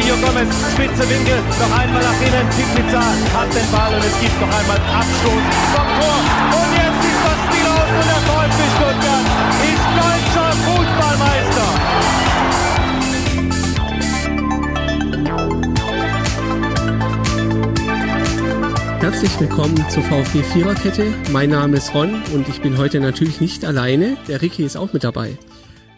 Mario Gomez, spitze Winkel, noch einmal nach innen. Pizza hat den Ball und es gibt noch einmal Abstoß vom Tor. Und jetzt ist das Spiel aus und der VfB Stuttgart ist deutscher Fußballmeister. Herzlich willkommen zur VfB Viererkette. Mein Name ist Ron und ich bin heute natürlich nicht alleine. Der Ricky ist auch mit dabei.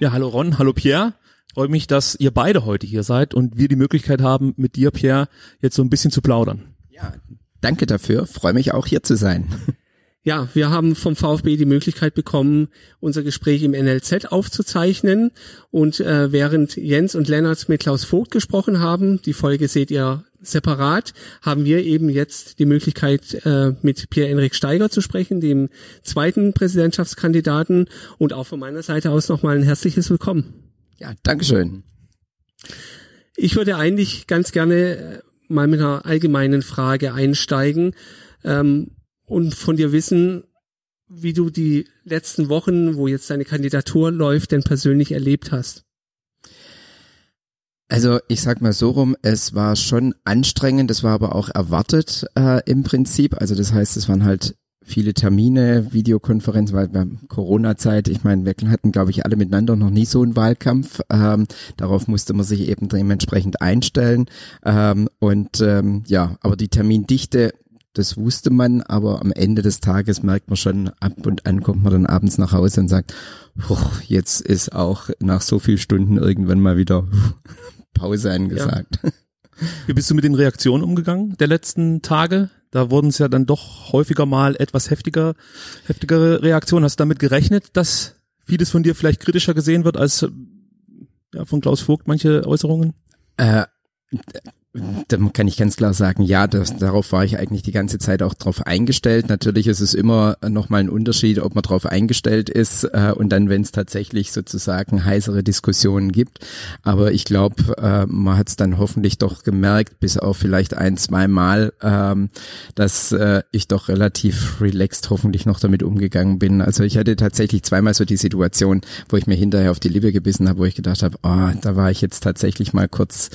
Ja, hallo Ron, hallo Pierre freue mich, dass ihr beide heute hier seid und wir die Möglichkeit haben, mit dir, Pierre, jetzt so ein bisschen zu plaudern. Ja, danke dafür. Freue mich auch hier zu sein. Ja, wir haben vom VfB die Möglichkeit bekommen, unser Gespräch im NLZ aufzuzeichnen. Und äh, während Jens und Lennart mit Klaus Vogt gesprochen haben, die Folge seht ihr separat, haben wir eben jetzt die Möglichkeit, äh, mit Pierre-Enrik Steiger zu sprechen, dem zweiten Präsidentschaftskandidaten. Und auch von meiner Seite aus nochmal ein herzliches Willkommen. Ja, Dankeschön. Ich würde eigentlich ganz gerne äh, mal mit einer allgemeinen Frage einsteigen ähm, und von dir wissen, wie du die letzten Wochen, wo jetzt deine Kandidatur läuft, denn persönlich erlebt hast. Also ich sag mal so rum, es war schon anstrengend, das war aber auch erwartet äh, im Prinzip. Also das heißt, es waren halt viele Termine, Videokonferenzen, weil bei Corona-Zeit, ich meine, wir hatten, glaube ich, alle miteinander noch nie so einen Wahlkampf. Ähm, darauf musste man sich eben dementsprechend einstellen. Ähm, und ähm, ja, aber die Termindichte, das wusste man, aber am Ende des Tages merkt man schon, ab und an kommt man dann abends nach Hause und sagt, jetzt ist auch nach so vielen Stunden irgendwann mal wieder Pause angesagt. Ja. Wie bist du mit den Reaktionen umgegangen der letzten Tage? Da wurden es ja dann doch häufiger mal etwas heftiger, heftigere Reaktionen. Hast du damit gerechnet, dass vieles von dir vielleicht kritischer gesehen wird als ja, von Klaus Vogt manche Äußerungen? Äh, da kann ich ganz klar sagen, ja, das, darauf war ich eigentlich die ganze Zeit auch drauf eingestellt. Natürlich ist es immer nochmal ein Unterschied, ob man drauf eingestellt ist äh, und dann, wenn es tatsächlich sozusagen heißere Diskussionen gibt. Aber ich glaube, äh, man hat es dann hoffentlich doch gemerkt, bis auf vielleicht ein, zwei Mal, ähm, dass äh, ich doch relativ relaxed hoffentlich noch damit umgegangen bin. Also ich hatte tatsächlich zweimal so die Situation, wo ich mir hinterher auf die Lippe gebissen habe, wo ich gedacht habe, oh, da war ich jetzt tatsächlich mal kurz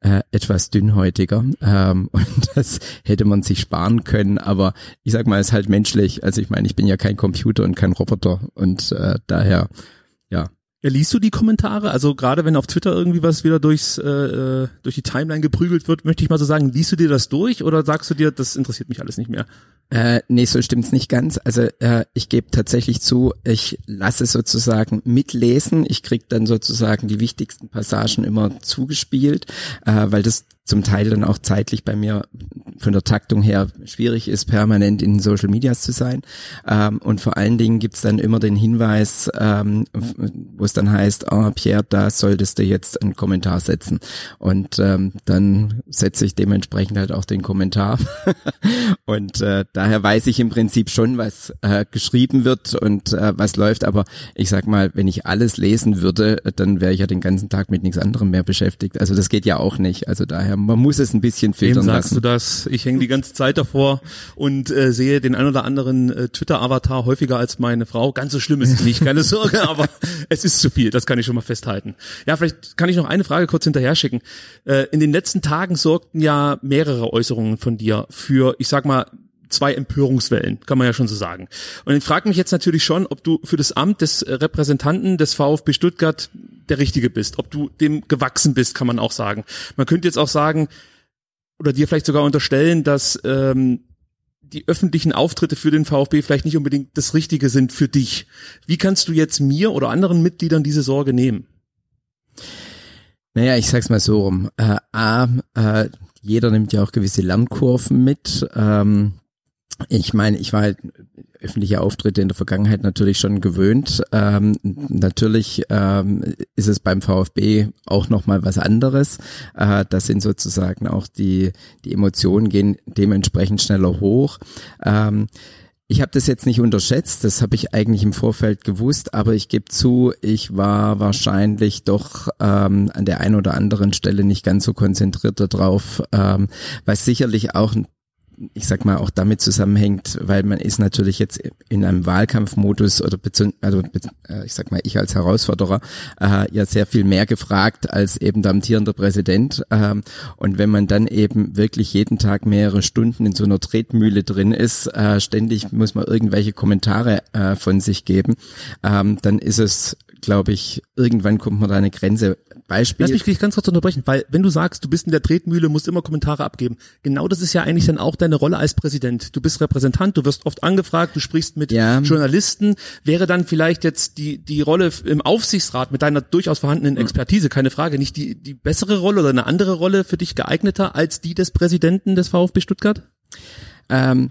äh, etwas dünnhäutiger ähm, und das hätte man sich sparen können, aber ich sag mal, es ist halt menschlich. Also ich meine, ich bin ja kein Computer und kein Roboter und äh, daher, ja. Ja, liest du die Kommentare? Also gerade wenn auf Twitter irgendwie was wieder durchs äh, äh, durch die Timeline geprügelt wird, möchte ich mal so sagen, liest du dir das durch oder sagst du dir, das interessiert mich alles nicht mehr? Äh, nee, so stimmt's nicht ganz. Also äh, ich gebe tatsächlich zu, ich lasse sozusagen mitlesen. Ich krieg dann sozusagen die wichtigsten Passagen immer zugespielt, äh, weil das zum Teil dann auch zeitlich bei mir von der Taktung her schwierig ist, permanent in Social Medias zu sein. Ähm, und vor allen Dingen gibt's dann immer den Hinweis, ähm, wo es dann heißt, oh, Pierre, da solltest du jetzt einen Kommentar setzen. Und ähm, dann setze ich dementsprechend halt auch den Kommentar. und äh, daher weiß ich im Prinzip schon, was äh, geschrieben wird und äh, was läuft. Aber ich sag mal, wenn ich alles lesen würde, dann wäre ich ja den ganzen Tag mit nichts anderem mehr beschäftigt. Also das geht ja auch nicht. Also daher man muss es ein bisschen filtern Wem sagst lassen. du das? Ich hänge die ganze Zeit davor und äh, sehe den ein oder anderen äh, Twitter-Avatar häufiger als meine Frau. Ganz so schlimm ist es nicht, keine Sorge, aber es ist zu viel, das kann ich schon mal festhalten. Ja, vielleicht kann ich noch eine Frage kurz hinterher schicken. Äh, in den letzten Tagen sorgten ja mehrere Äußerungen von dir für, ich sag mal, zwei Empörungswellen, kann man ja schon so sagen. Und ich frage mich jetzt natürlich schon, ob du für das Amt des Repräsentanten des VfB Stuttgart der Richtige bist, ob du dem gewachsen bist, kann man auch sagen. Man könnte jetzt auch sagen, oder dir vielleicht sogar unterstellen, dass ähm, die öffentlichen Auftritte für den VfB vielleicht nicht unbedingt das Richtige sind für dich. Wie kannst du jetzt mir oder anderen Mitgliedern diese Sorge nehmen? Naja, ich sag's mal so rum. Äh, A, äh, jeder nimmt ja auch gewisse Lernkurven mit. Ähm, ich meine, ich war halt öffentliche Auftritte in der Vergangenheit natürlich schon gewöhnt. Ähm, natürlich ähm, ist es beim VfB auch noch mal was anderes. Äh, das sind sozusagen auch die die Emotionen gehen dementsprechend schneller hoch. Ähm, ich habe das jetzt nicht unterschätzt, das habe ich eigentlich im Vorfeld gewusst, aber ich gebe zu, ich war wahrscheinlich doch ähm, an der einen oder anderen Stelle nicht ganz so konzentriert darauf, ähm, was sicherlich auch ich sag mal, auch damit zusammenhängt, weil man ist natürlich jetzt in einem Wahlkampfmodus oder also äh, ich sag mal, ich als Herausforderer äh, ja sehr viel mehr gefragt als eben der amtierende Präsident. Ähm, und wenn man dann eben wirklich jeden Tag mehrere Stunden in so einer Tretmühle drin ist, äh, ständig muss man irgendwelche Kommentare äh, von sich geben, ähm, dann ist es glaube ich, irgendwann kommt man da eine Grenze. Beispiel. Lass mich ganz kurz unterbrechen, weil wenn du sagst, du bist in der Tretmühle, musst immer Kommentare abgeben. Genau das ist ja eigentlich dann auch deine Rolle als Präsident. Du bist Repräsentant, du wirst oft angefragt, du sprichst mit ja. Journalisten. Wäre dann vielleicht jetzt die, die Rolle im Aufsichtsrat mit deiner durchaus vorhandenen Expertise, keine Frage, nicht die, die bessere Rolle oder eine andere Rolle für dich geeigneter als die des Präsidenten des VfB Stuttgart? Ähm,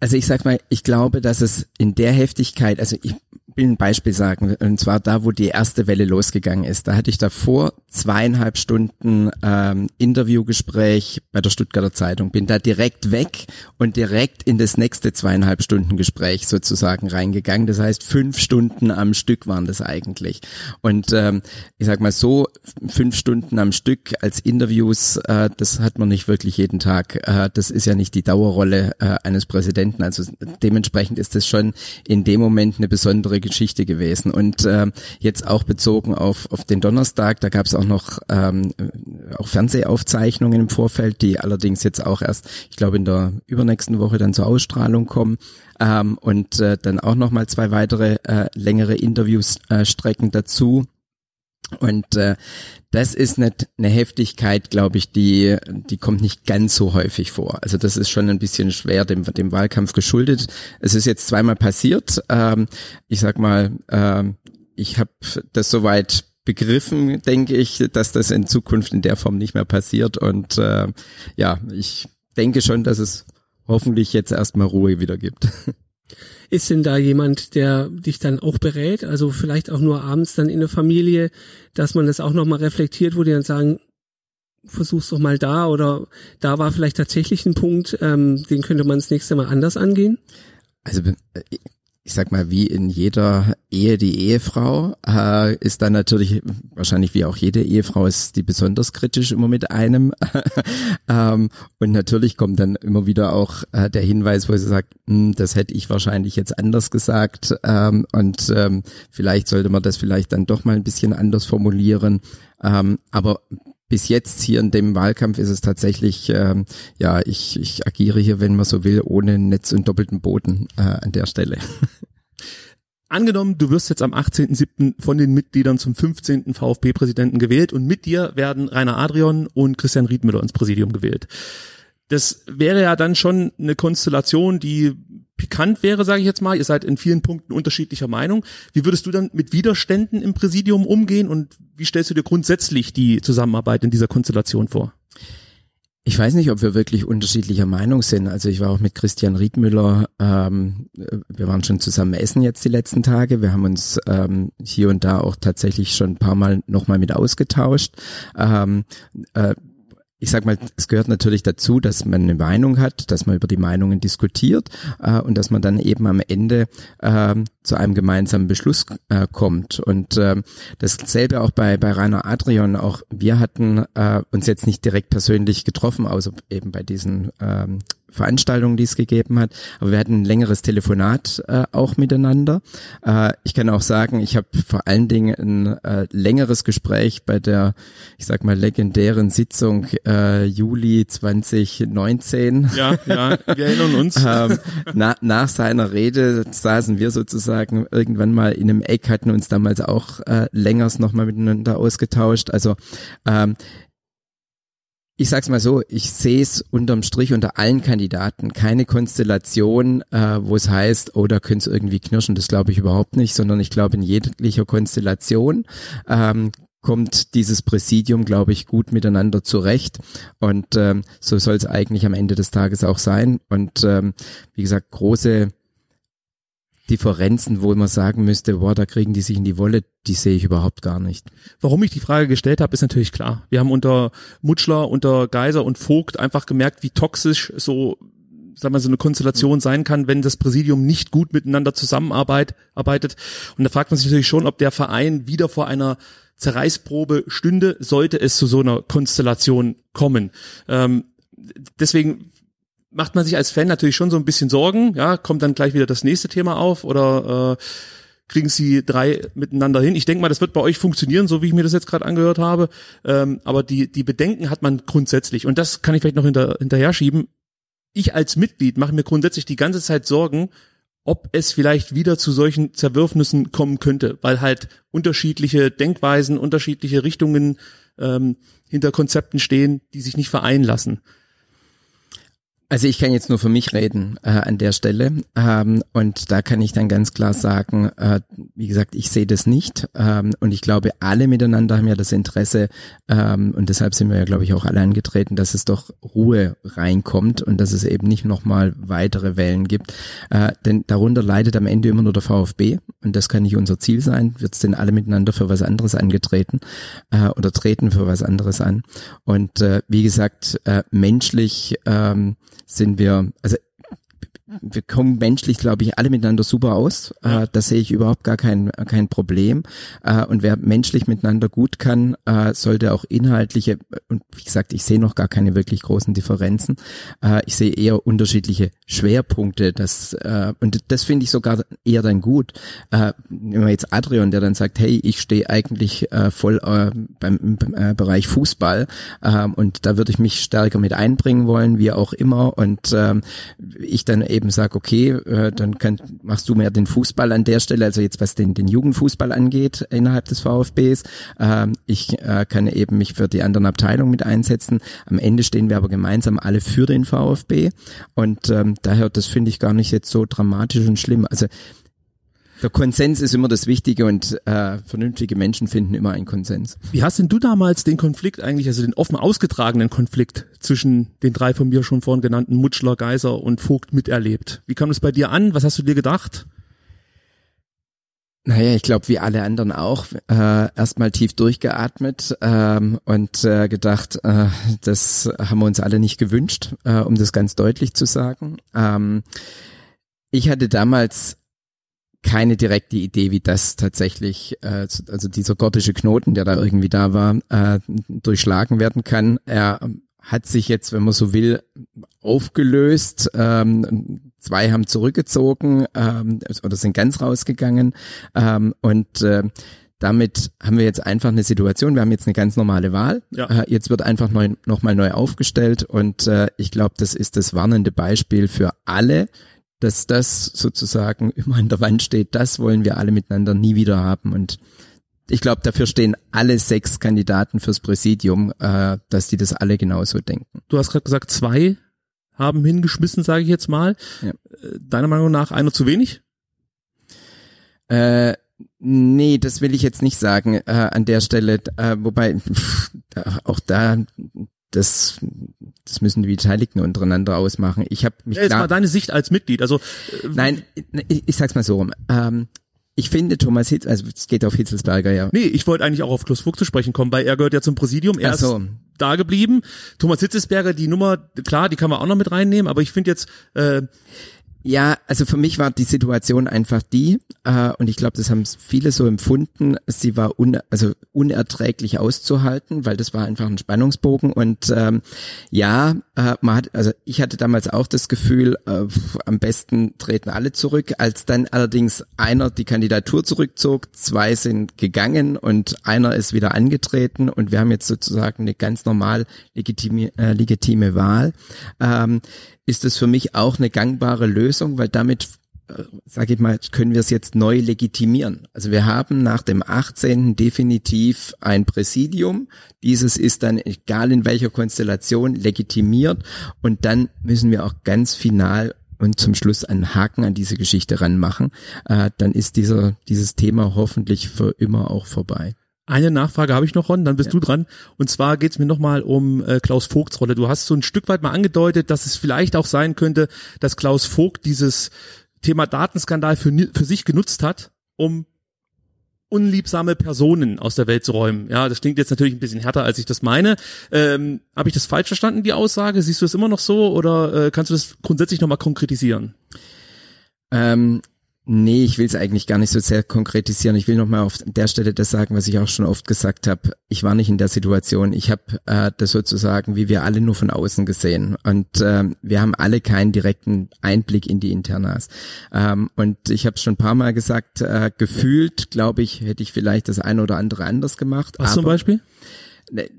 also ich sag mal, ich glaube, dass es in der Heftigkeit, also ich will ein Beispiel sagen, und zwar da, wo die erste Welle losgegangen ist. Da hatte ich davor zweieinhalb Stunden ähm, Interviewgespräch bei der Stuttgarter Zeitung, bin da direkt weg und direkt in das nächste zweieinhalb Stunden Gespräch sozusagen reingegangen. Das heißt, fünf Stunden am Stück waren das eigentlich. Und ähm, ich sag mal so, fünf Stunden am Stück als Interviews, äh, das hat man nicht wirklich jeden Tag. Äh, das ist ja nicht die Dauerrolle äh, eines Präsidenten. Also dementsprechend ist das schon in dem Moment eine besondere Geschichte gewesen. Und äh, jetzt auch bezogen auf, auf den Donnerstag, da gab es auch noch ähm, auch Fernsehaufzeichnungen im Vorfeld, die allerdings jetzt auch erst, ich glaube, in der übernächsten Woche dann zur Ausstrahlung kommen. Ähm, und äh, dann auch noch mal zwei weitere äh, längere Interviewsstrecken äh, dazu. Und äh, das ist nicht eine Heftigkeit, glaube ich, die die kommt nicht ganz so häufig vor. Also das ist schon ein bisschen schwer dem dem Wahlkampf geschuldet. Es ist jetzt zweimal passiert. Ähm, ich sag mal, ähm, ich habe das soweit begriffen, denke ich, dass das in Zukunft in der Form nicht mehr passiert. Und äh, ja, ich denke schon, dass es hoffentlich jetzt erstmal Ruhe wieder gibt. Ist denn da jemand, der dich dann auch berät? Also vielleicht auch nur abends dann in der Familie, dass man das auch nochmal reflektiert, wo die dann sagen, versuch's doch mal da oder da war vielleicht tatsächlich ein Punkt, ähm, den könnte man das nächste Mal anders angehen? Also äh, ich sag mal, wie in jeder Ehe die Ehefrau, äh, ist dann natürlich, wahrscheinlich wie auch jede Ehefrau, ist die besonders kritisch immer mit einem. ähm, und natürlich kommt dann immer wieder auch äh, der Hinweis, wo sie sagt, hm, das hätte ich wahrscheinlich jetzt anders gesagt. Ähm, und ähm, vielleicht sollte man das vielleicht dann doch mal ein bisschen anders formulieren. Ähm, aber bis jetzt hier in dem Wahlkampf ist es tatsächlich, ähm, ja, ich, ich agiere hier, wenn man so will, ohne Netz und doppelten Boden äh, an der Stelle. Angenommen, du wirst jetzt am 18.07. von den Mitgliedern zum 15. VfB-Präsidenten gewählt und mit dir werden Rainer Adrian und Christian Riedmüller ins Präsidium gewählt. Das wäre ja dann schon eine Konstellation, die pikant wäre, sage ich jetzt mal. Ihr seid in vielen Punkten unterschiedlicher Meinung. Wie würdest du dann mit Widerständen im Präsidium umgehen und wie stellst du dir grundsätzlich die Zusammenarbeit in dieser Konstellation vor? Ich weiß nicht, ob wir wirklich unterschiedlicher Meinung sind. Also ich war auch mit Christian Riedmüller, ähm, wir waren schon zusammen essen jetzt die letzten Tage. Wir haben uns ähm, hier und da auch tatsächlich schon ein paar Mal nochmal mit ausgetauscht. Ähm, äh, ich sag mal, es gehört natürlich dazu, dass man eine Meinung hat, dass man über die Meinungen diskutiert äh, und dass man dann eben am Ende äh, zu einem gemeinsamen Beschluss äh, kommt. Und äh, dasselbe auch bei, bei Rainer Adrian. Auch wir hatten äh, uns jetzt nicht direkt persönlich getroffen, außer eben bei diesen ähm, Veranstaltungen, die es gegeben hat. Aber wir hatten ein längeres Telefonat äh, auch miteinander. Äh, ich kann auch sagen, ich habe vor allen Dingen ein äh, längeres Gespräch bei der, ich sag mal, legendären Sitzung äh, Juli 2019. Ja, ja, wir erinnern uns. ähm, na, nach seiner Rede saßen wir sozusagen irgendwann mal in einem Eck, hatten uns damals auch äh, längers nochmal miteinander ausgetauscht. Also ähm, ich sag's mal so, ich sehe es unterm Strich unter allen Kandidaten keine Konstellation, äh, wo es heißt, oh, da könnte es irgendwie knirschen. Das glaube ich überhaupt nicht, sondern ich glaube, in jeglicher Konstellation ähm, kommt dieses Präsidium, glaube ich, gut miteinander zurecht. Und ähm, so soll es eigentlich am Ende des Tages auch sein. Und ähm, wie gesagt, große Differenzen, wo man sagen müsste, boah, da kriegen die sich in die Wolle, die sehe ich überhaupt gar nicht. Warum ich die Frage gestellt habe, ist natürlich klar. Wir haben unter Mutschler, unter Geiser und Vogt einfach gemerkt, wie toxisch so sagen wir so eine Konstellation sein kann, wenn das Präsidium nicht gut miteinander zusammenarbeitet. Arbeitet. Und da fragt man sich natürlich schon, ob der Verein wieder vor einer Zerreißprobe stünde, sollte es zu so einer Konstellation kommen. Ähm, deswegen macht man sich als Fan natürlich schon so ein bisschen Sorgen. Ja, kommt dann gleich wieder das nächste Thema auf oder äh, kriegen sie drei miteinander hin. Ich denke mal, das wird bei euch funktionieren, so wie ich mir das jetzt gerade angehört habe. Ähm, aber die, die Bedenken hat man grundsätzlich. Und das kann ich vielleicht noch hinter, hinterher schieben. Ich als Mitglied mache mir grundsätzlich die ganze Zeit Sorgen, ob es vielleicht wieder zu solchen Zerwürfnissen kommen könnte, weil halt unterschiedliche Denkweisen, unterschiedliche Richtungen ähm, hinter Konzepten stehen, die sich nicht vereinen lassen. Also ich kann jetzt nur für mich reden äh, an der Stelle. Ähm, und da kann ich dann ganz klar sagen, äh, wie gesagt, ich sehe das nicht. Ähm, und ich glaube, alle miteinander haben ja das Interesse ähm, und deshalb sind wir ja, glaube ich, auch alle angetreten, dass es doch Ruhe reinkommt und dass es eben nicht nochmal weitere Wellen gibt, äh, denn darunter leidet am Ende immer nur der VfB und das kann nicht unser Ziel sein. Wird es denn alle miteinander für was anderes angetreten äh, oder treten für was anderes an. Und äh, wie gesagt, äh, menschlich ähm, sind wir, also wir kommen menschlich, glaube ich, alle miteinander super aus. Ja. Äh, da sehe ich überhaupt gar kein, kein Problem. Äh, und wer menschlich miteinander gut kann, äh, sollte auch inhaltliche, und wie gesagt, ich sehe noch gar keine wirklich großen Differenzen. Äh, ich sehe eher unterschiedliche Schwerpunkte. Das, äh, und das finde ich sogar eher dann gut. Äh, nehmen wir jetzt Adrian, der dann sagt, hey, ich stehe eigentlich äh, voll äh, beim, äh, Bereich Fußball äh, und da würde ich mich stärker mit einbringen wollen, wie auch immer. Und äh, ich dann eben eben sage, okay, äh, dann kann, machst du mehr den Fußball an der Stelle, also jetzt was den, den Jugendfußball angeht innerhalb des VfBs. Ähm, ich äh, kann eben mich für die anderen Abteilungen mit einsetzen. Am Ende stehen wir aber gemeinsam alle für den VfB und ähm, daher, das finde ich gar nicht jetzt so dramatisch und schlimm. Also der Konsens ist immer das Wichtige und äh, vernünftige Menschen finden immer einen Konsens. Wie hast denn du damals den Konflikt eigentlich, also den offen ausgetragenen Konflikt zwischen den drei von mir schon vorhin genannten Mutschler, Geiser und Vogt miterlebt? Wie kam es bei dir an? Was hast du dir gedacht? Naja, ich glaube, wie alle anderen auch, äh, erstmal tief durchgeatmet ähm, und äh, gedacht, äh, das haben wir uns alle nicht gewünscht, äh, um das ganz deutlich zu sagen. Ähm, ich hatte damals keine direkte Idee, wie das tatsächlich, äh, also dieser gottische Knoten, der da irgendwie da war, äh, durchschlagen werden kann. Er hat sich jetzt, wenn man so will, aufgelöst. Ähm, zwei haben zurückgezogen ähm, oder sind ganz rausgegangen. Ähm, und äh, damit haben wir jetzt einfach eine Situation, wir haben jetzt eine ganz normale Wahl. Ja. Äh, jetzt wird einfach neu, nochmal neu aufgestellt und äh, ich glaube, das ist das warnende Beispiel für alle, dass das sozusagen immer an der Wand steht, das wollen wir alle miteinander nie wieder haben. Und ich glaube, dafür stehen alle sechs Kandidaten fürs Präsidium, äh, dass die das alle genauso denken. Du hast gerade gesagt, zwei haben hingeschmissen, sage ich jetzt mal. Ja. Äh, deiner Meinung nach einer zu wenig? Äh, nee, das will ich jetzt nicht sagen äh, an der Stelle. Äh, wobei pff, auch da das, das müssen die Beteiligten untereinander ausmachen. Ich habe mich ja, jetzt klar, mal deine Sicht als Mitglied. Also äh, nein, ich, ich sag's mal so rum. Ähm, ich finde Thomas Hitz, also es geht auf Hitzelsberger, ja. Nee, ich wollte eigentlich auch auf Klaus Vogt zu sprechen kommen, weil er gehört ja zum Präsidium. Er so. ist da geblieben. Thomas Hitzelsberger, die Nummer, klar, die kann man auch noch mit reinnehmen, aber ich finde jetzt äh, ja, also für mich war die Situation einfach die, äh, und ich glaube, das haben viele so empfunden, sie war un, also unerträglich auszuhalten, weil das war einfach ein Spannungsbogen. Und ähm, ja, äh, man hat, also ich hatte damals auch das Gefühl, äh, am besten treten alle zurück. Als dann allerdings einer die Kandidatur zurückzog, zwei sind gegangen und einer ist wieder angetreten und wir haben jetzt sozusagen eine ganz normal legitime, äh, legitime Wahl. Ähm, ist es für mich auch eine gangbare Lösung, weil damit sage ich mal, können wir es jetzt neu legitimieren. Also wir haben nach dem 18. definitiv ein Präsidium. Dieses ist dann, egal in welcher Konstellation, legitimiert. Und dann müssen wir auch ganz final und zum Schluss einen Haken an diese Geschichte ranmachen. Äh, dann ist dieser, dieses Thema hoffentlich für immer auch vorbei. Eine Nachfrage habe ich noch, Ron, dann bist ja. du dran. Und zwar geht es mir nochmal um äh, Klaus Vogts Rolle. Du hast so ein Stück weit mal angedeutet, dass es vielleicht auch sein könnte, dass Klaus Vogt dieses Thema Datenskandal für, für sich genutzt hat, um unliebsame Personen aus der Welt zu räumen. Ja, das klingt jetzt natürlich ein bisschen härter, als ich das meine. Ähm, Habe ich das falsch verstanden, die Aussage? Siehst du das immer noch so oder äh, kannst du das grundsätzlich nochmal konkretisieren? Ähm, Nee, ich will es eigentlich gar nicht so sehr konkretisieren. Ich will nochmal auf der Stelle das sagen, was ich auch schon oft gesagt habe. Ich war nicht in der Situation. Ich habe äh, das sozusagen, wie wir alle, nur von außen gesehen. Und äh, wir haben alle keinen direkten Einblick in die Internas. Ähm, und ich habe schon ein paar Mal gesagt, äh, gefühlt, glaube ich, hätte ich vielleicht das eine oder andere anders gemacht. Was aber, zum Beispiel? Ne,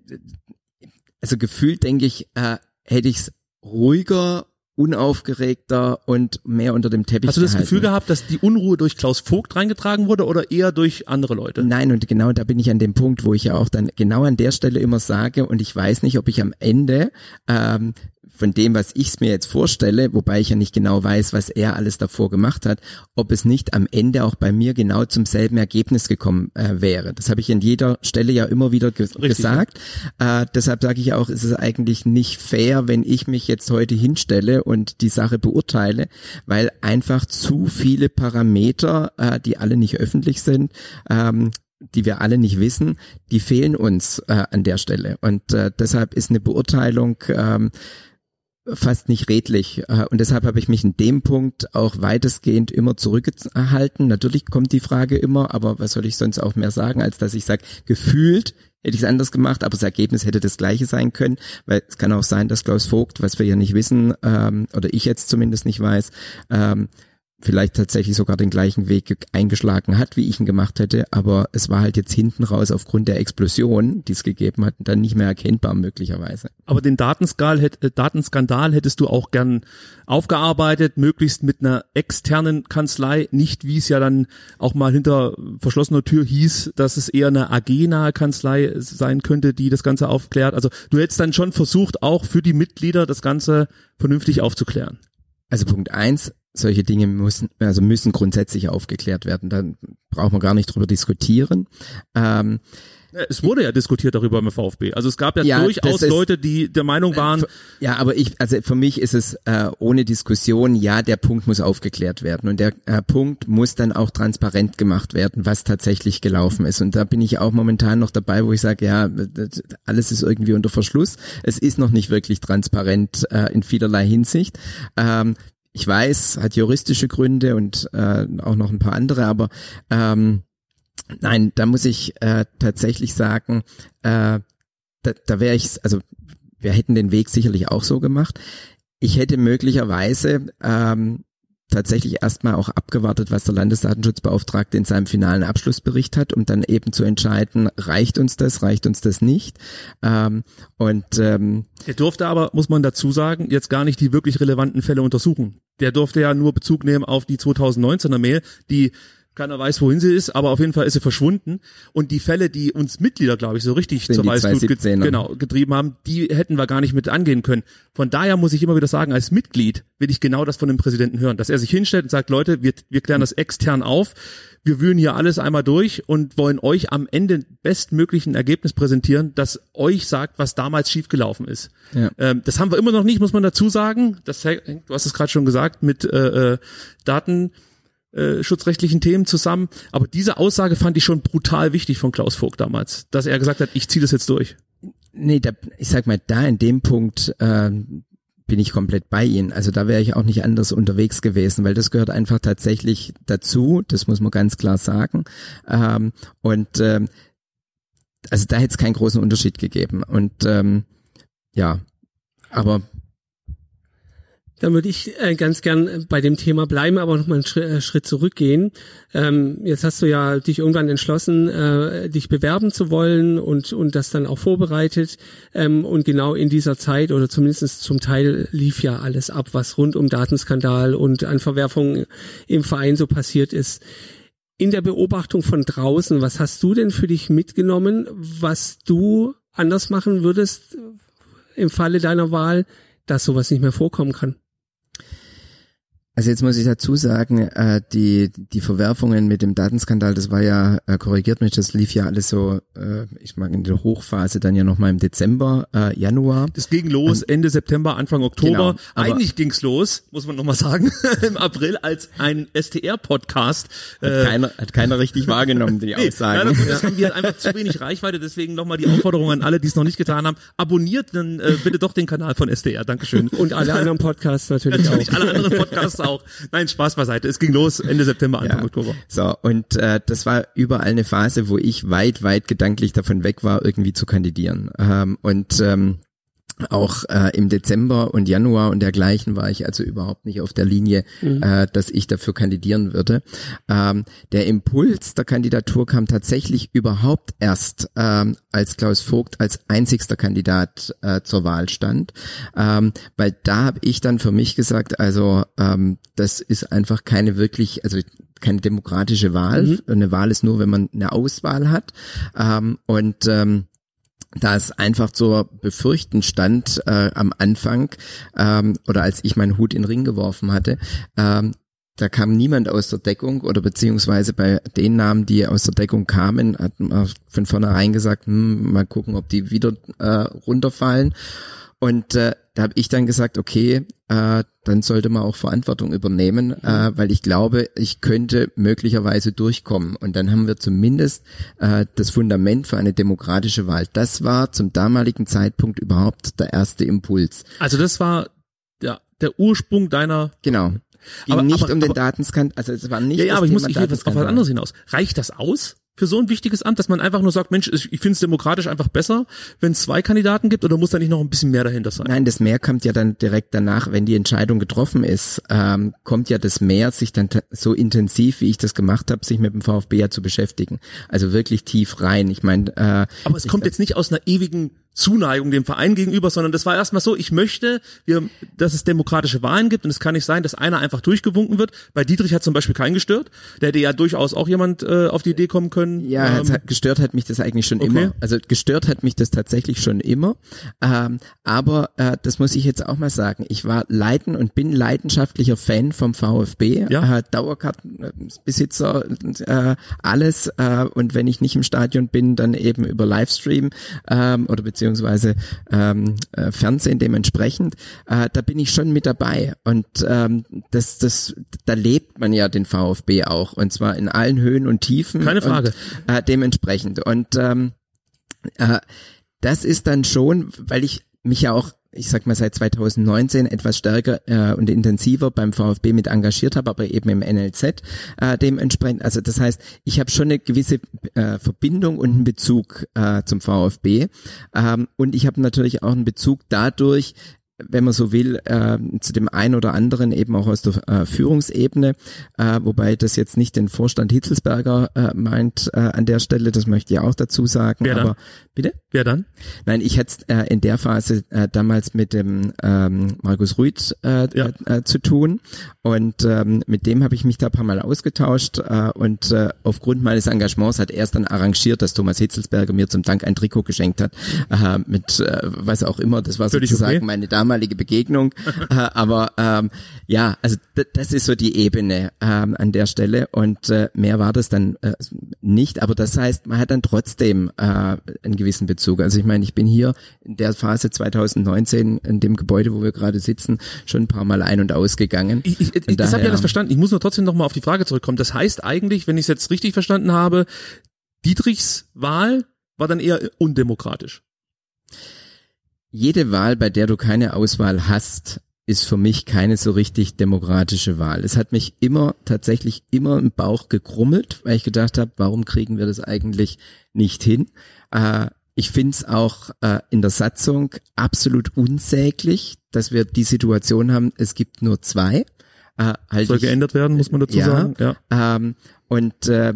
also gefühlt denke ich, äh, hätte ich es ruhiger unaufgeregter und mehr unter dem Teppich Hast du das gehalten. Gefühl gehabt, dass die Unruhe durch Klaus Vogt reingetragen wurde oder eher durch andere Leute? Nein, und genau da bin ich an dem Punkt, wo ich ja auch dann genau an der Stelle immer sage, und ich weiß nicht, ob ich am Ende ähm, von dem, was ich es mir jetzt vorstelle, wobei ich ja nicht genau weiß, was er alles davor gemacht hat, ob es nicht am Ende auch bei mir genau zum selben Ergebnis gekommen äh, wäre. Das habe ich an jeder Stelle ja immer wieder ge Richtig, gesagt. Ja. Äh, deshalb sage ich auch, ist es eigentlich nicht fair, wenn ich mich jetzt heute hinstelle und die Sache beurteile, weil einfach zu viele Parameter, äh, die alle nicht öffentlich sind, ähm, die wir alle nicht wissen, die fehlen uns äh, an der Stelle. Und äh, deshalb ist eine Beurteilung ähm, fast nicht redlich. Äh, und deshalb habe ich mich in dem Punkt auch weitestgehend immer zurückgehalten. Natürlich kommt die Frage immer, aber was soll ich sonst auch mehr sagen, als dass ich sage, gefühlt hätte ich es anders gemacht, aber das Ergebnis hätte das gleiche sein können, weil es kann auch sein, dass Klaus Vogt, was wir ja nicht wissen, ähm, oder ich jetzt zumindest nicht weiß, ähm, vielleicht tatsächlich sogar den gleichen Weg eingeschlagen hat, wie ich ihn gemacht hätte, aber es war halt jetzt hinten raus aufgrund der Explosion, die es gegeben hat, dann nicht mehr erkennbar möglicherweise. Aber den Datenskandal, äh, Datenskandal hättest du auch gern aufgearbeitet, möglichst mit einer externen Kanzlei, nicht wie es ja dann auch mal hinter verschlossener Tür hieß, dass es eher eine AG-nahe Kanzlei sein könnte, die das Ganze aufklärt. Also du hättest dann schon versucht, auch für die Mitglieder das Ganze vernünftig aufzuklären. Also Punkt eins, solche Dinge müssen, also müssen grundsätzlich aufgeklärt werden. Da braucht man gar nicht drüber diskutieren. Ähm, es wurde ja diskutiert darüber im VfB. Also es gab ja, ja durchaus ist, Leute, die der Meinung waren. Ja, aber ich, also für mich ist es äh, ohne Diskussion, ja, der Punkt muss aufgeklärt werden und der äh, Punkt muss dann auch transparent gemacht werden, was tatsächlich gelaufen ist. Und da bin ich auch momentan noch dabei, wo ich sage, ja, alles ist irgendwie unter Verschluss. Es ist noch nicht wirklich transparent äh, in vielerlei Hinsicht. Ähm, ich weiß, hat juristische Gründe und äh, auch noch ein paar andere, aber ähm, nein, da muss ich äh, tatsächlich sagen, äh, da, da wäre ich, also wir hätten den Weg sicherlich auch so gemacht. Ich hätte möglicherweise ähm, tatsächlich erstmal auch abgewartet, was der Landesdatenschutzbeauftragte in seinem finalen Abschlussbericht hat, um dann eben zu entscheiden, reicht uns das, reicht uns das nicht. Ähm, und ähm, er durfte aber, muss man dazu sagen, jetzt gar nicht die wirklich relevanten Fälle untersuchen. Der durfte ja nur Bezug nehmen auf die 2019er Mail, die keiner weiß, wohin sie ist, aber auf jeden Fall ist sie verschwunden. Und die Fälle, die uns Mitglieder, glaube ich, so richtig zur Weißglut get genau, getrieben haben, die hätten wir gar nicht mit angehen können. Von daher muss ich immer wieder sagen, als Mitglied will ich genau das von dem Präsidenten hören, dass er sich hinstellt und sagt, Leute, wir, wir klären das extern auf. Wir wühlen hier alles einmal durch und wollen euch am Ende bestmöglichen Ergebnis präsentieren, das euch sagt, was damals schiefgelaufen ist. Ja. Ähm, das haben wir immer noch nicht, muss man dazu sagen. Das, du hast es gerade schon gesagt, mit äh, äh Daten äh, schutzrechtlichen Themen zusammen. Aber diese Aussage fand ich schon brutal wichtig von Klaus Vogt damals, dass er gesagt hat, ich ziehe das jetzt durch. Nee, da, ich sag mal, da in dem Punkt äh, bin ich komplett bei Ihnen. Also da wäre ich auch nicht anders unterwegs gewesen, weil das gehört einfach tatsächlich dazu, das muss man ganz klar sagen. Ähm, und ähm, also da hätte es keinen großen Unterschied gegeben. Und ähm, ja, aber Dann würde ich äh, ganz gern bei dem Thema bleiben, aber noch mal einen Schritt, äh, Schritt zurückgehen. Ähm, jetzt hast du ja dich irgendwann entschlossen, äh, dich bewerben zu wollen und und das dann auch vorbereitet. Ähm, und genau in dieser Zeit oder zumindest zum Teil lief ja alles ab, was rund um Datenskandal und an Verwerfungen im Verein so passiert ist. In der Beobachtung von draußen, was hast du denn für dich mitgenommen, was du anders machen würdest im Falle deiner Wahl, dass sowas nicht mehr vorkommen kann? Also jetzt muss ich dazu sagen, äh, die die Verwerfungen mit dem Datenskandal, das war ja äh, korrigiert mich, das lief ja alles so, äh, ich mag in der Hochphase dann ja noch mal im Dezember, äh, Januar. Das ging los Ende September, Anfang Oktober. Genau, Eigentlich ging's los, muss man noch mal sagen, im April als ein STR-Podcast. Hat, äh, keiner, hat keiner richtig wahrgenommen, die nee, Aussagen. Ja, das haben wir einfach zu wenig Reichweite, deswegen noch mal die Aufforderung an alle, die es noch nicht getan haben, abonniert dann äh, bitte doch den Kanal von STR. Dankeschön. Und alle anderen Podcasts natürlich, natürlich auch. alle anderen Podcasts auch auch. Nein, Spaß beiseite. Es ging los Ende September, Anfang ja. Oktober. So, und äh, das war überall eine Phase, wo ich weit, weit gedanklich davon weg war, irgendwie zu kandidieren. Ähm, und ähm, auch äh, im Dezember und Januar und dergleichen war ich also überhaupt nicht auf der Linie, mhm. äh, dass ich dafür kandidieren würde. Ähm, der Impuls der Kandidatur kam tatsächlich überhaupt erst, ähm, als Klaus Vogt als einzigster Kandidat äh, zur Wahl stand, ähm, weil da habe ich dann für mich gesagt, also ähm, das ist einfach keine wirklich, also keine demokratische Wahl. Mhm. Eine Wahl ist nur, wenn man eine Auswahl hat. Ähm, und ähm, da es einfach zu befürchten stand äh, am Anfang ähm, oder als ich meinen Hut in den Ring geworfen hatte, ähm, da kam niemand aus der Deckung oder beziehungsweise bei den Namen, die aus der Deckung kamen, hat man von vornherein gesagt, hm, mal gucken, ob die wieder äh, runterfallen. Und äh, da habe ich dann gesagt, okay, äh, dann sollte man auch Verantwortung übernehmen, äh, weil ich glaube, ich könnte möglicherweise durchkommen. Und dann haben wir zumindest äh, das Fundament für eine demokratische Wahl. Das war zum damaligen Zeitpunkt überhaupt der erste Impuls. Also das war ja, der Ursprung deiner Genau. Ging aber, nicht aber, um den Datenskandal, also es war nicht Ja, ja aber ich muss ich will auf was anderes hinaus. Reicht das aus? Für so ein wichtiges Amt, dass man einfach nur sagt, Mensch, ich finde es demokratisch einfach besser, wenn es zwei Kandidaten gibt oder muss da nicht noch ein bisschen mehr dahinter sein? Nein, das Mehr kommt ja dann direkt danach, wenn die Entscheidung getroffen ist, ähm, kommt ja das Mehr, sich dann so intensiv, wie ich das gemacht habe, sich mit dem VfB ja zu beschäftigen. Also wirklich tief rein. Ich meine, äh, aber es kommt jetzt nicht aus einer ewigen Zuneigung dem Verein gegenüber, sondern das war erstmal so, ich möchte, wir, dass es demokratische Wahlen gibt und es kann nicht sein, dass einer einfach durchgewunken wird. Bei Dietrich hat zum Beispiel keinen gestört. Der hätte ja durchaus auch jemand äh, auf die Idee kommen können. Ja, ähm, gestört hat mich das eigentlich schon okay. immer. Also gestört hat mich das tatsächlich schon immer. Ähm, aber äh, das muss ich jetzt auch mal sagen. Ich war leiden und bin leidenschaftlicher Fan vom VfB. Ja. Äh, Dauerkartenbesitzer, äh, alles. Äh, und wenn ich nicht im Stadion bin, dann eben über Livestream ähm, oder beziehungsweise beziehungsweise ähm, äh, Fernsehen dementsprechend, äh, da bin ich schon mit dabei. Und ähm, das, das, da lebt man ja den VfB auch und zwar in allen Höhen und Tiefen. Keine Frage. Und, äh, dementsprechend. Und ähm, äh, das ist dann schon, weil ich mich ja auch ich sag mal seit 2019 etwas stärker äh, und intensiver beim VfB mit engagiert habe, aber eben im NLZ äh, dementsprechend. Also das heißt, ich habe schon eine gewisse äh, Verbindung und einen Bezug äh, zum VfB ähm, und ich habe natürlich auch einen Bezug dadurch, wenn man so will, äh, zu dem einen oder anderen eben auch aus der äh, Führungsebene, äh, wobei das jetzt nicht den Vorstand Hitzelsberger äh, meint äh, an der Stelle, das möchte ich auch dazu sagen. Wer aber bitte? Wer dann? Nein, ich hätte äh, in der Phase äh, damals mit dem ähm, Markus Rüth äh, ja. äh, zu tun und ähm, mit dem habe ich mich da ein paar Mal ausgetauscht äh, und äh, aufgrund meines Engagements hat er es dann arrangiert, dass Thomas Hitzelsberger mir zum Dank ein Trikot geschenkt hat äh, mit äh, was auch immer. Das war Völlig sozusagen okay. meine Dame damalige Begegnung. äh, aber ähm, ja, also das ist so die Ebene ähm, an der Stelle und äh, mehr war das dann äh, nicht. Aber das heißt, man hat dann trotzdem äh, einen gewissen Bezug. Also ich meine, ich bin hier in der Phase 2019 in dem Gebäude, wo wir gerade sitzen, schon ein paar Mal ein- und ausgegangen. Ich, ich, ich, das habe ja das verstanden. Ich muss nur trotzdem nochmal auf die Frage zurückkommen. Das heißt eigentlich, wenn ich es jetzt richtig verstanden habe, Dietrichs Wahl war dann eher undemokratisch jede Wahl, bei der du keine Auswahl hast, ist für mich keine so richtig demokratische Wahl. Es hat mich immer, tatsächlich immer im Bauch gekrummelt, weil ich gedacht habe, warum kriegen wir das eigentlich nicht hin? Äh, ich finde es auch äh, in der Satzung absolut unsäglich, dass wir die Situation haben, es gibt nur zwei. Äh, halt Soll ich, geändert werden, muss man dazu ja, sagen. Ja. Ähm, und äh,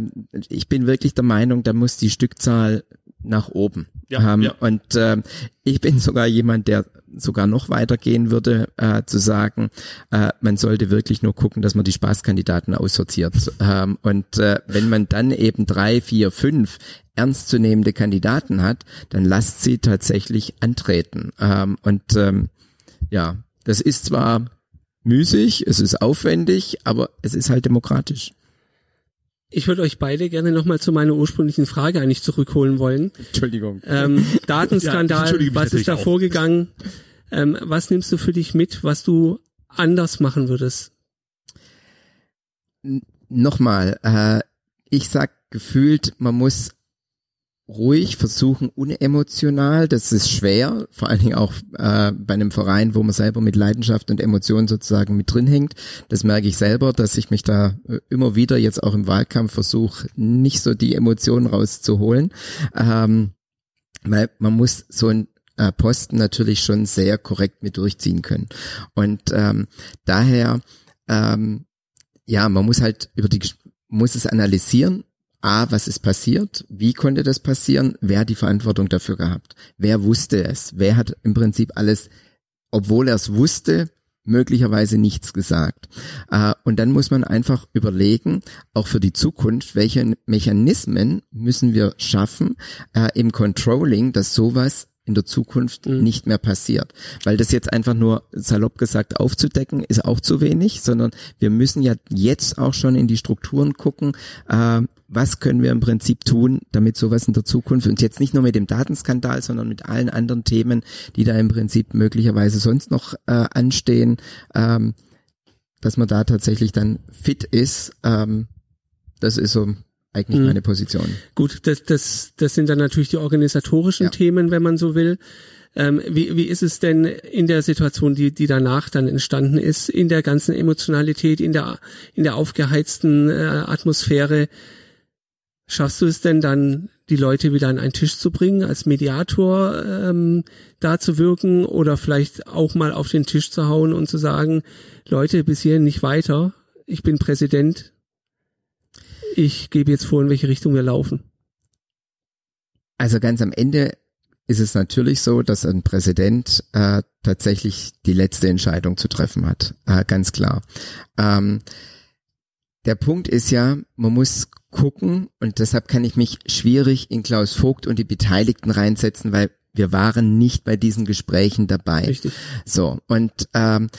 ich bin wirklich der Meinung, da muss die Stückzahl nach oben. Ja, ähm, ja. Und äh, ich bin sogar jemand, der sogar noch weitergehen würde, äh, zu sagen, äh, man sollte wirklich nur gucken, dass man die Spaßkandidaten aussortiert. Ähm, und äh, wenn man dann eben drei, vier, fünf ernstzunehmende Kandidaten hat, dann lasst sie tatsächlich antreten. Ähm, und ähm, ja, das ist zwar müßig, es ist aufwendig, aber es ist halt demokratisch. Ich würde euch beide gerne nochmal zu meiner ursprünglichen Frage eigentlich zurückholen wollen. Entschuldigung. Ähm, Datenskandal, ja, was ist da auch. vorgegangen? Ähm, was nimmst du für dich mit, was du anders machen würdest? N nochmal, äh, ich sag gefühlt, man muss ruhig, versuchen unemotional. Das ist schwer, vor allen Dingen auch äh, bei einem Verein, wo man selber mit Leidenschaft und Emotionen sozusagen mit drin hängt. Das merke ich selber, dass ich mich da äh, immer wieder jetzt auch im Wahlkampf versuche, nicht so die Emotionen rauszuholen. Ähm, weil man muss so ein äh, Posten natürlich schon sehr korrekt mit durchziehen können. Und ähm, daher, ähm, ja, man muss halt über die muss es analysieren, A, was ist passiert? Wie konnte das passieren? Wer hat die Verantwortung dafür gehabt? Wer wusste es? Wer hat im Prinzip alles, obwohl er es wusste, möglicherweise nichts gesagt. Und dann muss man einfach überlegen, auch für die Zukunft, welche Mechanismen müssen wir schaffen äh, im Controlling, dass sowas in der Zukunft mhm. nicht mehr passiert. Weil das jetzt einfach nur salopp gesagt aufzudecken, ist auch zu wenig, sondern wir müssen ja jetzt auch schon in die Strukturen gucken, äh, was können wir im Prinzip tun, damit sowas in der Zukunft und jetzt nicht nur mit dem Datenskandal, sondern mit allen anderen Themen, die da im Prinzip möglicherweise sonst noch äh, anstehen, ähm, dass man da tatsächlich dann fit ist. Ähm, das ist so eigentlich mhm. meine Position. Gut, das, das, das sind dann natürlich die organisatorischen ja. Themen, wenn man so will. Ähm, wie, wie ist es denn in der Situation, die, die danach dann entstanden ist, in der ganzen Emotionalität, in der, in der aufgeheizten äh, Atmosphäre? Schaffst du es denn dann, die Leute wieder an einen Tisch zu bringen, als Mediator ähm, da zu wirken oder vielleicht auch mal auf den Tisch zu hauen und zu sagen, Leute, bis hierhin nicht weiter, ich bin Präsident, ich gebe jetzt vor, in welche Richtung wir laufen. Also ganz am Ende ist es natürlich so, dass ein Präsident äh, tatsächlich die letzte Entscheidung zu treffen hat. Äh, ganz klar. Ähm, der Punkt ist ja, man muss gucken und deshalb kann ich mich schwierig in Klaus Vogt und die Beteiligten reinsetzen, weil wir waren nicht bei diesen Gesprächen dabei. Richtig. So und ähm,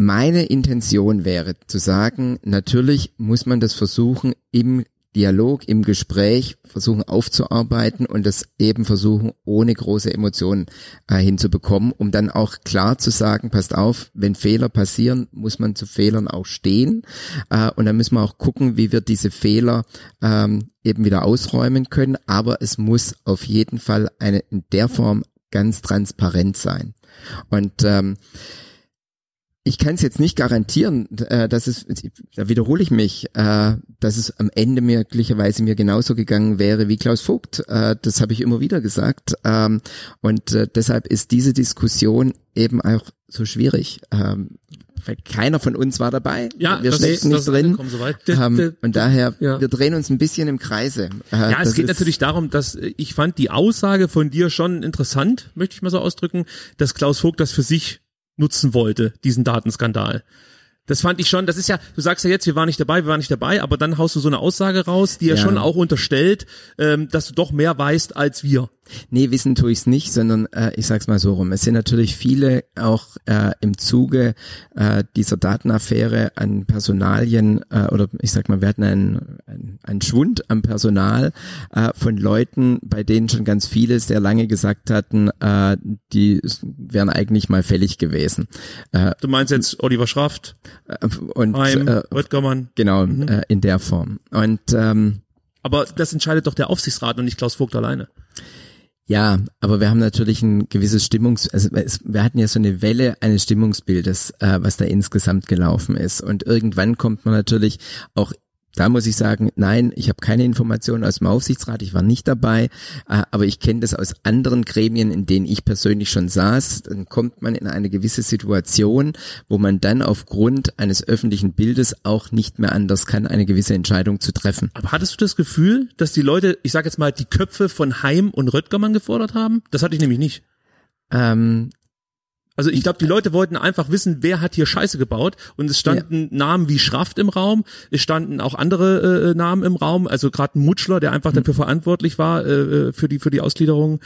meine Intention wäre zu sagen, natürlich muss man das versuchen im Dialog, im Gespräch versuchen aufzuarbeiten und das eben versuchen, ohne große Emotionen äh, hinzubekommen, um dann auch klar zu sagen, passt auf, wenn Fehler passieren, muss man zu Fehlern auch stehen. Äh, und dann müssen wir auch gucken, wie wir diese Fehler ähm, eben wieder ausräumen können. Aber es muss auf jeden Fall eine in der Form ganz transparent sein. Und ähm, ich kann es jetzt nicht garantieren, äh, dass es, da wiederhole ich mich, äh, dass es am Ende möglicherweise mir genauso gegangen wäre wie Klaus Vogt. Äh, das habe ich immer wieder gesagt. Ähm, und äh, deshalb ist diese Diskussion eben auch so schwierig. Ähm, weil keiner von uns war dabei. Ja, wir stecken nicht drin. So ähm, und daher, ja. wir drehen uns ein bisschen im Kreise. Äh, ja, es geht natürlich darum, dass ich fand die Aussage von dir schon interessant, möchte ich mal so ausdrücken, dass Klaus Vogt das für sich nutzen wollte, diesen Datenskandal. Das fand ich schon, das ist ja, du sagst ja jetzt, wir waren nicht dabei, wir waren nicht dabei, aber dann haust du so eine Aussage raus, die ja, ja schon auch unterstellt, ähm, dass du doch mehr weißt als wir. Nee, wissen tue ich's nicht, sondern äh, ich sag's mal so rum. Es sind natürlich viele auch äh, im Zuge äh, dieser Datenaffäre an Personalien äh, oder ich sag mal, wir hatten einen, einen, einen Schwund am Personal äh, von Leuten, bei denen schon ganz viele sehr lange gesagt hatten, äh, die wären eigentlich mal fällig gewesen. Äh, du meinst jetzt Oliver Schraft und Heim, äh, Genau, mhm. äh, in der Form. Und ähm, aber das entscheidet doch der Aufsichtsrat und nicht Klaus Vogt alleine. Ja, aber wir haben natürlich ein gewisses Stimmungs, also es, wir hatten ja so eine Welle eines Stimmungsbildes, äh, was da insgesamt gelaufen ist. Und irgendwann kommt man natürlich auch da muss ich sagen, nein, ich habe keine Informationen aus dem Aufsichtsrat, ich war nicht dabei, äh, aber ich kenne das aus anderen Gremien, in denen ich persönlich schon saß. Dann kommt man in eine gewisse Situation, wo man dann aufgrund eines öffentlichen Bildes auch nicht mehr anders kann, eine gewisse Entscheidung zu treffen. Aber hattest du das Gefühl, dass die Leute, ich sage jetzt mal, die Köpfe von Heim und Röttgermann gefordert haben? Das hatte ich nämlich nicht. Ähm, Also ich glaube, die Leute wollten einfach wissen, wer hat hier Scheiße gebaut. Und es standen Namen wie Schraft im Raum, es standen auch andere äh, Namen im Raum, also gerade ein Mutschler, der einfach dafür verantwortlich war, äh, für die für die Ausgliederung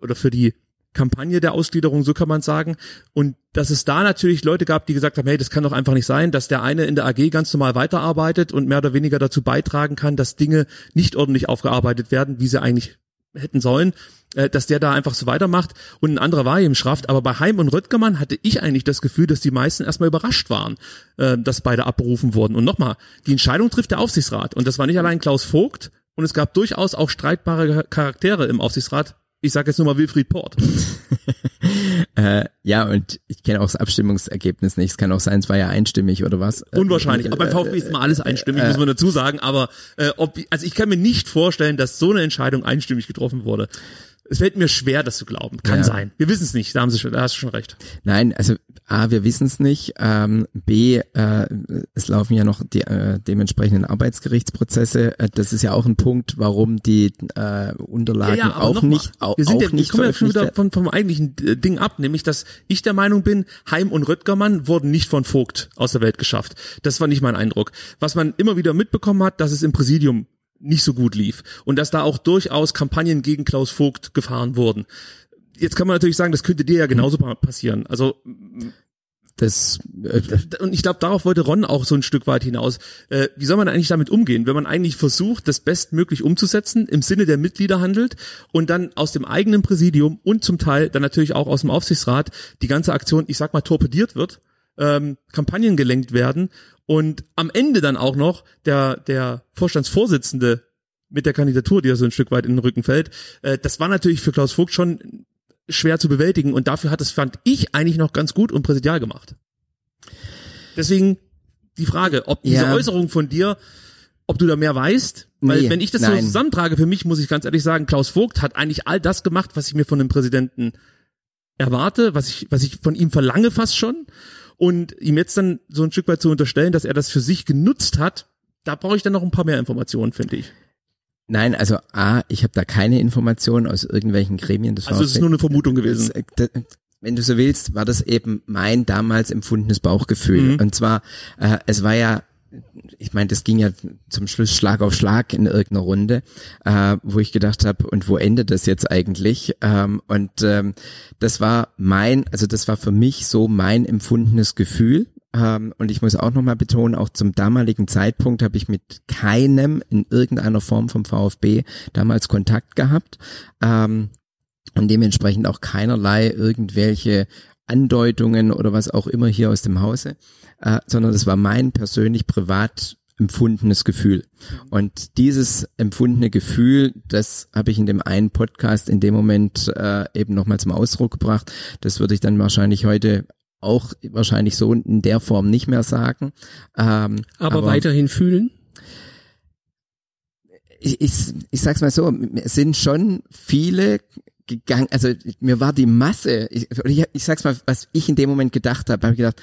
oder für die Kampagne der Ausgliederung, so kann man sagen. Und dass es da natürlich Leute gab, die gesagt haben, hey, das kann doch einfach nicht sein, dass der eine in der AG ganz normal weiterarbeitet und mehr oder weniger dazu beitragen kann, dass Dinge nicht ordentlich aufgearbeitet werden, wie sie eigentlich hätten sollen, äh, dass der da einfach so weitermacht und ein anderer war eben Schraft. Aber bei Heim und Röttgermann hatte ich eigentlich das Gefühl, dass die meisten erstmal überrascht waren, äh, dass beide abberufen wurden. Und nochmal, die Entscheidung trifft der Aufsichtsrat. Und das war nicht allein Klaus Vogt, und es gab durchaus auch streitbare Charaktere im Aufsichtsrat. Ich sage jetzt nur mal Wilfried Port. äh, ja, und ich kenne auch das Abstimmungsergebnis nicht. Es kann auch sein, es war ja einstimmig oder was. Unwahrscheinlich. Aber beim VfB ist immer alles einstimmig, muss man dazu sagen. Aber äh, ob, also ich kann mir nicht vorstellen, dass so eine Entscheidung einstimmig getroffen wurde. Es fällt mir schwer, das zu glauben. Kann Ja. sein. Wir wissen es nicht. Da haben Sie schon, da hast du schon recht. Nein, also A, wir wissen es nicht. Ähm, B, äh, es laufen ja noch die äh, dementsprechenden Arbeitsgerichtsprozesse. Äh, das ist ja auch ein Punkt, warum die äh, Unterlagen aber auch noch mal, nicht, auch, wir sind auch ja, nicht wir kommen ja schon wieder von, vom eigentlichen äh, Ding ab, nämlich, dass ich der Meinung bin, Heim und Röttgermann wurden nicht von Vogt aus der Welt geschafft. Das war nicht mein Eindruck. Was man immer wieder mitbekommen hat, dass es im Präsidium nicht so gut lief und dass da auch durchaus Kampagnen gegen Klaus Vogt gefahren wurden. Jetzt kann man natürlich sagen, das könnte dir ja genauso pa- passieren. Also Das, äh, und ich glaube, darauf wollte Ron auch so ein Stück weit hinaus. Äh, wie soll man eigentlich damit umgehen, wenn man eigentlich versucht, das bestmöglich umzusetzen, im Sinne der Mitglieder handelt und dann aus dem eigenen Präsidium und zum Teil dann natürlich auch aus dem Aufsichtsrat die ganze Aktion, ich sag mal, torpediert wird, ähm, Kampagnen gelenkt werden und am Ende dann auch noch der, der Vorstandsvorsitzende mit der Kandidatur, die ja so ein Stück weit in den Rücken fällt, äh, das war natürlich für Klaus Vogt schon schwer zu bewältigen und dafür hat es, fand ich, eigentlich noch ganz gut und präsidial gemacht. Deswegen die Frage, ob diese Ja. Äußerung von dir, ob du da mehr weißt, weil Nee, wenn ich das so nein. zusammentrage, für mich muss ich ganz ehrlich sagen, Klaus Vogt hat eigentlich all das gemacht, was ich mir von dem Präsidenten erwarte, was ich, was ich von ihm verlange fast schon und ihm jetzt dann so ein Stück weit zu unterstellen, dass er das für sich genutzt hat, da brauche ich dann noch ein paar mehr Informationen, finde ich. nein, also A, ich habe da keine Informationen aus irgendwelchen Gremien. Das Also es ist nur eine Vermutung gewesen. Das, das, wenn du so willst, war das eben mein damals empfundenes Bauchgefühl. Mhm. Und zwar, äh, es war ja, ich meine, das ging ja zum Schluss Schlag auf Schlag in irgendeiner Runde, äh, wo ich gedacht habe, und wo endet das jetzt eigentlich? Ähm, und ähm, das war mein, also das war für mich so mein empfundenes Gefühl. Ähm, und ich muss auch nochmal betonen, auch zum damaligen Zeitpunkt habe ich mit keinem in irgendeiner Form vom VfB damals Kontakt gehabt. Ähm, und dementsprechend auch keinerlei irgendwelche Andeutungen oder was auch immer hier aus dem Hause, äh, sondern das war mein persönlich privat empfundenes Gefühl. Und dieses empfundene Gefühl, das habe ich in dem einen Podcast in dem Moment äh, eben nochmal zum Ausdruck gebracht. Das würde ich dann wahrscheinlich heute auch wahrscheinlich so in der Form nicht mehr sagen. Ähm, Aber, weiterhin fühlen. ich, ich, ich sag's mal so, es sind schon viele gegangen, also mir war die Masse, ich, ich, ich sag's mal, was ich in dem Moment gedacht habe, habe ich gedacht,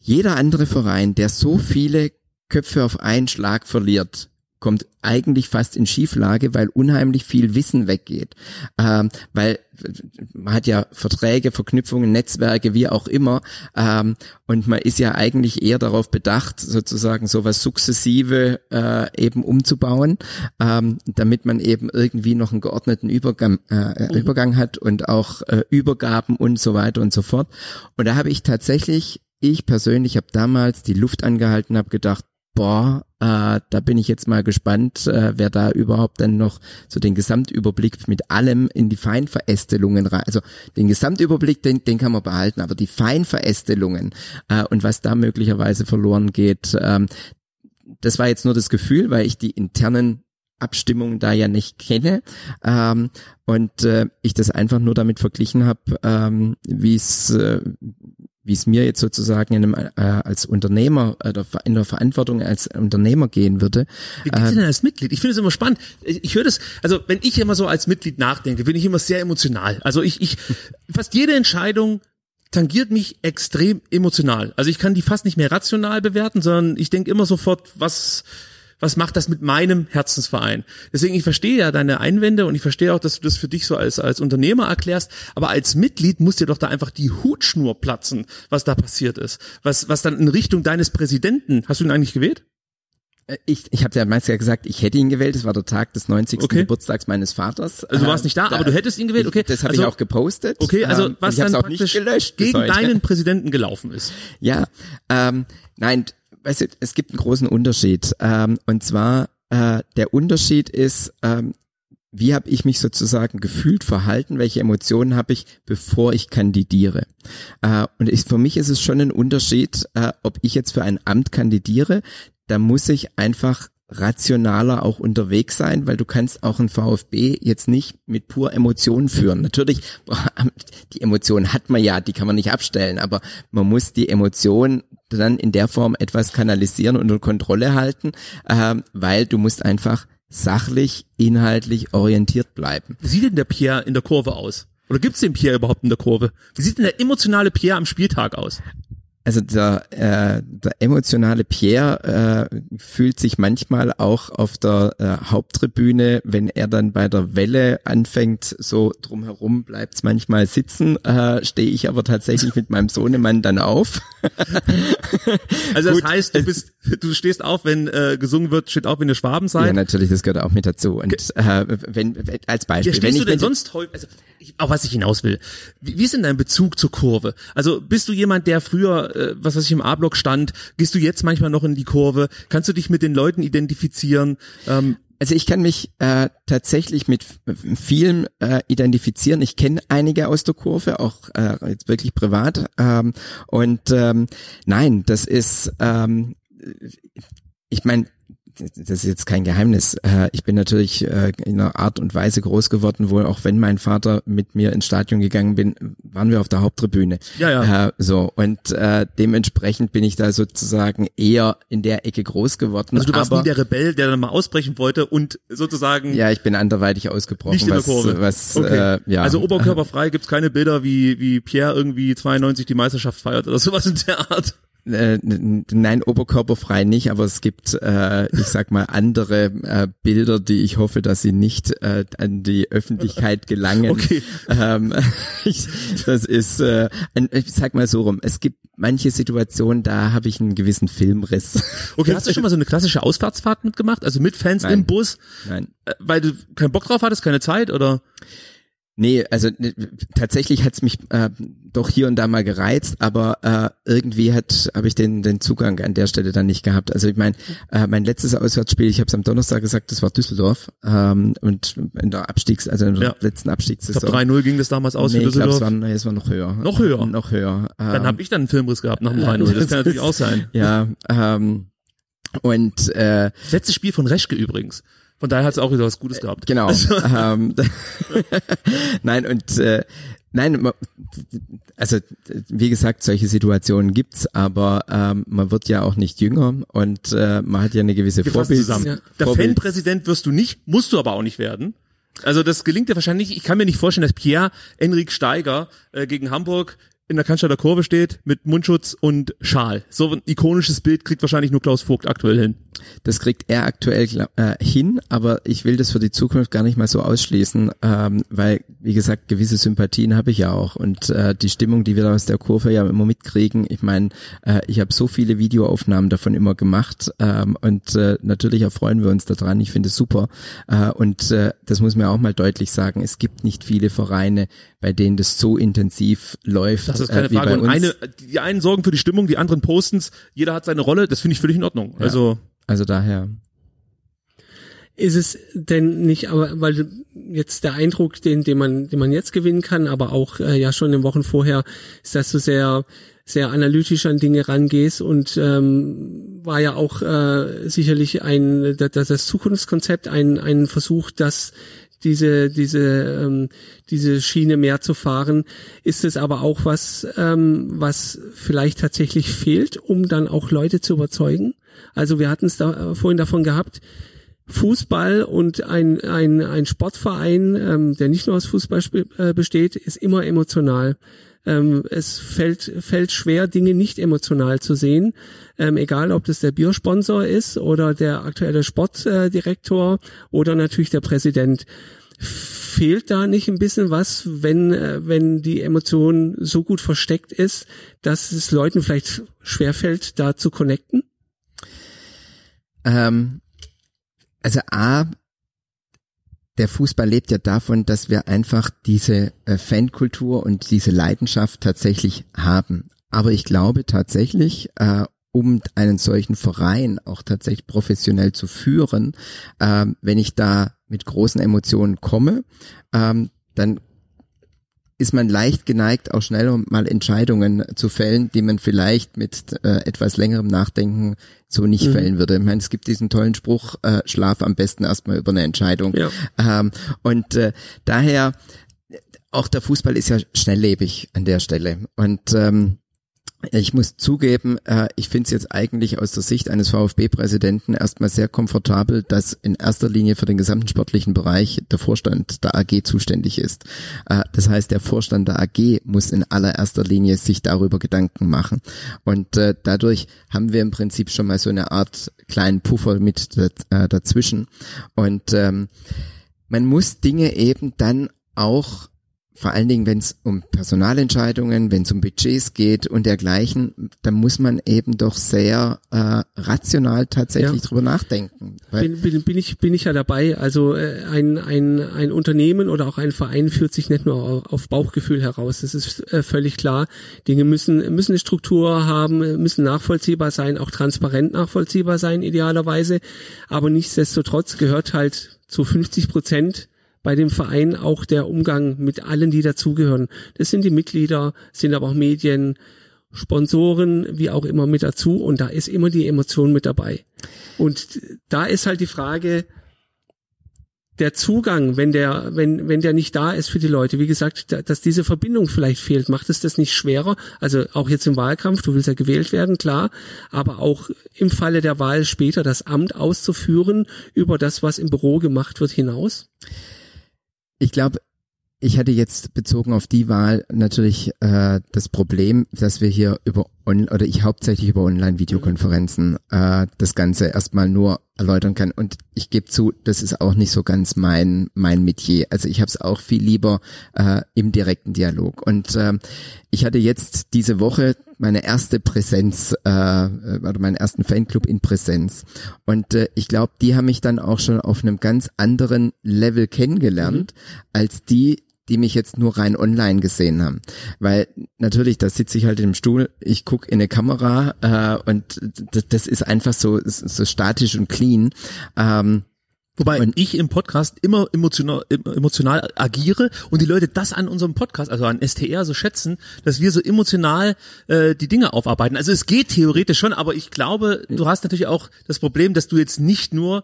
jeder andere Verein, der so viele Köpfe auf einen Schlag verliert, kommt eigentlich fast in Schieflage, weil unheimlich viel Wissen weggeht. Ähm, weil man hat ja Verträge, Verknüpfungen, Netzwerke, wie auch immer. Ähm, und man ist ja eigentlich eher darauf bedacht, sozusagen sowas sukzessive äh, eben umzubauen, ähm, damit man eben irgendwie noch einen geordneten Übergang, äh, Übergang hat und auch äh, Übergaben und so weiter und so fort. Und da habe ich tatsächlich, ich persönlich habe damals die Luft angehalten, habe gedacht, boah, äh, da bin ich jetzt mal gespannt, äh, wer da überhaupt dann noch so den Gesamtüberblick mit allem in die Feinverästelungen rein. Also den Gesamtüberblick, den, den kann man behalten, aber die Feinverästelungen äh, und was da möglicherweise verloren geht, ähm, das war jetzt nur das Gefühl, weil ich die internen Abstimmungen da ja nicht kenne ähm, und äh, ich das einfach nur damit verglichen habe, ähm, wie es äh, wie es mir jetzt sozusagen in einem, äh, als Unternehmer äh, in der Verantwortung als Unternehmer gehen würde. Wie geht's denn als Mitglied? Ich finde es immer spannend. Ich, ich höre das, also wenn ich immer so als Mitglied nachdenke, bin ich immer sehr emotional. Also ich, ich fast jede Entscheidung tangiert mich extrem emotional. Also ich kann die fast nicht mehr rational bewerten, sondern ich denke immer sofort, was was macht das mit meinem Herzensverein? Deswegen, ich verstehe ja deine Einwände und ich verstehe auch, dass du das für dich so als, als Unternehmer erklärst, aber als Mitglied muss dir doch da einfach die Hutschnur platzen, was da passiert ist. Was, was dann in Richtung deines Präsidenten, hast du ihn eigentlich gewählt? Äh, ich, ich habe ja meistens ja gesagt, ich hätte ihn gewählt. Es war der Tag des 90. Okay. Geburtstags meines Vaters. Also du warst nicht da, Äh, aber du hättest ihn gewählt, okay. Das habe also, ich auch gepostet. Okay, also Ähm, was dann auch nicht gelöscht gegen deinen Präsidenten gelaufen ist. Ja, ähm, nein, weißt du, es gibt einen großen Unterschied. Ähm, und zwar, äh, der Unterschied ist, ähm, wie habe ich mich sozusagen gefühlt, verhalten, welche Emotionen habe ich, bevor ich kandidiere. Äh, und ich, für mich ist es schon ein Unterschied, äh, ob ich jetzt für ein Amt kandidiere, da muss ich einfach rationaler auch unterwegs sein, weil du kannst auch ein VfB jetzt nicht mit pur Emotionen führen. Natürlich, die Emotionen hat man ja, die kann man nicht abstellen, aber man muss die Emotionen dann in der Form etwas kanalisieren und unter Kontrolle halten, ähm, weil du musst einfach sachlich, inhaltlich orientiert bleiben. Wie sieht denn der Pierre in der Kurve aus? Oder gibt's den Pierre überhaupt in der Kurve? Wie sieht denn der emotionale Pierre am Spieltag aus? Also der, äh, der emotionale Pierre äh, fühlt sich manchmal auch auf der äh, Haupttribüne, wenn er dann bei der Welle anfängt, so drumherum bleibt's manchmal sitzen, äh, stehe ich aber tatsächlich mit meinem Sohnemann dann auf. Also das Gut. heißt, du bist, du stehst auf, wenn äh, gesungen wird, steht auf, wenn ihr Schwaben Ja, seid. natürlich, das gehört auch mit dazu. Und äh, wenn, wenn als Ja, Beispiel, wenn stehst ich du denn sonst häufig, also ich, auf was ich hinaus will, wie, wie ist denn dein Bezug zur Kurve? Also bist du jemand, der früher, äh, was weiß ich, im A-Block stand, gehst du jetzt manchmal noch in die Kurve? Kannst du dich mit den Leuten identifizieren? Ähm, Also ich kann mich äh, tatsächlich mit vielen äh, identifizieren. Ich kenne einige aus der Kurve, auch äh, jetzt wirklich privat. Ähm, und ähm, nein, das ist, ähm, ich meine, das ist jetzt kein Geheimnis. Äh, ich bin natürlich äh, in einer Art und Weise groß geworden, wo auch wenn mein Vater mit mir ins Stadion gegangen bin, waren wir auf der Haupttribüne. Ja, ja. Äh, so und dementsprechend bin ich da sozusagen eher in der Ecke groß geworden. also du warst aber, nie der Rebell, der dann mal ausbrechen wollte und sozusagen ja, ich bin anderweitig ausgebrochen. nicht in der Kurve. Was, okay. äh, ja. Also oberkörperfrei gibt's keine Bilder, wie, wie Pierre irgendwie 92 die Meisterschaft feiert oder sowas in der Art. Äh, nein, oberkörperfrei nicht, aber es gibt, äh, ich sag mal, andere äh, Bilder, die ich hoffe, dass sie nicht äh, an die Öffentlichkeit gelangen. Okay. Ähm, ich, das ist, äh, ein, ich sag mal so rum, es gibt manche Situationen, da habe ich einen gewissen Filmriss. Okay, hast du schon mal so eine klassische Auswärtsfahrt mitgemacht? Also mit Fans Nein. im Bus? Nein. Äh, Weil du keinen Bock drauf hattest, keine Zeit oder? Nee, also ne, tatsächlich hat's mich äh, doch hier und da mal gereizt, aber äh, irgendwie hat habe ich den den Zugang an der Stelle dann nicht gehabt. Also ich meine, äh, mein letztes Auswärtsspiel, ich habe es am Donnerstag gesagt, das war Düsseldorf ähm, und in der Abstiegs, also in der Ja. letzten Ich Abstiegssaison. glaube 3-0 ging das damals aus nee, für ich glaube, es Düsseldorf. war, nee, es war noch höher. Noch höher? Noch höher. Dann Ähm, habe ich dann einen Filmriss gehabt nach dem 3-0. Das kann natürlich auch sein. ja, ähm, und äh, Das letzte Spiel von Reschke übrigens. Von daher hat es auch wieder was Gutes gehabt. Genau. ähm, nein, und äh, nein, also wie gesagt, solche Situationen gibt's, aber ähm, man wird ja auch nicht jünger und äh, man hat ja eine gewisse fassen Vorbild. zusammen. Der Vorbild- Fanpräsident wirst du nicht, musst du aber auch nicht werden. Also das gelingt dir wahrscheinlich nicht. Ich kann mir nicht vorstellen, dass Pierre Enrik Steiger äh, gegen Hamburg in der Cannstatter Kurve steht mit Mundschutz und Schal. So ein ikonisches Bild kriegt wahrscheinlich nur Klaus Vogt aktuell hin. Das kriegt er aktuell äh, hin, aber ich will das für die Zukunft gar nicht mal so ausschließen, ähm, weil, wie gesagt, gewisse Sympathien habe ich ja auch. Und äh, die Stimmung, die wir da aus der Kurve ja immer mitkriegen, ich meine, äh, ich habe so viele Videoaufnahmen davon immer gemacht ähm, und äh, natürlich erfreuen wir uns daran. Ich finde es super. Äh, und äh, das muss man auch mal deutlich sagen, es gibt nicht viele Vereine, bei denen das so intensiv läuft. Das ist keine äh, Frage. Und eine, die einen sorgen für die Stimmung, die anderen posten's. Jeder hat seine Rolle. Das finde ich völlig in Ordnung. Ja. Also Also daher. Ist es denn nicht, aber weil jetzt der Eindruck, den, den man, den man jetzt gewinnen kann, aber auch äh, ja schon in den Wochen vorher, ist, dass du sehr, sehr analytisch an Dinge rangehst und ähm, war ja auch äh, sicherlich ein das, das Zukunftskonzept ein, ein Versuch, dass diese diese ähm, diese Schiene mehr zu fahren. Ist es aber auch was, ähm, was vielleicht tatsächlich fehlt, um dann auch Leute zu überzeugen? Also wir hatten es da äh, vorhin davon gehabt. Fußball und ein, ein, ein Sportverein, ähm, der nicht nur aus Fußball äh, besteht, ist immer emotional. Ähm, es fällt, fällt schwer, Dinge nicht emotional zu sehen, ähm, egal ob das der Biersponsor ist oder der aktuelle Sportdirektor oder natürlich der Präsident. Fehlt da nicht ein bisschen was, wenn, äh, wenn die Emotion so gut versteckt ist, dass es Leuten vielleicht schwerfällt, da zu connecten? Ähm, also A, der Fußball lebt ja davon, dass wir einfach diese äh, Fankultur und diese Leidenschaft tatsächlich haben. Aber ich glaube tatsächlich, äh, um einen solchen Verein auch tatsächlich professionell zu führen, äh, wenn ich da mit großen Emotionen komme, ähm, dann ist man leicht geneigt, auch schneller mal Entscheidungen zu fällen, die man vielleicht mit äh, etwas längerem Nachdenken so nicht mhm. fällen würde. Ich meine, es gibt diesen tollen Spruch, äh, schlaf am besten erstmal über eine Entscheidung. Ja. Ähm, und äh, daher, auch der Fußball ist ja schnelllebig an der Stelle. Und ähm, ich muss zugeben, äh, ich finde es jetzt eigentlich aus der Sicht eines VfB-Präsidenten erstmal sehr komfortabel, dass in erster Linie für den gesamten sportlichen Bereich der Vorstand der AG zuständig ist. Äh, das heißt, der Vorstand der AG muss in allererster Linie sich darüber Gedanken machen. Und äh, dadurch haben wir im Prinzip schon mal so eine Art kleinen Puffer mit dazwischen. Und ähm, man muss Dinge eben dann auch vor allen Dingen, wenn es um Personalentscheidungen, wenn es um Budgets geht und dergleichen, da muss man eben doch sehr äh, rational tatsächlich ja. drüber nachdenken. Bin, bin, bin, ich bin ich ja dabei. Also äh, ein, ein, ein Unternehmen oder auch ein Verein führt sich nicht nur auf Bauchgefühl heraus. Das ist äh, völlig klar. Dinge müssen müssen eine Struktur haben, müssen nachvollziehbar sein, auch transparent nachvollziehbar sein idealerweise. Aber nichtsdestotrotz gehört halt zu 50 Prozent bei dem Verein auch der Umgang mit allen, die dazugehören. Das sind die Mitglieder, sind aber auch Medien, Sponsoren, wie auch immer mit dazu und da ist immer die Emotion mit dabei. Und da ist halt die Frage, der Zugang, wenn der, wenn, wenn der nicht da ist für die Leute, wie gesagt, dass diese Verbindung vielleicht fehlt, macht es das nicht schwerer? Also auch jetzt im Wahlkampf, du willst ja gewählt werden, klar, aber auch im Falle der Wahl später das Amt auszuführen über das, was im Büro gemacht wird, hinaus? Ich glaube, ich hatte jetzt bezogen auf die Wahl natürlich äh, das Problem, dass wir hier über on oder ich hauptsächlich über Online-Videokonferenzen äh, das Ganze erstmal nur erläutern kann. Und ich gebe zu, das ist auch nicht so ganz mein mein Metier. Also ich habe es auch viel lieber äh, im direkten Dialog. Und äh, ich hatte jetzt diese Woche meine erste Präsenz äh, oder meinen ersten Fanclub in Präsenz. Und äh, ich glaube, die haben mich dann auch schon auf einem ganz anderen Level kennengelernt, mhm. als die, die mich jetzt nur rein online gesehen haben. Weil natürlich, da sitze ich halt im Stuhl, ich guck in eine Kamera äh, und das ist einfach so, so statisch und clean. Ähm, Wobei und ich im Podcast immer emotional, emotional agiere und die Leute das an unserem Podcast, also an STR, so schätzen, dass wir so emotional äh, die Dinge aufarbeiten. Also es geht theoretisch schon, aber ich glaube, du hast natürlich auch das Problem, dass du jetzt nicht nur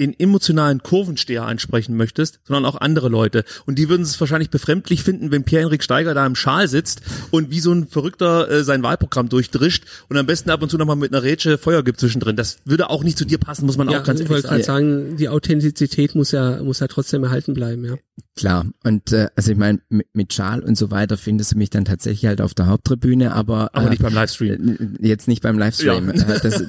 den emotionalen Kurvensteher ansprechen möchtest, sondern auch andere Leute. Und die würden es wahrscheinlich befremdlich finden, wenn Pierre-Henrik Steiger da im Schal sitzt und wie so ein Verrückter äh, sein Wahlprogramm durchdrischt und am besten ab und zu nochmal mit einer Rätsche Feuer gibt zwischendrin. Das würde auch nicht zu dir passen, muss man ja, auch ganz ehrlich sagen. Ich wollte sagen, die Authentizität muss ja, muss ja trotzdem erhalten bleiben, ja. Klar. Und äh, also ich meine, mit, mit Schal und so weiter findest du mich dann tatsächlich halt auf der Haupttribüne, aber aber äh, nicht beim Livestream. Äh, jetzt nicht beim Livestream. Ja. Äh, das,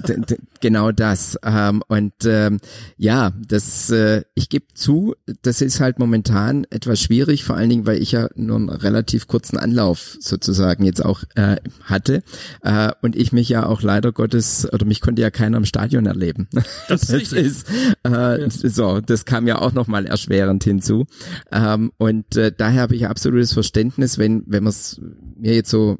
genau das. Ähm, und ähm, ja, das äh, ich gebe zu, das ist halt momentan etwas schwierig, vor allen Dingen, weil ich ja nur einen relativ kurzen Anlauf sozusagen jetzt auch äh, hatte äh, und ich mich ja auch leider Gottes oder mich konnte ja keiner im Stadion erleben. Das, das ist äh, ja. so, das kam ja auch nochmal erschwerend hinzu. Ähm, und äh, daher habe ich absolutes Verständnis, wenn, wenn man es mir jetzt so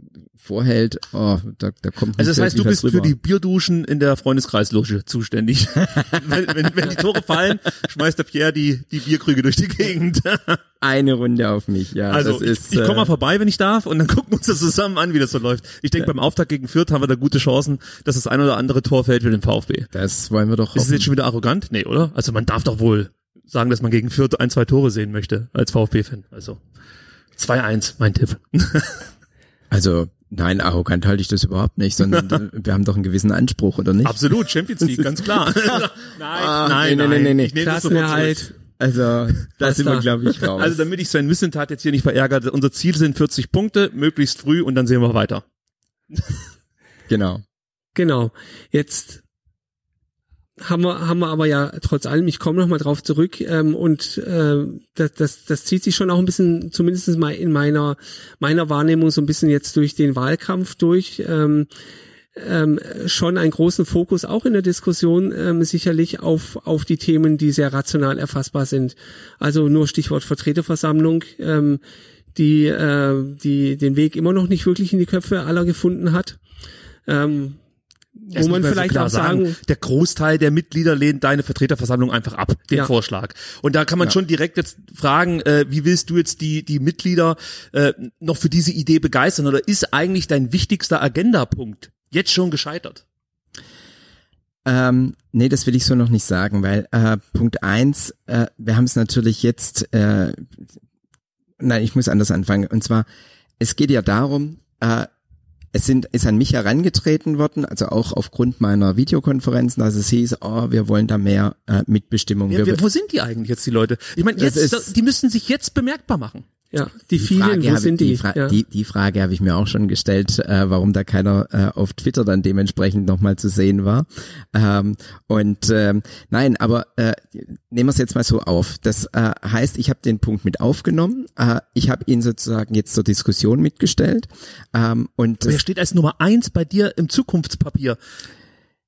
vorhält, oh, da, da kommt Also das heißt, du bist für die Bierduschen in der Freundeskreisloge zuständig. wenn, wenn, wenn die Tore fallen, schmeißt der Pierre die, die Bierkrüge durch die Gegend. Eine Runde auf mich, ja. Also das ist, ich, ich komme mal äh, vorbei, wenn ich darf, und dann gucken wir uns das zusammen an, wie das so läuft. Ich denke, ja. beim Auftakt gegen Fürth haben wir da gute Chancen, dass das ein oder andere Tor fällt für den VfB. Das wollen wir doch hoffen. Ist es jetzt schon wieder arrogant? Nee, oder? Also man darf doch wohl sagen, dass man gegen Fürth ein, zwei Tore sehen möchte als VfB-Fan. Also 2-1, mein Tipp. Also nein, arrogant halte ich das überhaupt nicht, sondern wir haben doch einen gewissen Anspruch, oder nicht? Absolut, Champions League, ganz klar. nein, Ah, nein, nee, nein. nee, nee. Ich nehme das sofort Klassenerhalt. zurück. Also da sind wir, glaube ich, raus. Also damit ich Sven Missentat jetzt hier nicht verärgert, unser Ziel sind 40 Punkte, möglichst früh und dann sehen wir weiter. genau. Genau. Jetzt haben wir, haben wir aber ja trotz allem, ich komme noch mal drauf zurück ähm, und äh, das, das, das zieht sich schon auch ein bisschen, zumindest mal in meiner meiner Wahrnehmung so ein bisschen jetzt durch den Wahlkampf durch. Ähm, ähm, schon einen großen Fokus auch in der Diskussion ähm, sicherlich auf auf die Themen, die sehr rational erfassbar sind. Also nur Stichwort Vertreterversammlung, ähm, die äh, die den Weg immer noch nicht wirklich in die Köpfe aller gefunden hat. Ähm, Das wo man so vielleicht klar auch sagen, der Großteil der Mitglieder lehnt deine Vertreterversammlung einfach ab, den Ja. Vorschlag. Und da kann man schon direkt jetzt fragen, äh, wie willst du jetzt die die Mitglieder äh, noch für diese Idee begeistern oder ist eigentlich dein wichtigster Agendapunkt jetzt schon gescheitert? Ähm, nee, das will ich so noch nicht sagen, weil äh, Punkt eins, äh, wir haben es natürlich jetzt, äh, nein, ich muss anders anfangen. Und zwar, es geht ja darum, äh, es sind, ist an mich herangetreten worden, also auch aufgrund meiner Videokonferenzen, dass es hieß, oh, wir wollen da mehr äh, Mitbestimmung. Ja, Wir- wo sind die eigentlich jetzt die Leute? Ich meine, jetzt ist- die müssen sich jetzt bemerkbar machen. Ja, die, Die vielen, Frage wo habe- sind die? Fra ja. die, die Frage habe ich mir auch schon gestellt, äh, warum da keiner äh, auf Twitter dann dementsprechend nochmal zu sehen war. Ähm, und ähm, nein, aber äh, nehmen wir es jetzt mal so auf. Das äh, heißt, ich habe den Punkt mit aufgenommen. Äh, ich habe ihn sozusagen jetzt zur Diskussion mitgestellt. Ähm, und Wer das, steht als Nummer eins bei dir im Zukunftspapier?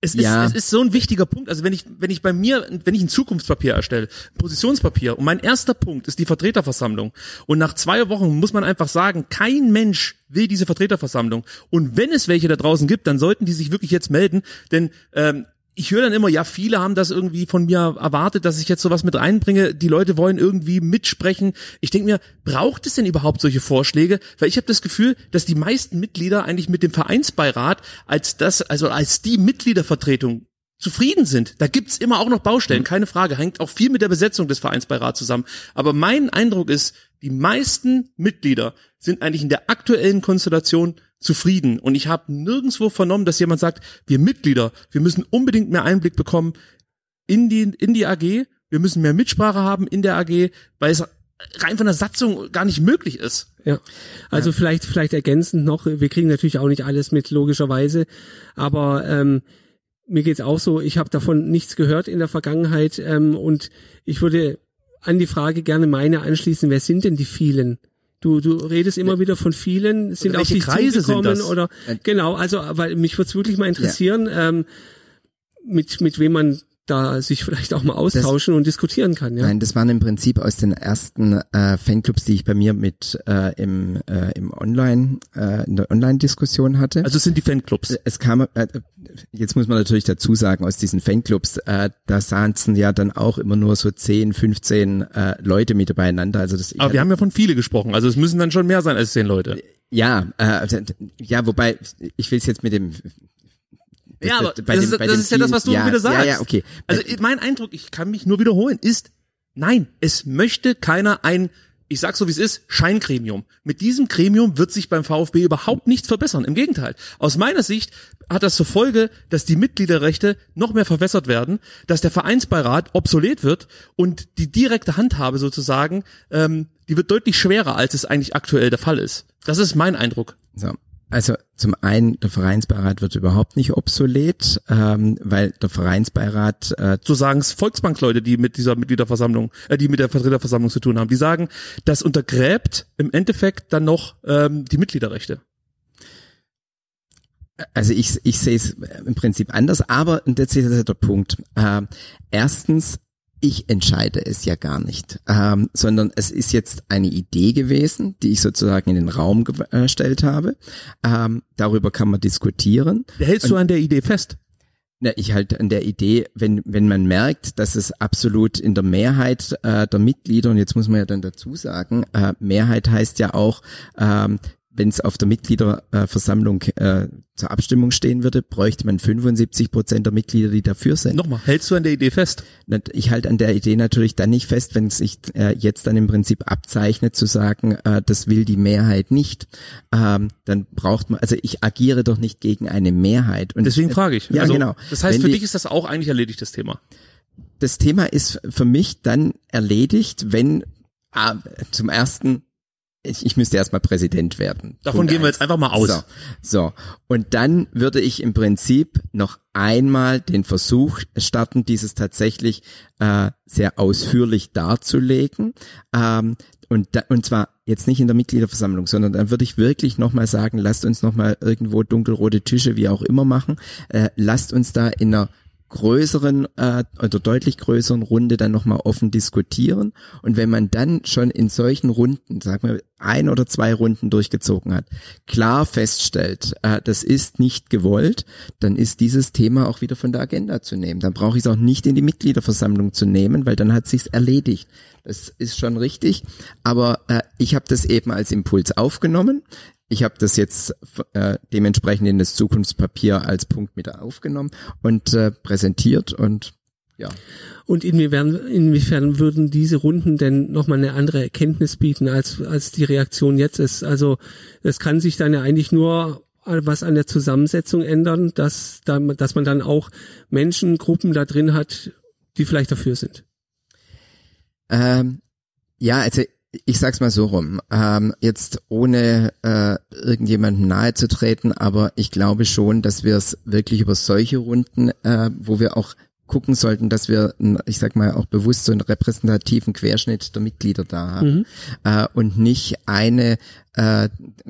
Es ist, Ja. es ist so ein wichtiger Punkt. Also wenn ich, wenn ich bei mir, wenn ich ein Zukunftspapier erstelle, ein Positionspapier, und mein erster Punkt ist die Vertreterversammlung. Und nach zwei Wochen muss man einfach sagen, kein Mensch will diese Vertreterversammlung. Und wenn es welche da draußen gibt, dann sollten die sich wirklich jetzt melden, denn ähm, ich höre dann immer, ja, viele haben das irgendwie von mir erwartet, dass ich jetzt sowas mit reinbringe. Die Leute wollen irgendwie mitsprechen. Ich denke mir, braucht es denn überhaupt solche Vorschläge? Weil ich habe das Gefühl, dass die meisten Mitglieder eigentlich mit dem Vereinsbeirat als das, also als die Mitgliedervertretung zufrieden sind. Da gibt's immer auch noch Baustellen, keine Frage. Hängt auch viel mit der Besetzung des Vereinsbeirats zusammen. Aber mein Eindruck ist, die meisten Mitglieder sind eigentlich in der aktuellen Konstellation zufrieden. Und ich habe nirgendswo vernommen, dass jemand sagt, wir Mitglieder, wir müssen unbedingt mehr Einblick bekommen in die, in die AG, wir müssen mehr Mitsprache haben in der AG, weil es rein von der Satzung gar nicht möglich ist. Ja, also vielleicht vielleicht ergänzend noch, wir kriegen natürlich auch nicht alles mit, logischerweise, aber ähm, mir geht's auch so, ich habe davon nichts gehört in der Vergangenheit. Ähm, und ich würde an die Frage gerne meine anschließen, wer sind denn die vielen? Du, du redest immer wieder von vielen, sind Oder auf dich Kreise zugekommen das? oder genau, also weil mich würde es wirklich mal interessieren, ähm, mit mit wem man da sich vielleicht auch mal austauschen und diskutieren kann, ja. Nein, das waren im Prinzip aus den ersten äh, Fanclubs, die ich bei mir mit äh, im, äh, im Online, äh, in der Online-Diskussion hatte. Also es sind die Fanclubs. es kam, äh, jetzt muss man natürlich dazu sagen, aus diesen Fanclubs, äh, da saßen ja dann auch immer nur so 10, 15 äh, Leute mit beieinander. Also das, Aber wir haben ja von viele gesprochen. Also es müssen dann schon mehr sein als zehn Leute. ja, äh, ja, wobei ich will es jetzt mit dem Ja, aber bei das, dem- ist, bei das ist ja das, was du vielen- wieder ja, sagst. Ja, ja, okay. Also mein Eindruck, ich kann mich nur wiederholen, ist, nein, es möchte keiner ein, ich sag so wie es ist, Scheingremium. Mit diesem Gremium wird sich beim VfB überhaupt nichts verbessern. Im Gegenteil. Aus meiner Sicht hat das zur Folge, dass die Mitgliederrechte noch mehr verwässert werden, dass der Vereinsbeirat obsolet wird und die direkte Handhabe sozusagen, ähm, die wird deutlich schwerer, als es eigentlich aktuell der Fall ist. Das ist mein Eindruck. So. Also zum einen, der Vereinsbeirat wird überhaupt nicht obsolet, ähm, weil der Vereinsbeirat äh, so sagen es Volksbankleute, die mit dieser Mitgliederversammlung, äh, die mit der Vertreterversammlung zu tun haben. Die sagen, das untergräbt im Endeffekt dann noch ähm, die Mitgliederrechte. Also ich, ich sehe es im Prinzip anders, aber und das ist der Punkt. Äh, erstens, ich entscheide es ja gar nicht, ähm, sondern es ist jetzt eine Idee gewesen, die ich sozusagen in den Raum ge- gestellt habe. Ähm, darüber kann man diskutieren. Hältst du an der Idee fest? Na, ich halt an der Idee, wenn, wenn man merkt, dass es absolut in der Mehrheit äh, der Mitglieder, und jetzt muss man ja dann dazu sagen, äh, Mehrheit heißt ja auch, ähm, wenn es auf der Mitgliederversammlung äh, zur Abstimmung stehen würde, bräuchte man 75 Prozent der Mitglieder, die dafür sind. Nochmal, hältst du an der Idee fest? Ich halte an der Idee natürlich dann nicht fest, wenn es sich äh, jetzt dann im Prinzip abzeichnet, zu sagen, äh, das will die Mehrheit nicht. Ähm, dann braucht man, also ich agiere doch nicht gegen eine Mehrheit. Und Deswegen frage ich. Ja, also, genau. Das heißt, wenn für die, dich ist das auch eigentlich erledigt, das Thema. Das Thema ist für mich dann erledigt, wenn ah, zum ersten ich, ich müsste erstmal Präsident werden. Davon Punkt gehen wir jetzt einfach mal aus. So, so, und dann würde ich im Prinzip noch einmal den Versuch starten, dieses tatsächlich äh, sehr ausführlich darzulegen. Ähm, und, da, und zwar jetzt nicht in der Mitgliederversammlung, sondern dann würde ich wirklich nochmal sagen, lasst uns nochmal irgendwo dunkelrote Tische, wie auch immer machen. Äh, lasst uns da in einer größeren äh, oder deutlich größeren Runde dann nochmal offen diskutieren. Und wenn man dann schon in solchen Runden, sagen wir ein oder zwei Runden durchgezogen hat, klar feststellt, äh, das ist nicht gewollt, dann ist dieses Thema auch wieder von der Agenda zu nehmen. Dann brauche ich es auch nicht in die Mitgliederversammlung zu nehmen, weil dann hat sich's erledigt. Das ist schon richtig. Aber äh, ich habe das eben als Impuls aufgenommen. Ich habe das jetzt äh, dementsprechend in das Zukunftspapier als Punkt mit aufgenommen und äh, präsentiert und ja. Und inwiefern, inwiefern würden diese Runden denn nochmal eine andere Erkenntnis bieten, als, als die Reaktion jetzt ist? Also es kann sich dann ja eigentlich nur was an der Zusammensetzung ändern, dass, dass man dann auch Menschengruppen da drin hat, die vielleicht dafür sind. Ähm, ja, also ich sag's mal so rum, ähm, jetzt ohne äh, irgendjemandem nahe zu treten, aber ich glaube schon, dass wir es wirklich über solche Runden, äh, wo wir auch gucken sollten, dass wir, ich sag mal, auch bewusst so einen repräsentativen Querschnitt der Mitglieder da haben mhm. äh, und nicht eine äh,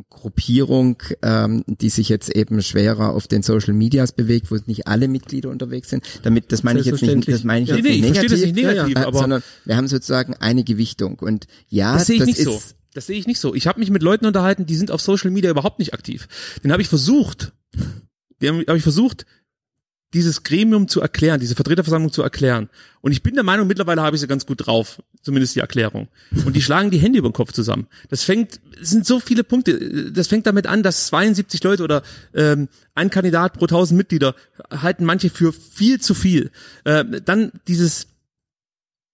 Gruppierung, ähm, die sich jetzt eben schwerer auf den Social Medias bewegt, wo nicht alle Mitglieder unterwegs sind. Damit, das meine ich jetzt nicht, das meine ich ja, jetzt nee, nicht negativ, das nicht negativ äh, sondern wir haben sozusagen eine Gewichtung und ja, das sehe ich das nicht ist, so. Das sehe ich nicht so. Ich habe mich mit Leuten unterhalten, die sind auf Social Media überhaupt nicht aktiv. Den habe ich versucht, den habe ich versucht, dieses Gremium zu erklären, diese Vertreterversammlung zu erklären. Und ich bin der Meinung, mittlerweile habe ich sie ganz gut drauf, zumindest die Erklärung. Und die schlagen die Hände über den Kopf zusammen. Das fängt, es sind so viele Punkte. Das fängt damit an, dass 72 Leute oder ähm, ein Kandidat pro 1000 Mitglieder halten manche für viel zu viel. Äh, dann dieses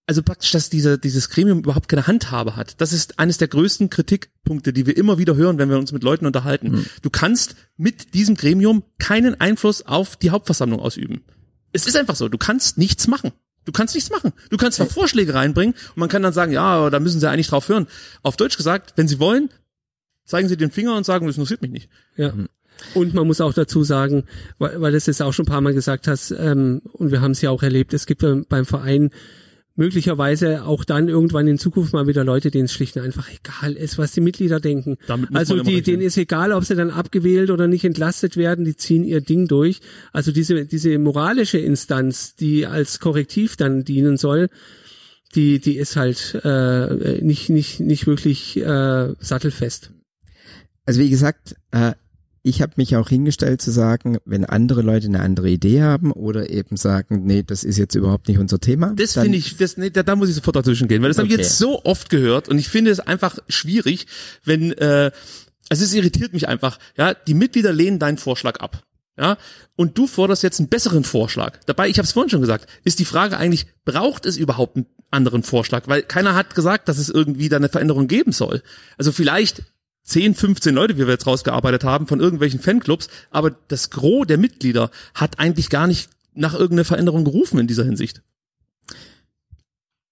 also praktisch, dass dieser, dieses Gremium überhaupt keine Handhabe hat. Das ist eines der größten Kritikpunkte, die wir immer wieder hören, wenn wir uns mit Leuten unterhalten. Mhm. Du kannst mit diesem Gremium keinen Einfluss auf die Hauptversammlung ausüben. Es ist einfach so, du kannst nichts machen. Du kannst nichts machen. Du kannst zwar Vorschläge reinbringen und man kann dann sagen, ja, da müssen sie eigentlich drauf hören. Auf Deutsch gesagt, wenn sie wollen, zeigen sie den Finger und sagen, das interessiert mich nicht. Ja. Mhm. Und man muss auch dazu sagen, weil, weil du es jetzt auch schon ein paar Mal gesagt hast, ähm, und wir haben es ja auch erlebt, es gibt beim Verein möglicherweise auch dann irgendwann in Zukunft mal wieder Leute, denen es schlicht und einfach egal ist, was die Mitglieder denken. also die, denen ist egal, ob sie dann abgewählt oder nicht entlastet werden, die ziehen ihr Ding durch. Also diese, diese moralische Instanz, die als Korrektiv dann dienen soll, die, die ist halt äh, nicht, nicht, nicht wirklich äh, sattelfest. Also wie gesagt, äh, ich habe mich auch hingestellt zu sagen, wenn andere Leute eine andere Idee haben oder eben sagen, nee, das ist jetzt überhaupt nicht unser Thema. Das finde ich, das, nee, da, da muss ich sofort dazwischen gehen, weil das okay. habe ich jetzt so oft gehört und ich finde es einfach schwierig, wenn, äh, also es irritiert mich einfach, ja, die Mitglieder lehnen deinen Vorschlag ab. Ja, und du forderst jetzt einen besseren Vorschlag. Dabei, ich habe es vorhin schon gesagt, ist die Frage eigentlich, braucht es überhaupt einen anderen Vorschlag? Weil keiner hat gesagt, dass es irgendwie da eine Veränderung geben soll. Also vielleicht 10, 15 Leute, wie wir jetzt rausgearbeitet haben, von irgendwelchen Fanclubs, aber das Gros der Mitglieder hat eigentlich gar nicht nach irgendeiner Veränderung gerufen in dieser Hinsicht.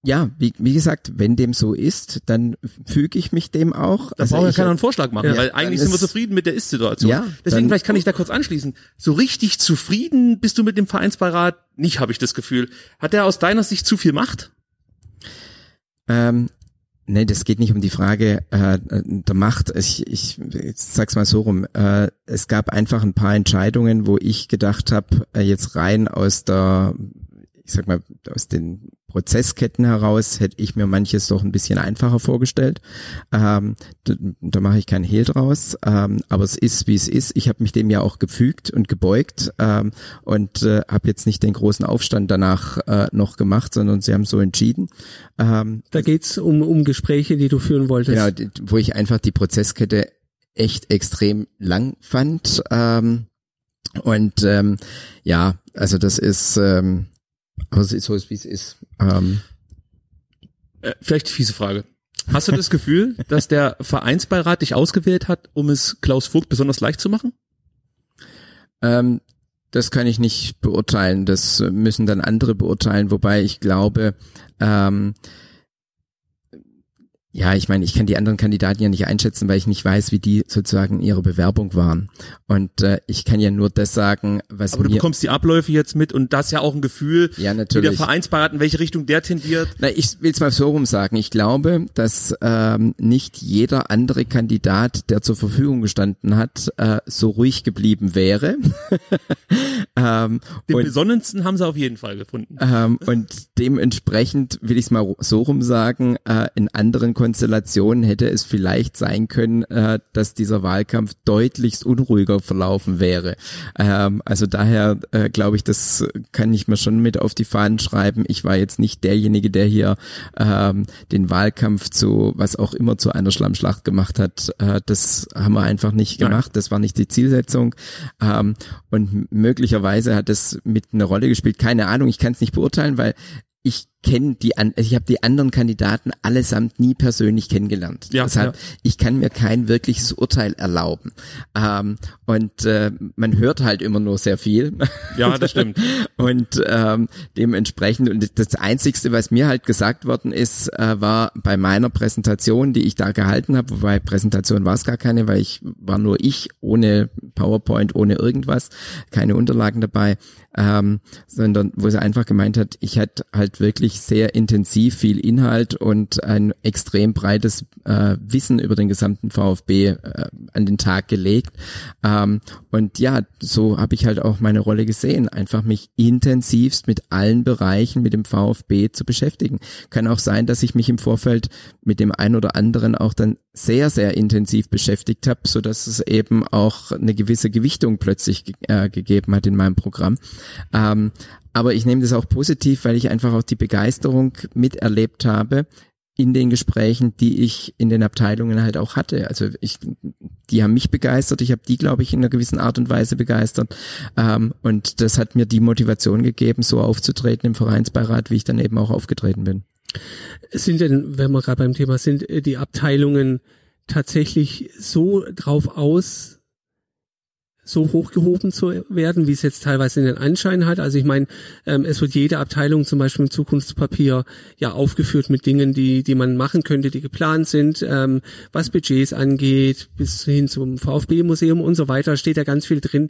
Ja, wie, wie gesagt, wenn dem so ist, dann füge ich mich dem auch. Da also braucht ja keiner einen Vorschlag machen, ja, weil eigentlich sind wir zufrieden mit der Ist-Situation. Ja, Deswegen dann, vielleicht kann ich da kurz anschließen. So richtig zufrieden bist du mit dem Vereinsbeirat? Nicht, habe ich das Gefühl. Hat er aus deiner Sicht zu viel Macht? Ähm, Nee, das geht nicht um die Frage äh, der Macht. Ich, ich, ich sag's mal so rum. Äh, es gab einfach ein paar Entscheidungen, wo ich gedacht habe, äh, jetzt rein aus der, ich sag mal, aus den Prozessketten heraus hätte ich mir manches doch ein bisschen einfacher vorgestellt. Ähm, da, da mache ich keinen Hehl draus, ähm, aber es ist, wie es ist. Ich habe mich dem ja auch gefügt und gebeugt ähm, und äh, habe jetzt nicht den großen Aufstand danach äh, noch gemacht, sondern sie haben so entschieden. Ähm, da geht's um, um Gespräche, die du führen wolltest. Genau, wo ich einfach die Prozesskette echt extrem lang fand. Ähm, und ähm, ja, also das ist, ähm, aber es ist so, wie es ist. Ähm, Äh, vielleicht fiese Frage. Hast du das Gefühl, dass der Vereinsbeirat dich ausgewählt hat, um es Klaus Vogt besonders leicht zu machen? Ähm, das kann ich nicht beurteilen. Das müssen dann andere beurteilen, wobei ich glaube, ähm, ja, ich meine, ich kann die anderen Kandidaten ja nicht einschätzen, weil ich nicht weiß, wie die sozusagen in ihrer Bewerbung waren. Und äh, ich kann ja nur das sagen, was Aber du bekommst die Abläufe jetzt mit und das ja auch ein Gefühl, Ja, wie der natürlich. Vereinsbeirat, in welche Richtung der tendiert. Na, ich will es mal so rum sagen. Ich glaube, dass ähm, nicht jeder andere Kandidat, der zur Verfügung gestanden hat, äh, so ruhig geblieben wäre. ähm, Den und, besonnensten haben sie auf jeden Fall gefunden. ähm, und dementsprechend will ich es mal so rum sagen, äh, in anderen Konstellationen hätte es vielleicht sein können, äh, dass dieser Wahlkampf deutlichst unruhiger verlaufen wäre. Ähm, also daher äh, glaube ich, das kann ich mir schon mit auf die Fahnen schreiben. Ich war jetzt nicht derjenige, der hier ähm, den Wahlkampf zu was auch immer zu einer Schlammschlacht gemacht hat. Äh, das haben wir einfach nicht Nein. gemacht. Das war nicht die Zielsetzung. Ähm, und möglicherweise hat es mit eine Rolle gespielt. Keine Ahnung, ich kann es nicht beurteilen, weil ich kenne die an, ich habe die anderen Kandidaten allesamt nie persönlich kennengelernt. Ja, Deshalb, ja. ich kann mir kein wirkliches Urteil erlauben. Ähm, und äh, man hört halt immer nur sehr viel. Ja, das stimmt. Und ähm, dementsprechend, und das Einzigste, was mir halt gesagt worden ist, äh, war bei meiner Präsentation, die ich da gehalten habe, wobei Präsentation war es gar keine, weil ich war nur ich, ohne PowerPoint, ohne irgendwas, keine Unterlagen dabei, ähm, sondern wo sie einfach gemeint hat, ich hatte halt wirklich sehr intensiv viel Inhalt und ein extrem breites äh, Wissen über den gesamten VfB äh, an den Tag gelegt. Ähm, und ja, so habe ich halt auch meine Rolle gesehen, einfach mich intensivst mit allen Bereichen mit dem VfB zu beschäftigen. Kann auch sein, dass ich mich im Vorfeld mit dem einen oder anderen auch dann sehr, sehr intensiv beschäftigt habe, so dass es eben auch eine gewisse Gewichtung plötzlich äh, gegeben hat in meinem Programm. Ähm, aber ich nehme das auch positiv, weil ich einfach auch die Begeisterung miterlebt habe in den Gesprächen, die ich in den Abteilungen halt auch hatte. Also ich, die haben mich begeistert, ich habe die, glaube ich, in einer gewissen Art und Weise begeistert. Ähm, und das hat mir die Motivation gegeben, so aufzutreten im Vereinsbeirat, wie ich dann eben auch aufgetreten bin. Sind denn, wenn wir gerade beim Thema sind, äh, die Abteilungen tatsächlich so drauf aus, so hochgehoben zu werden, wie es jetzt teilweise in den Anschein hat. Also ich meine, ähm, es wird jede Abteilung zum Beispiel im Zukunftspapier ja aufgeführt mit Dingen, die die man machen könnte, die geplant sind, ähm, was Budgets angeht, bis hin zum VfB-Museum und so weiter, steht da ganz viel drin.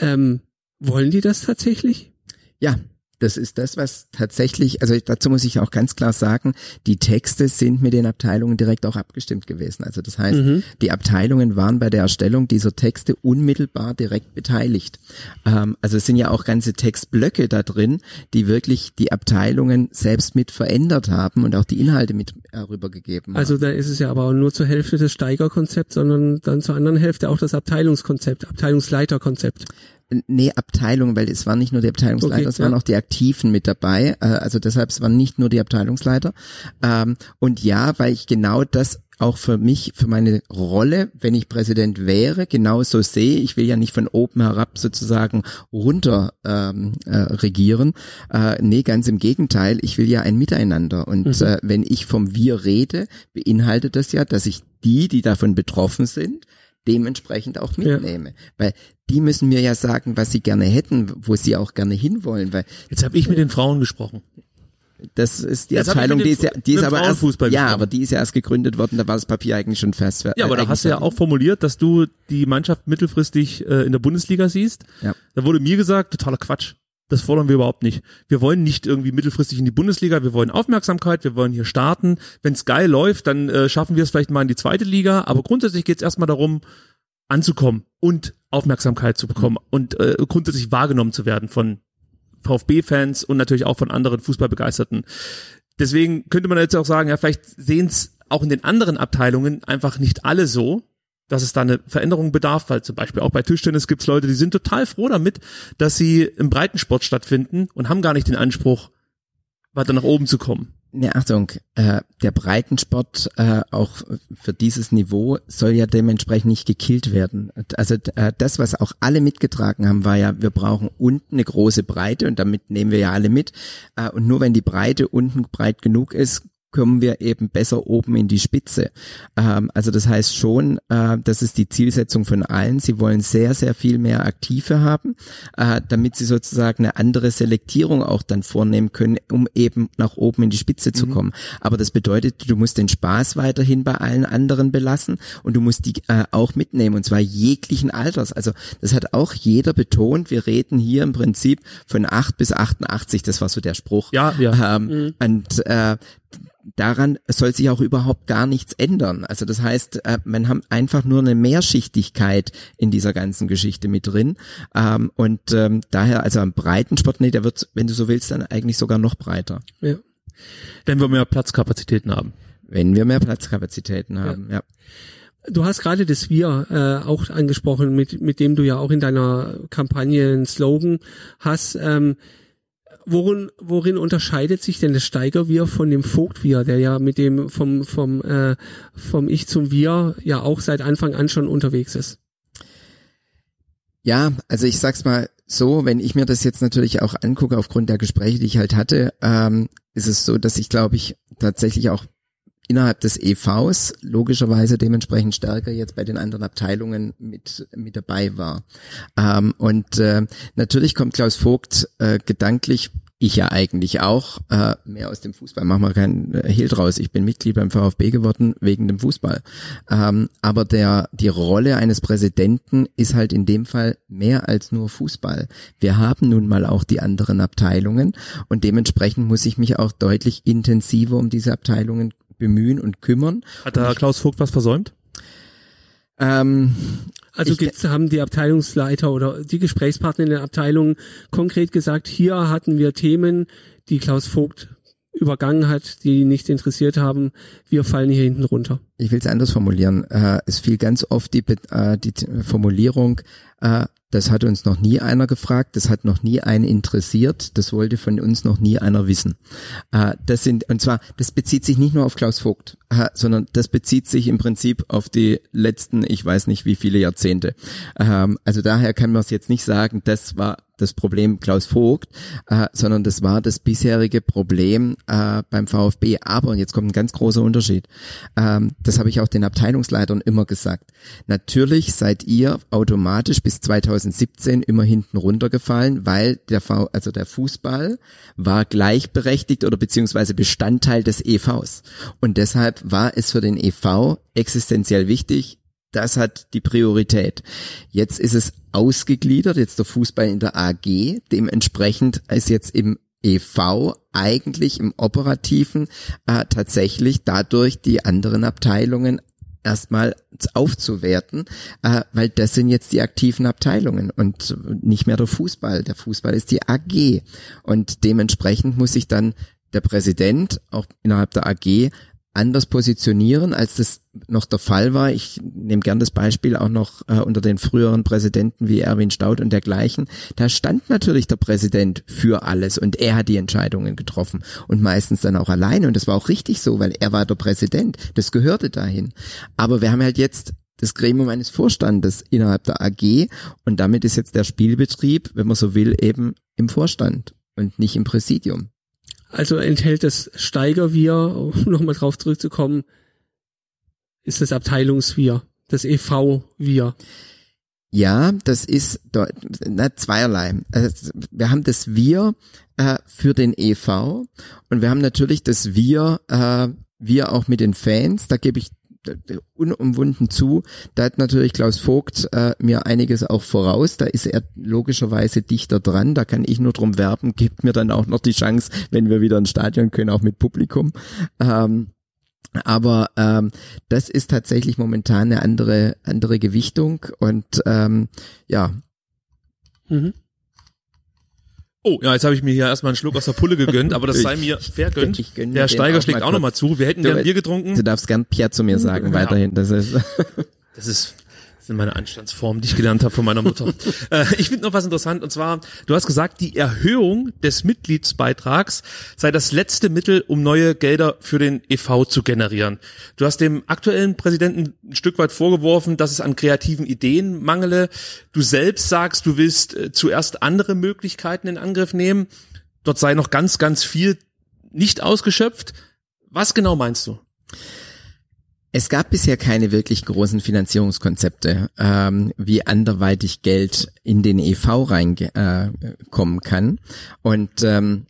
Ähm, wollen die das tatsächlich? Ja, das ist das, was tatsächlich, also dazu muss ich auch ganz klar sagen, die Texte sind mit den Abteilungen direkt auch abgestimmt gewesen. Also das heißt, die Abteilungen waren bei der Erstellung dieser Texte unmittelbar direkt beteiligt. Ähm, also es sind ja auch ganze Textblöcke da drin, die wirklich die Abteilungen selbst mit verändert haben und auch die Inhalte mit rübergegeben haben. Also da ist es ja aber auch nur zur Hälfte das Steigerkonzept, sondern dann zur anderen Hälfte auch das Abteilungskonzept, Abteilungsleiterkonzept. Nee, Abteilungen, weil es waren nicht nur die Abteilungsleiter, Okay, es waren ja. auch die Aktiven mit dabei. Äh, also deshalb, es waren nicht nur die Abteilungsleiter. Ähm, und ja, weil ich genau das auch für mich, für meine Rolle, wenn ich Präsident wäre, genau so sehe. Ich will ja nicht von oben herab sozusagen runter ähm, äh, regieren. Äh, nee, ganz im Gegenteil. Ich will ja ein Miteinander. Und äh, wenn ich vom Wir rede, beinhaltet das ja, dass ich die, die davon betroffen sind, dementsprechend auch Ja. mitnehme. Weil die müssen mir ja sagen, was sie gerne hätten, wo sie auch gerne hinwollen, weil Jetzt habe ich mit den Frauen gesprochen. das ist die Jetzt Abteilung, die ist ja, die ist aber erst, Frauenfußball ja, aber die ist ja erst gegründet worden, da war das Papier eigentlich schon fest. Ja, aber da hast du ja auch formuliert, dass du die Mannschaft mittelfristig äh, in der Bundesliga siehst. Ja. Da wurde mir gesagt, totaler Quatsch. Das fordern wir überhaupt nicht. Wir wollen nicht irgendwie mittelfristig in die Bundesliga, wir wollen Aufmerksamkeit, wir wollen hier starten. Wenn es geil läuft, dann äh, schaffen wir es vielleicht mal in die zweite Liga. Aber grundsätzlich geht es erstmal darum, anzukommen und Aufmerksamkeit zu bekommen und äh, grundsätzlich wahrgenommen zu werden von VfB-Fans und natürlich auch von anderen Fußballbegeisterten. Deswegen könnte man jetzt auch sagen, ja, vielleicht sehen es auch in den anderen Abteilungen einfach nicht alle so, dass es da eine Veränderung bedarf, weil zum Beispiel auch bei Tischtennis gibt es Leute, die sind total froh damit, dass sie im Breitensport stattfinden und haben gar nicht den Anspruch, weiter nach oben zu kommen. Ne, Achtung, äh, der Breitensport äh, auch für dieses Niveau soll ja dementsprechend nicht gekillt werden. Also äh, das, was auch alle mitgetragen haben, war ja, wir brauchen unten eine große Breite und damit nehmen wir ja alle mit. Äh, und nur wenn die Breite unten breit genug ist, kommen wir eben besser oben in die Spitze. Ähm, also das heißt schon, äh, das ist die Zielsetzung von allen. Sie wollen sehr, sehr viel mehr Aktive haben, äh, damit sie sozusagen eine andere Selektierung auch dann vornehmen können, um eben nach oben in die Spitze zu mhm. kommen. Aber das bedeutet, du musst den Spaß weiterhin bei allen anderen belassen und du musst die äh, auch mitnehmen und zwar jeglichen Alters. Also das hat auch jeder betont. Wir reden hier im Prinzip von 8 bis 88. Das war so der Spruch. Ja, ja. Ähm, mhm. Und äh, daran soll sich auch überhaupt gar nichts ändern. Also das heißt, äh, man hat einfach nur eine Mehrschichtigkeit in dieser ganzen Geschichte mit drin. Ähm, und ähm, daher, also am Breitensport, nee, der wird, wenn du so willst, dann eigentlich sogar noch breiter. Ja. Wenn wir mehr Platzkapazitäten haben. Wenn wir mehr Platzkapazitäten haben, ja. ja. Du hast gerade das Wir äh, auch angesprochen, mit, mit dem du ja auch in deiner Kampagne einen Slogan hast. Ähm, worin, worin unterscheidet sich denn das Steigerwir von dem Vogtwir, der ja mit dem vom, vom, äh, vom Ich zum Wir ja auch seit Anfang an schon unterwegs ist? Ja, also ich sag's mal so, wenn ich mir das jetzt natürlich auch angucke, aufgrund der Gespräche, die ich halt hatte, ähm, ist es so, dass ich glaube ich tatsächlich auch innerhalb des EVs logischerweise dementsprechend stärker jetzt bei den anderen Abteilungen mit mit dabei war. Ähm, und äh, natürlich kommt Klaus Vogt äh, gedanklich ich ja eigentlich auch, äh, mehr aus dem Fußball. Mach mal keinen äh, Hehl draus. Ich bin Mitglied beim VfB geworden wegen dem Fußball. Ähm, aber der, die Rolle eines Präsidenten ist halt in dem Fall mehr als nur Fußball. Wir haben nun mal auch die anderen Abteilungen und dementsprechend muss ich mich auch deutlich intensiver um diese Abteilungen bemühen und kümmern. Hat da Klaus Vogt was versäumt? Ähm, also gibt's, haben die Abteilungsleiter oder die Gesprächspartner in der Abteilung konkret gesagt, hier hatten wir Themen, die Klaus Vogt übergangen hat, die nicht interessiert haben, wir fallen hier hinten runter. Ich will es anders formulieren. Äh, es fiel ganz oft die, äh, die Formulierung, äh, das hat uns noch nie einer gefragt, das hat noch nie einen interessiert, das wollte von uns noch nie einer wissen. Äh, das sind, und zwar, das bezieht sich nicht nur auf Klaus Vogt, äh, sondern das bezieht sich im Prinzip auf die letzten, ich weiß nicht wie viele Jahrzehnte. Ähm, also daher kann man es jetzt nicht sagen, das war das Problem Klaus Vogt, äh, sondern das war das bisherige Problem äh, beim VfB. Aber, und jetzt kommt ein ganz großer Unterschied, ähm, das habe ich auch den Abteilungsleitern immer gesagt. Natürlich seid ihr automatisch bis 2017 immer hinten runtergefallen, weil der v also der Fußball war gleichberechtigt oder beziehungsweise Bestandteil des EVs. Und deshalb war es für den EV existenziell wichtig, das hat die Priorität. Jetzt ist es ausgegliedert, jetzt der Fußball in der AG. Dementsprechend ist jetzt im EV eigentlich im Operativen äh, tatsächlich dadurch die anderen Abteilungen erstmal aufzuwerten, äh, weil das sind jetzt die aktiven Abteilungen und nicht mehr der Fußball. Der Fußball ist die AG und dementsprechend muss sich dann der Präsident auch innerhalb der AG anders positionieren, als das noch der Fall war. Ich nehme gern das Beispiel auch noch äh, unter den früheren Präsidenten wie Erwin Staud und dergleichen. Da stand natürlich der Präsident für alles und er hat die Entscheidungen getroffen und meistens dann auch alleine und das war auch richtig so, weil er war der Präsident. Das gehörte dahin. Aber wir haben halt jetzt das Gremium eines Vorstandes innerhalb der AG und damit ist jetzt der Spielbetrieb, wenn man so will, eben im Vorstand und nicht im Präsidium. Also enthält das Steigerwir, um nochmal drauf zurückzukommen, ist das Abteilungswir, das EV-Wir. Ja, das ist na, zweierlei. Also wir haben das Wir äh, für den EV und wir haben natürlich das Wir, äh, wir auch mit den Fans. Da gebe ich unumwunden zu. Da hat natürlich Klaus Vogt äh, mir einiges auch voraus. Da ist er logischerweise dichter dran. Da kann ich nur drum werben. Gibt mir dann auch noch die Chance, wenn wir wieder ins Stadion können, auch mit Publikum. Ähm, aber ähm, das ist tatsächlich momentan eine andere andere Gewichtung und ähm, ja. Mhm. Oh, ja, jetzt habe ich mir hier erstmal einen Schluck aus der Pulle gegönnt, aber das sei mir vergönnt. Ich, ich der Steiger schlägt auch nochmal zu. Wir hätten gern Bier getrunken. Du darfst gern Pierre zu mir sagen ja. weiterhin. Das ist, das ist Das sind meine Anstandsformen, die ich gelernt habe von meiner Mutter. äh, ich finde noch was interessant und zwar, du hast gesagt, die Erhöhung des Mitgliedsbeitrags sei das letzte Mittel, um neue Gelder für den EV zu generieren. Du hast dem aktuellen Präsidenten ein Stück weit vorgeworfen, dass es an kreativen Ideen mangele. Du selbst sagst, du willst äh, zuerst andere Möglichkeiten in Angriff nehmen. Dort sei noch ganz, ganz viel nicht ausgeschöpft. Was genau meinst du? Es gab bisher keine wirklich großen Finanzierungskonzepte, ähm, wie anderweitig Geld in den EV reinkommen äh, kann. Und ähm,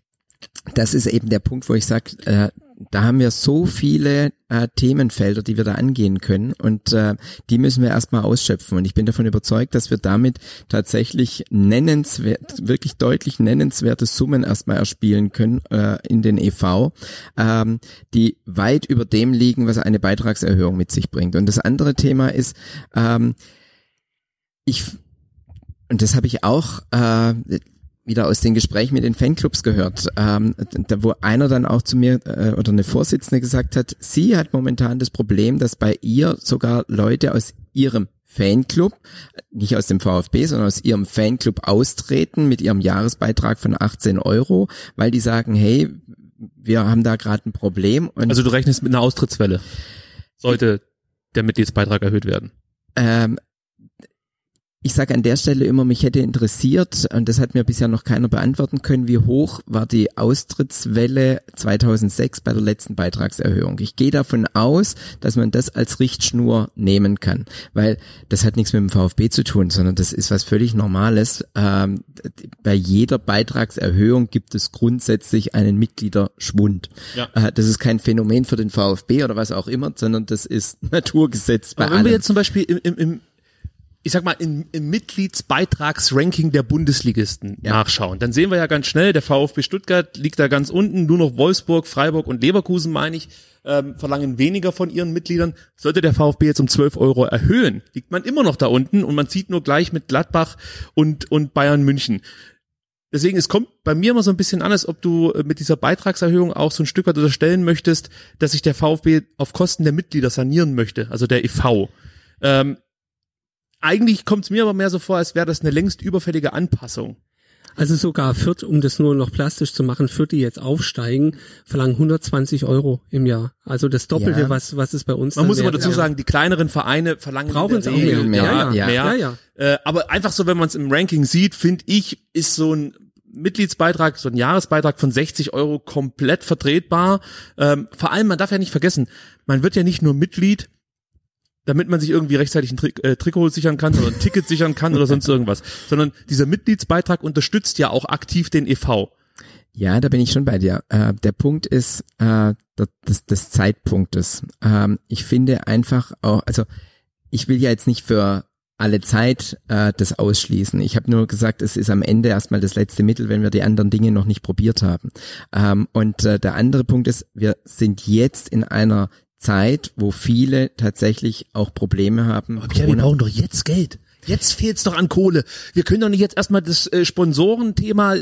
das ist eben der Punkt, wo ich sage, äh, da haben wir so viele äh, Themenfelder, die wir da angehen können und äh, die müssen wir erstmal ausschöpfen. Und ich bin davon überzeugt, dass wir damit tatsächlich nennenswert, wirklich deutlich nennenswerte Summen erstmal erspielen können äh, in den EV, ähm, die weit über dem liegen, was eine Beitragserhöhung mit sich bringt. Und das andere Thema ist, ähm, ich und das habe ich auch äh, wieder aus den Gesprächen mit den Fanclubs gehört, ähm, da, wo einer dann auch zu mir äh, oder eine Vorsitzende gesagt hat, sie hat momentan das Problem, dass bei ihr sogar Leute aus ihrem Fanclub, nicht aus dem VfB, sondern aus ihrem Fanclub austreten mit ihrem Jahresbeitrag von 18 Euro, weil die sagen, hey, wir haben da gerade ein Problem. also du rechnest mit einer Austrittswelle. Sollte der Mitgliedsbeitrag erhöht werden? Ähm, ich sage an der Stelle immer, mich hätte interessiert, und das hat mir bisher noch keiner beantworten können, wie hoch war die Austrittswelle 2006 bei der letzten Beitragserhöhung. Ich gehe davon aus, dass man das als Richtschnur nehmen kann, weil das hat nichts mit dem VfB zu tun, sondern das ist was völlig Normales. Ähm, bei jeder Beitragserhöhung gibt es grundsätzlich einen Mitgliederschwund. Ja. Äh, das ist kein Phänomen für den VfB oder was auch immer, sondern das ist Naturgesetz bei Aber wenn allem. wir jetzt zum Beispiel im, im, im ich sag mal, im, im Mitgliedsbeitragsranking der Bundesligisten ja. nachschauen, dann sehen wir ja ganz schnell, der VfB Stuttgart liegt da ganz unten, nur noch Wolfsburg, Freiburg und Leverkusen, meine ich, ähm, verlangen weniger von ihren Mitgliedern. Sollte der VfB jetzt um 12 Euro erhöhen, liegt man immer noch da unten und man zieht nur gleich mit Gladbach und, und Bayern München. Deswegen, es kommt bei mir immer so ein bisschen an, als ob du äh, mit dieser Beitragserhöhung auch so ein Stück weit unterstellen möchtest, dass sich der VfB auf Kosten der Mitglieder sanieren möchte, also der EV. Ähm, eigentlich kommt es mir aber mehr so vor, als wäre das eine längst überfällige Anpassung. Also sogar Fürth, um das nur noch plastisch zu machen, Fürth, die jetzt aufsteigen, verlangen 120 Euro im Jahr. Also das Doppelte, ja. was, was ist bei uns. Man muss aber dazu sagen, die kleineren Vereine verlangen Brauchen es auch mehr. mehr. Ja, ja, mehr. ja, ja. Äh, aber einfach so, wenn man es im Ranking sieht, finde ich, ist so ein Mitgliedsbeitrag, so ein Jahresbeitrag von 60 Euro komplett vertretbar. Ähm, vor allem, man darf ja nicht vergessen, man wird ja nicht nur Mitglied, damit man sich irgendwie rechtzeitig ein Tri äh, Trikot sichern kann oder ein Ticket sichern kann oder sonst irgendwas, sondern dieser Mitgliedsbeitrag unterstützt ja auch aktiv den EV. Ja, da bin ich schon bei dir. Äh, der Punkt ist äh, des, des Zeitpunktes. Ähm, ich finde einfach auch, also ich will ja jetzt nicht für alle Zeit äh, das ausschließen. Ich habe nur gesagt, es ist am Ende erstmal das letzte Mittel, wenn wir die anderen Dinge noch nicht probiert haben. Ähm, und äh, der andere Punkt ist, wir sind jetzt in einer Zeit, wo viele tatsächlich auch Probleme haben. Aber ja, wir brauchen doch jetzt Geld. Jetzt fehlt's doch an Kohle. Wir können doch nicht jetzt erstmal das äh, Sponsorenthema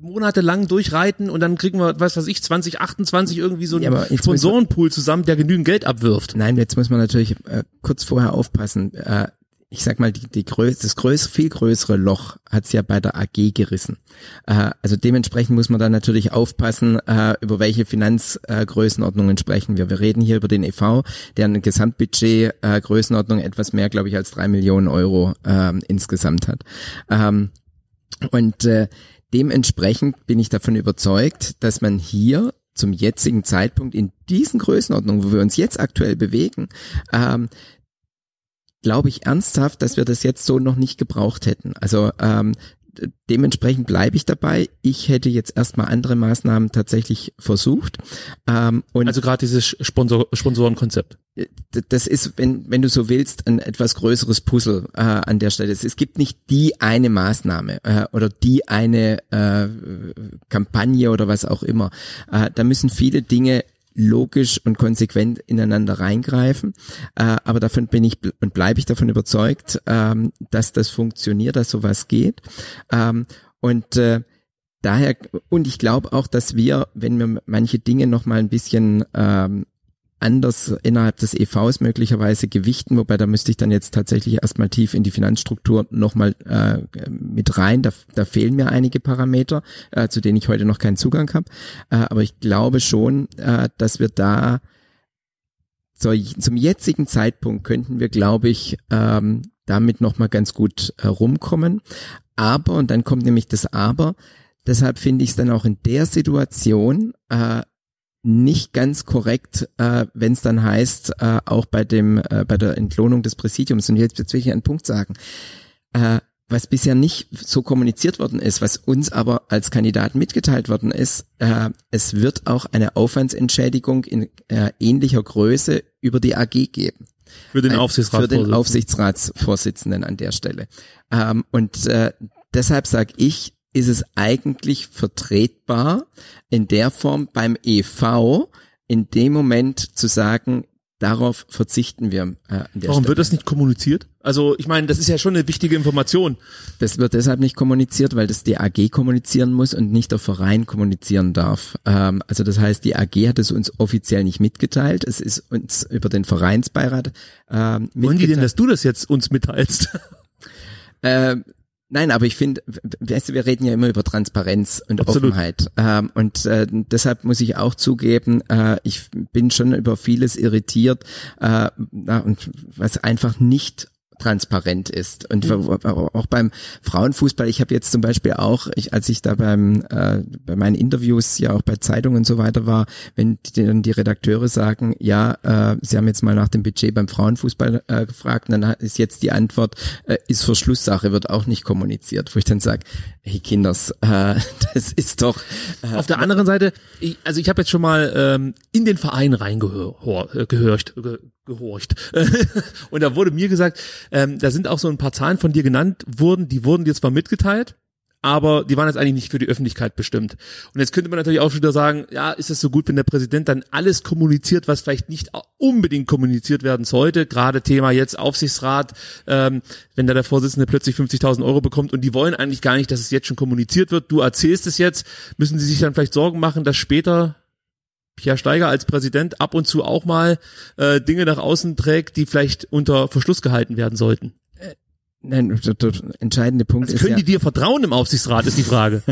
monatelang durchreiten und dann kriegen wir, was weiß ich, 2028 irgendwie so einen ja, Sponsorenpool zusammen, der genügend Geld abwirft. Nein, jetzt muss man natürlich äh, kurz vorher aufpassen. Äh, ich sag mal, die, die größ das größere, viel größere Loch hat's ja bei der AG gerissen. Äh, also dementsprechend muss man dann natürlich aufpassen, äh, über welche Finanzgrößenordnungen äh, sprechen wir. Wir reden hier über den EV, der eine Gesamtbudget äh, Größenordnung etwas mehr, glaube ich, als drei Millionen Euro äh, insgesamt hat. Ähm, und äh, dementsprechend bin ich davon überzeugt, dass man hier zum jetzigen Zeitpunkt in diesen Größenordnungen, wo wir uns jetzt aktuell bewegen, ähm, glaube ich ernsthaft, dass wir das jetzt so noch nicht gebraucht hätten. Also ähm, dementsprechend bleibe ich dabei. Ich hätte jetzt erstmal andere Maßnahmen tatsächlich versucht. Ähm, und also gerade dieses Sponsor Sponsorenkonzept. Äh, das ist, wenn, wenn du so willst, ein etwas größeres Puzzle äh, an der Stelle. Es, gibt nicht die eine Maßnahme äh, oder die eine äh, Kampagne oder was auch immer. Äh, da müssen viele Dinge logisch und konsequent ineinander reingreifen. Äh, aber davon bin ich und bleibe ich davon überzeugt, ähm, dass das funktioniert, dass sowas geht. Ähm, und äh, daher, und ich glaube auch, dass wir, wenn wir manche Dinge noch mal ein bisschen ähm, anders innerhalb des EVs möglicherweise gewichten, wobei da müsste ich dann jetzt tatsächlich erstmal tief in die Finanzstruktur nochmal äh, mit rein. Da, da fehlen mir einige Parameter, äh, zu denen ich heute noch keinen Zugang habe. Äh, aber ich glaube schon, äh, dass wir da so, zum jetzigen Zeitpunkt könnten wir, glaube ich, ähm, damit nochmal ganz gut äh, rumkommen. Aber, und dann kommt nämlich das Aber, deshalb finde ich es dann auch in der Situation äh, nicht ganz korrekt, äh, wenn es dann heißt, äh, auch bei dem äh, bei der Entlohnung des Präsidiums. Und jetzt, will ich einen Punkt sagen. Äh, was bisher nicht so kommuniziert worden ist, was uns aber als Kandidat mitgeteilt worden ist, äh, es wird auch eine Aufwandsentschädigung in äh, ähnlicher Größe über die AG geben. Für den Aufsichtsratsvorsitzenden. Für den Aufsichtsratsvorsitzenden an der Stelle. Ähm, und äh, deshalb sage ich, ist es eigentlich vertretbar, in der Form beim EV in dem Moment zu sagen, darauf verzichten wir. Äh, an der Warum Stelle. wird das nicht kommuniziert? Also ich meine, das ist ja schon eine wichtige Information. Das wird deshalb nicht kommuniziert, weil das die AG kommunizieren muss und nicht der Verein kommunizieren darf. Ähm, also das heißt, die AG hat es uns offiziell nicht mitgeteilt. Es ist uns über den Vereinsbeirat ähm, mitgeteilt. Wollen die denn, dass du das jetzt uns mitteilst? Äh, Nein, aber ich finde, weißt du, wir reden ja immer über Transparenz und Absolut. Offenheit. Ähm, und äh, deshalb muss ich auch zugeben, äh, ich bin schon über vieles irritiert äh, und was einfach nicht transparent ist. Und mhm. auch beim Frauenfußball, ich habe jetzt zum Beispiel auch, ich, als ich da beim äh, bei meinen Interviews ja auch bei Zeitungen und so weiter war, wenn die, dann die Redakteure sagen, ja, äh, sie haben jetzt mal nach dem Budget beim Frauenfußball äh, gefragt, dann ist jetzt die Antwort, äh, ist Verschlusssache, wird auch nicht kommuniziert, wo ich dann sage, hey Kinders, äh, das ist doch. Äh, Auf der anderen Seite, ich, also ich habe jetzt schon mal ähm, in den Verein reingehört, äh, gehört, gehorcht. und da wurde mir gesagt, ähm, da sind auch so ein paar Zahlen von dir genannt wurden, die wurden dir zwar mitgeteilt, aber die waren jetzt eigentlich nicht für die Öffentlichkeit bestimmt. Und jetzt könnte man natürlich auch wieder sagen, ja, ist es so gut, wenn der Präsident dann alles kommuniziert, was vielleicht nicht unbedingt kommuniziert werden sollte, gerade Thema jetzt Aufsichtsrat, ähm, wenn da der Vorsitzende plötzlich 50.000 Euro bekommt und die wollen eigentlich gar nicht, dass es jetzt schon kommuniziert wird, du erzählst es jetzt, müssen sie sich dann vielleicht Sorgen machen, dass später Pierre Steiger als Präsident ab und zu auch mal äh, Dinge nach außen trägt, die vielleicht unter Verschluss gehalten werden sollten. Äh, nein, der, der entscheidende Punkt also ist. Können ja, die dir vertrauen im Aufsichtsrat, ist die Frage.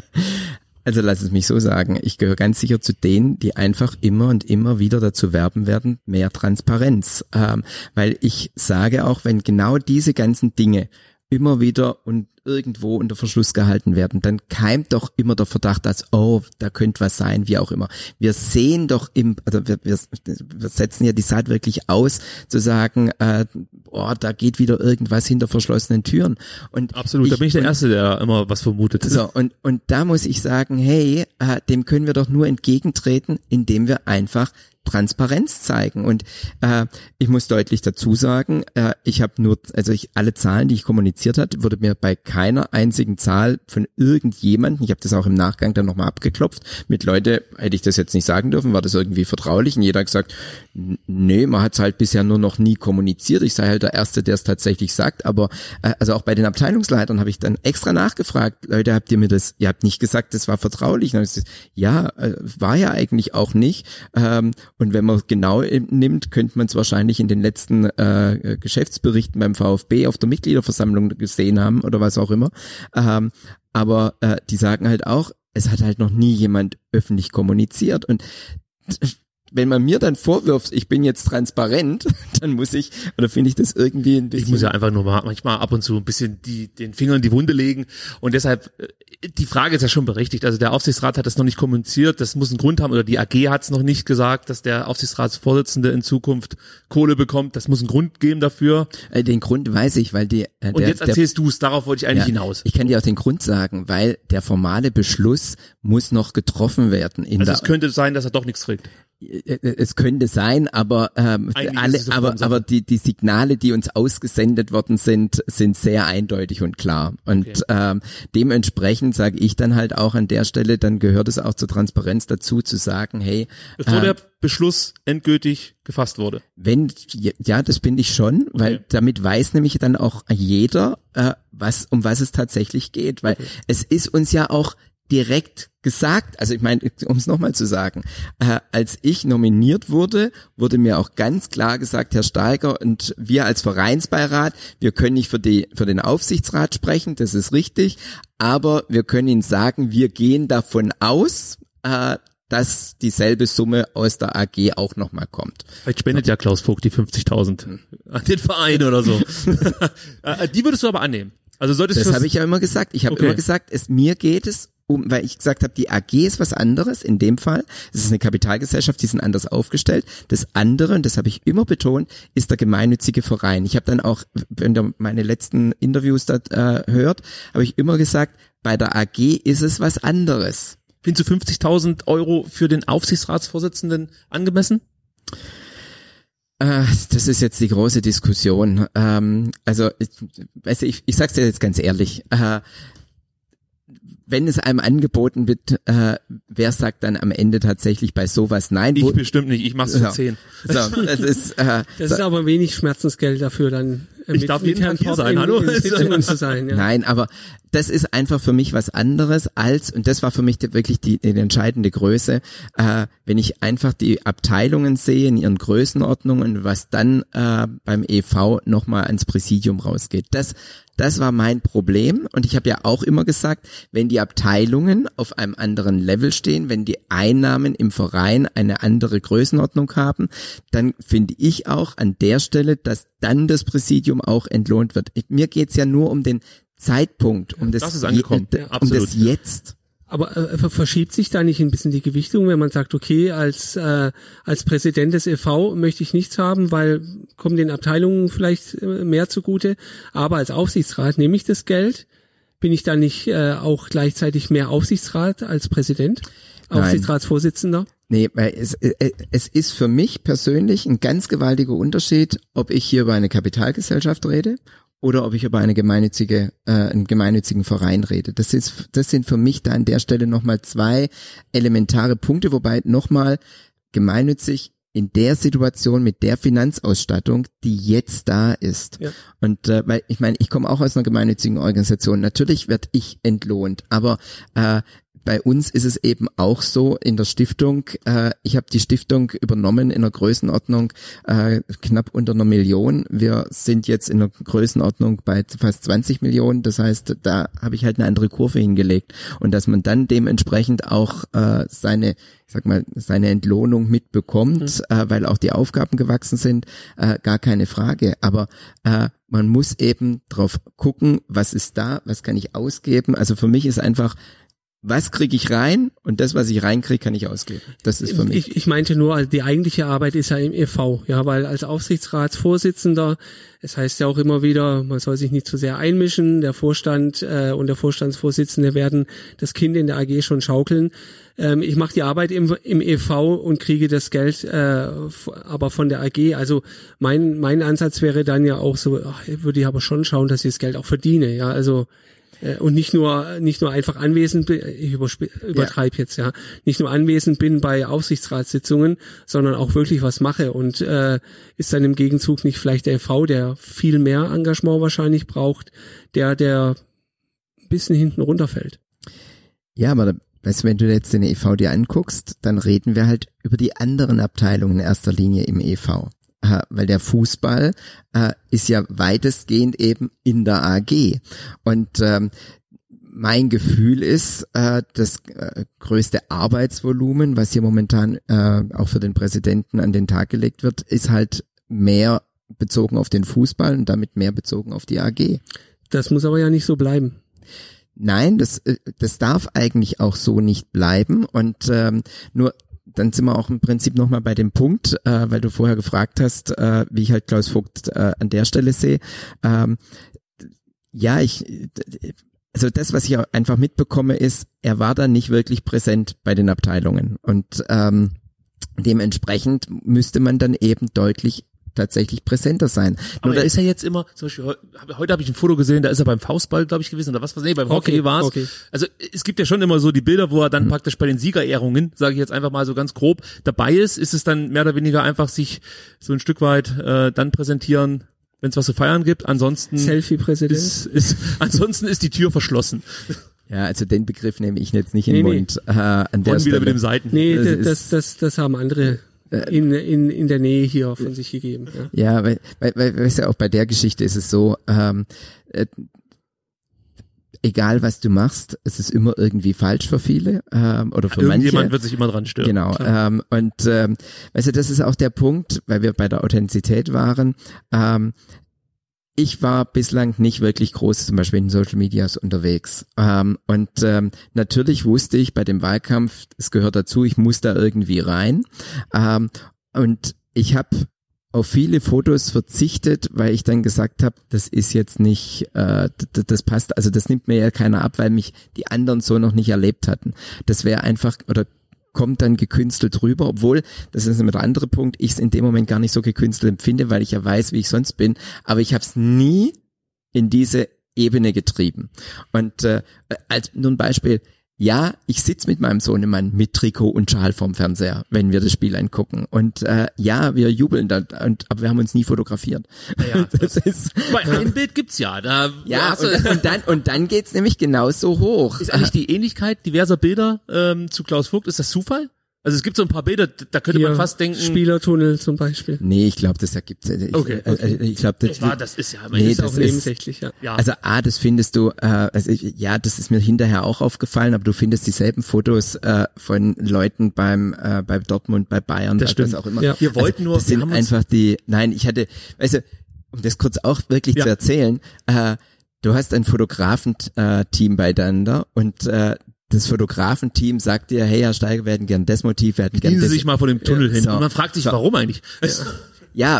also lass es mich so sagen. Ich gehöre ganz sicher zu denen, die einfach immer und immer wieder dazu werben werden, mehr Transparenz. Ähm, weil ich sage auch, wenn genau diese ganzen Dinge immer wieder und irgendwo unter Verschluss gehalten werden, dann keimt doch immer der Verdacht, dass, oh, da könnte was sein, wie auch immer. Wir sehen doch im, also wir, wir, wir setzen ja die Saat wirklich aus, zu sagen, äh, oh, da geht wieder irgendwas hinter verschlossenen Türen. Und Absolut, ich, da bin ich der Erste, der immer was vermutet. So, und, und da muss ich sagen, hey, äh, dem können wir doch nur entgegentreten, indem wir einfach Transparenz zeigen. Und äh, ich muss deutlich dazu sagen, äh, ich habe nur, also ich alle Zahlen, die ich kommuniziert hat, wurde mir bei keiner einzigen Zahl von irgendjemandem, ich habe das auch im Nachgang dann nochmal abgeklopft, mit Leute, hätte ich das jetzt nicht sagen dürfen, war das irgendwie vertraulich und jeder hat gesagt, nee, man hat es halt bisher nur noch nie kommuniziert. Ich sei halt der Erste, der es tatsächlich sagt, aber äh, also auch bei den Abteilungsleitern habe ich dann extra nachgefragt, Leute, habt ihr mir das, ihr habt nicht gesagt, das war vertraulich. Gesagt, ja, äh, war ja eigentlich auch nicht. Ähm, und wenn man genau nimmt, könnte man es wahrscheinlich in den letzten äh, Geschäftsberichten beim VfB auf der Mitgliederversammlung gesehen haben oder was auch immer. Ähm, aber äh, die sagen halt auch, es hat halt noch nie jemand öffentlich kommuniziert und wenn man mir dann vorwirft, ich bin jetzt transparent, dann muss ich, oder finde ich das irgendwie ein bisschen. Ich muss ja einfach nur mal, manchmal ab und zu ein bisschen die, den Finger in die Wunde legen. Und deshalb, äh, die Frage ist ja schon berechtigt. Also der Aufsichtsrat hat das noch nicht kommuniziert. Das muss einen Grund haben. Oder die AG hat es noch nicht gesagt, dass der Aufsichtsratsvorsitzende in Zukunft Kohle bekommt. Das muss einen Grund geben dafür. Äh, den Grund weiß ich, weil die. Äh, der, und jetzt erzählst du es. Darauf wollte ich eigentlich ja, hinaus. Ich kann dir auch den Grund sagen, weil der formale Beschluss muss noch getroffen werden. In also es könnte sein, dass er doch nichts kriegt es könnte sein, aber ähm, alle, aber aber die die Signale, die uns ausgesendet worden sind, sind sehr eindeutig und klar. Und okay. ähm, dementsprechend sage ich dann halt auch an der Stelle, dann gehört es auch zur Transparenz dazu zu sagen, hey, bevor äh, der Beschluss endgültig gefasst wurde. Wenn ja, das bin ich schon, weil okay. damit weiß nämlich dann auch jeder, äh, was um was es tatsächlich geht, weil okay. es ist uns ja auch direkt gesagt, also ich meine, um es nochmal zu sagen, äh, als ich nominiert wurde, wurde mir auch ganz klar gesagt, Herr Steiger und wir als Vereinsbeirat, wir können nicht für, die, für den Aufsichtsrat sprechen, das ist richtig, aber wir können Ihnen sagen, wir gehen davon aus, äh, dass dieselbe Summe aus der AG auch nochmal kommt. Vielleicht spendet ja Klaus Vogt die 50.000 an den Verein oder so. Äh, die würdest du aber annehmen. Also solltest Das habe ich ja immer gesagt. Ich habe Okay. immer gesagt, es mir geht es um, weil ich gesagt habe, die AG ist was anderes in dem Fall. Es ist eine Kapitalgesellschaft, die sind anders aufgestellt. Das andere, und das habe ich immer betont, ist der gemeinnützige Verein. Ich habe dann auch, wenn ihr meine letzten Interviews da äh, hört, habe ich immer gesagt, bei der AG ist es was anderes. findest du 50.000 Euro für den Aufsichtsratsvorsitzenden angemessen? Äh, das ist jetzt die große Diskussion. Ähm, also, ich, du, ich, ich sag's dir jetzt ganz ehrlich. Äh, wenn es einem angeboten wird, äh, wer sagt dann am Ende tatsächlich bei sowas nein? Ich bestimmt nicht. Ich mach's für Ja. 10. So, es ist, äh, Das ist aber wenig Schmerzensgeld dafür dann. Äh, Ich darf jeden Herrn Tag hier Popp sein, in, hallo? In Sitzungen zu sein. Ja. Nein, aber das ist einfach für mich was anderes als, und das war für mich wirklich die, die entscheidende Größe, äh, wenn ich einfach die Abteilungen sehe in ihren Größenordnungen, was dann äh, beim EV nochmal ans Präsidium rausgeht. Das, das war mein Problem und ich habe ja auch immer gesagt, wenn die Abteilungen auf einem anderen Level stehen, wenn die Einnahmen im Verein eine andere Größenordnung haben, dann finde ich auch an der Stelle, dass dann das Präsidium auch entlohnt wird. Mir geht's ja nur um den Zeitpunkt, um das, das ist angekommen. Je, um das Jetzt. Aber äh, ver- verschiebt sich da nicht ein bisschen die Gewichtung, wenn man sagt, okay, als äh, als Präsident des e.V. möchte ich nichts haben, weil kommen den Abteilungen vielleicht äh, mehr zugute, aber als Aufsichtsrat nehme ich das Geld, bin ich da nicht äh, auch gleichzeitig mehr Aufsichtsrat als Präsident, Nein. Aufsichtsratsvorsitzender? Nee, weil es, äh, es ist für mich persönlich ein ganz gewaltiger Unterschied, ob ich hier über eine Kapitalgesellschaft rede oder ob ich über eine gemeinnützige, äh, einen gemeinnützigen Verein rede. Das ist, das sind für mich da an der Stelle nochmal zwei elementare Punkte, wobei nochmal gemeinnützig in der Situation mit der Finanzausstattung, die jetzt da ist. Ja. Und äh, weil ich meine, ich komme auch aus einer gemeinnützigen Organisation. Natürlich werde ich entlohnt, aber äh, bei uns ist es eben auch so in der Stiftung, äh, ich habe die Stiftung übernommen in einer Größenordnung äh, knapp unter einer Million. Wir sind jetzt in einer Größenordnung bei fast 20 Millionen. Das heißt, da habe ich halt eine andere Kurve hingelegt. Und dass man dann dementsprechend auch äh, seine, ich sag mal, seine Entlohnung mitbekommt, äh, weil auch die Aufgaben gewachsen sind, äh, gar keine Frage. Aber äh, man muss eben drauf gucken, was ist da, was kann ich ausgeben. Also für mich ist einfach was kriege ich rein und das, was ich reinkriege, kann ich ausgeben. Das ist für mich. Ich, ich meinte nur, die eigentliche Arbeit ist ja im e.V., ja, weil als Aufsichtsratsvorsitzender, es heißt ja auch immer wieder, man soll sich nicht zu sehr einmischen, der Vorstand äh, und der Vorstandsvorsitzende werden das Kind in der AG schon schaukeln. Ähm, ich mache die Arbeit im, im e.V. und kriege das Geld äh, aber von der AG. Also mein, mein Ansatz wäre dann ja auch so, ach, würde ich aber schon schauen, dass ich das Geld auch verdiene, ja, also äh, und nicht nur nicht nur einfach anwesend bin, ich übertreibe jetzt ja, nicht nur anwesend bin bei Aufsichtsratssitzungen, sondern auch wirklich was mache und äh, ist dann im Gegenzug nicht vielleicht der V, der viel mehr Engagement wahrscheinlich braucht, der der ein bisschen hinten runterfällt. Ja, aber da- weißt du, wenn du jetzt den EV dir anguckst, dann reden wir halt über die anderen Abteilungen in erster Linie im EV. Äh, Weil der Fußball äh, ist ja weitestgehend eben in der AG. Und ähm, mein Gefühl ist, äh, das äh, größte Arbeitsvolumen, was hier momentan äh, auch für den Präsidenten an den Tag gelegt wird, ist halt mehr bezogen auf den Fußball und damit mehr bezogen auf die AG. Das muss aber ja nicht so bleiben. Nein, das, das darf eigentlich auch so nicht bleiben. Und ähm, nur dann sind wir auch im Prinzip nochmal bei dem Punkt, äh, weil du vorher gefragt hast, äh, wie ich halt Klaus Vogt äh, an der Stelle sehe. Ähm, ja, ich, also das, was ich einfach mitbekomme, ist, er war da nicht wirklich präsent bei den Abteilungen. Und ähm, dementsprechend müsste man dann eben deutlich tatsächlich präsenter sein. Aber Nur er da- ist ja jetzt immer, zum Beispiel, heute habe ich ein Foto gesehen, da ist er beim Faustball, glaube ich, gewesen, oder was, was, nee, beim Hockey, Hockey, war's. Hockey. Also es gibt ja schon immer so die Bilder, wo er Mhm. dann praktisch bei den Siegerehrungen, sage ich jetzt einfach mal so ganz grob, dabei ist, ist es dann mehr oder weniger einfach sich so ein Stück weit äh, dann präsentieren, wenn es was zu feiern gibt. Ansonsten Selfie-Präsident. ist, ist ansonsten ist die Tür verschlossen. Ja, also den Begriff nehme ich jetzt nicht in Nee, den nee. Mund. Äh, an der wieder mit dem Seiten. Nee, Das das, das, das haben andere in, in, in der Nähe hier von sich gegeben. Ja. Ja, weil, weil, weil weißt du, auch bei der Geschichte ist es so, ähm, äh, egal was du machst, es ist immer irgendwie falsch für viele ähm, oder für Irgendjemand manche. wird sich immer dran stören. Genau. Ähm, und ähm, weißt du, das ist auch der Punkt, weil wir bei der Authentizität waren. Ähm, ich war bislang nicht wirklich groß zum Beispiel in Social Medias unterwegs. Ähm, und ähm, natürlich wusste ich bei dem Wahlkampf, es gehört dazu, ich muss da irgendwie rein. Ähm, und ich habe auf viele Fotos verzichtet, weil ich dann gesagt habe, das ist jetzt nicht, äh, das, passt, also das nimmt mir ja keiner ab, weil mich die anderen so noch nicht erlebt hatten. Das wäre einfach oder kommt dann gekünstelt rüber, obwohl, das ist immer der andere Punkt, ich es in dem Moment gar nicht so gekünstelt empfinde, weil ich ja weiß, wie ich sonst bin, aber ich habe es nie in diese Ebene getrieben. Und äh, als nur ein Beispiel, ja, ich sitz mit meinem Sohnemann mit Trikot und Schal vorm Fernseher, wenn wir das Spiel angucken. Und äh, ja, wir jubeln da, und, aber wir haben uns nie fotografiert. Ja, das ist Bei ein Bild gibt's ja. Da ja und, und dann und dann geht's nämlich genauso hoch. ist eigentlich die Ähnlichkeit diverser Bilder ähm, zu Klaus Vogt, ist das Zufall? Also es gibt so ein paar Bilder, da könnte man Hier, fast denken, Spielertunnel zum Beispiel. Nee, ich glaube, das ergibt ich, Okay, äh, äh, ich glaube, das, war, das ist ja, Nee, Ist das auch ist- nebensächlich, ja. ja. Also A, das findest du, äh, also ich, ja, das ist mir hinterher auch aufgefallen, aber du findest dieselben Fotos äh, von Leuten beim äh, bei Dortmund, bei Bayern, Das was stimmt. auch immer. Ja. Wir wollten nur- das wir sind einfach die. Nein, ich hatte, weißt du, um das kurz auch wirklich Ja. zu erzählen, äh, du hast ein Fotografenteam beieinander und äh, das Fotografenteam sagt dir, hey Herr Steiger, wir hätten gern das Motiv, wir hätten gern knien sie sich mal vor dem Tunnel hin. so. Und man fragt sich, warum eigentlich? Ja,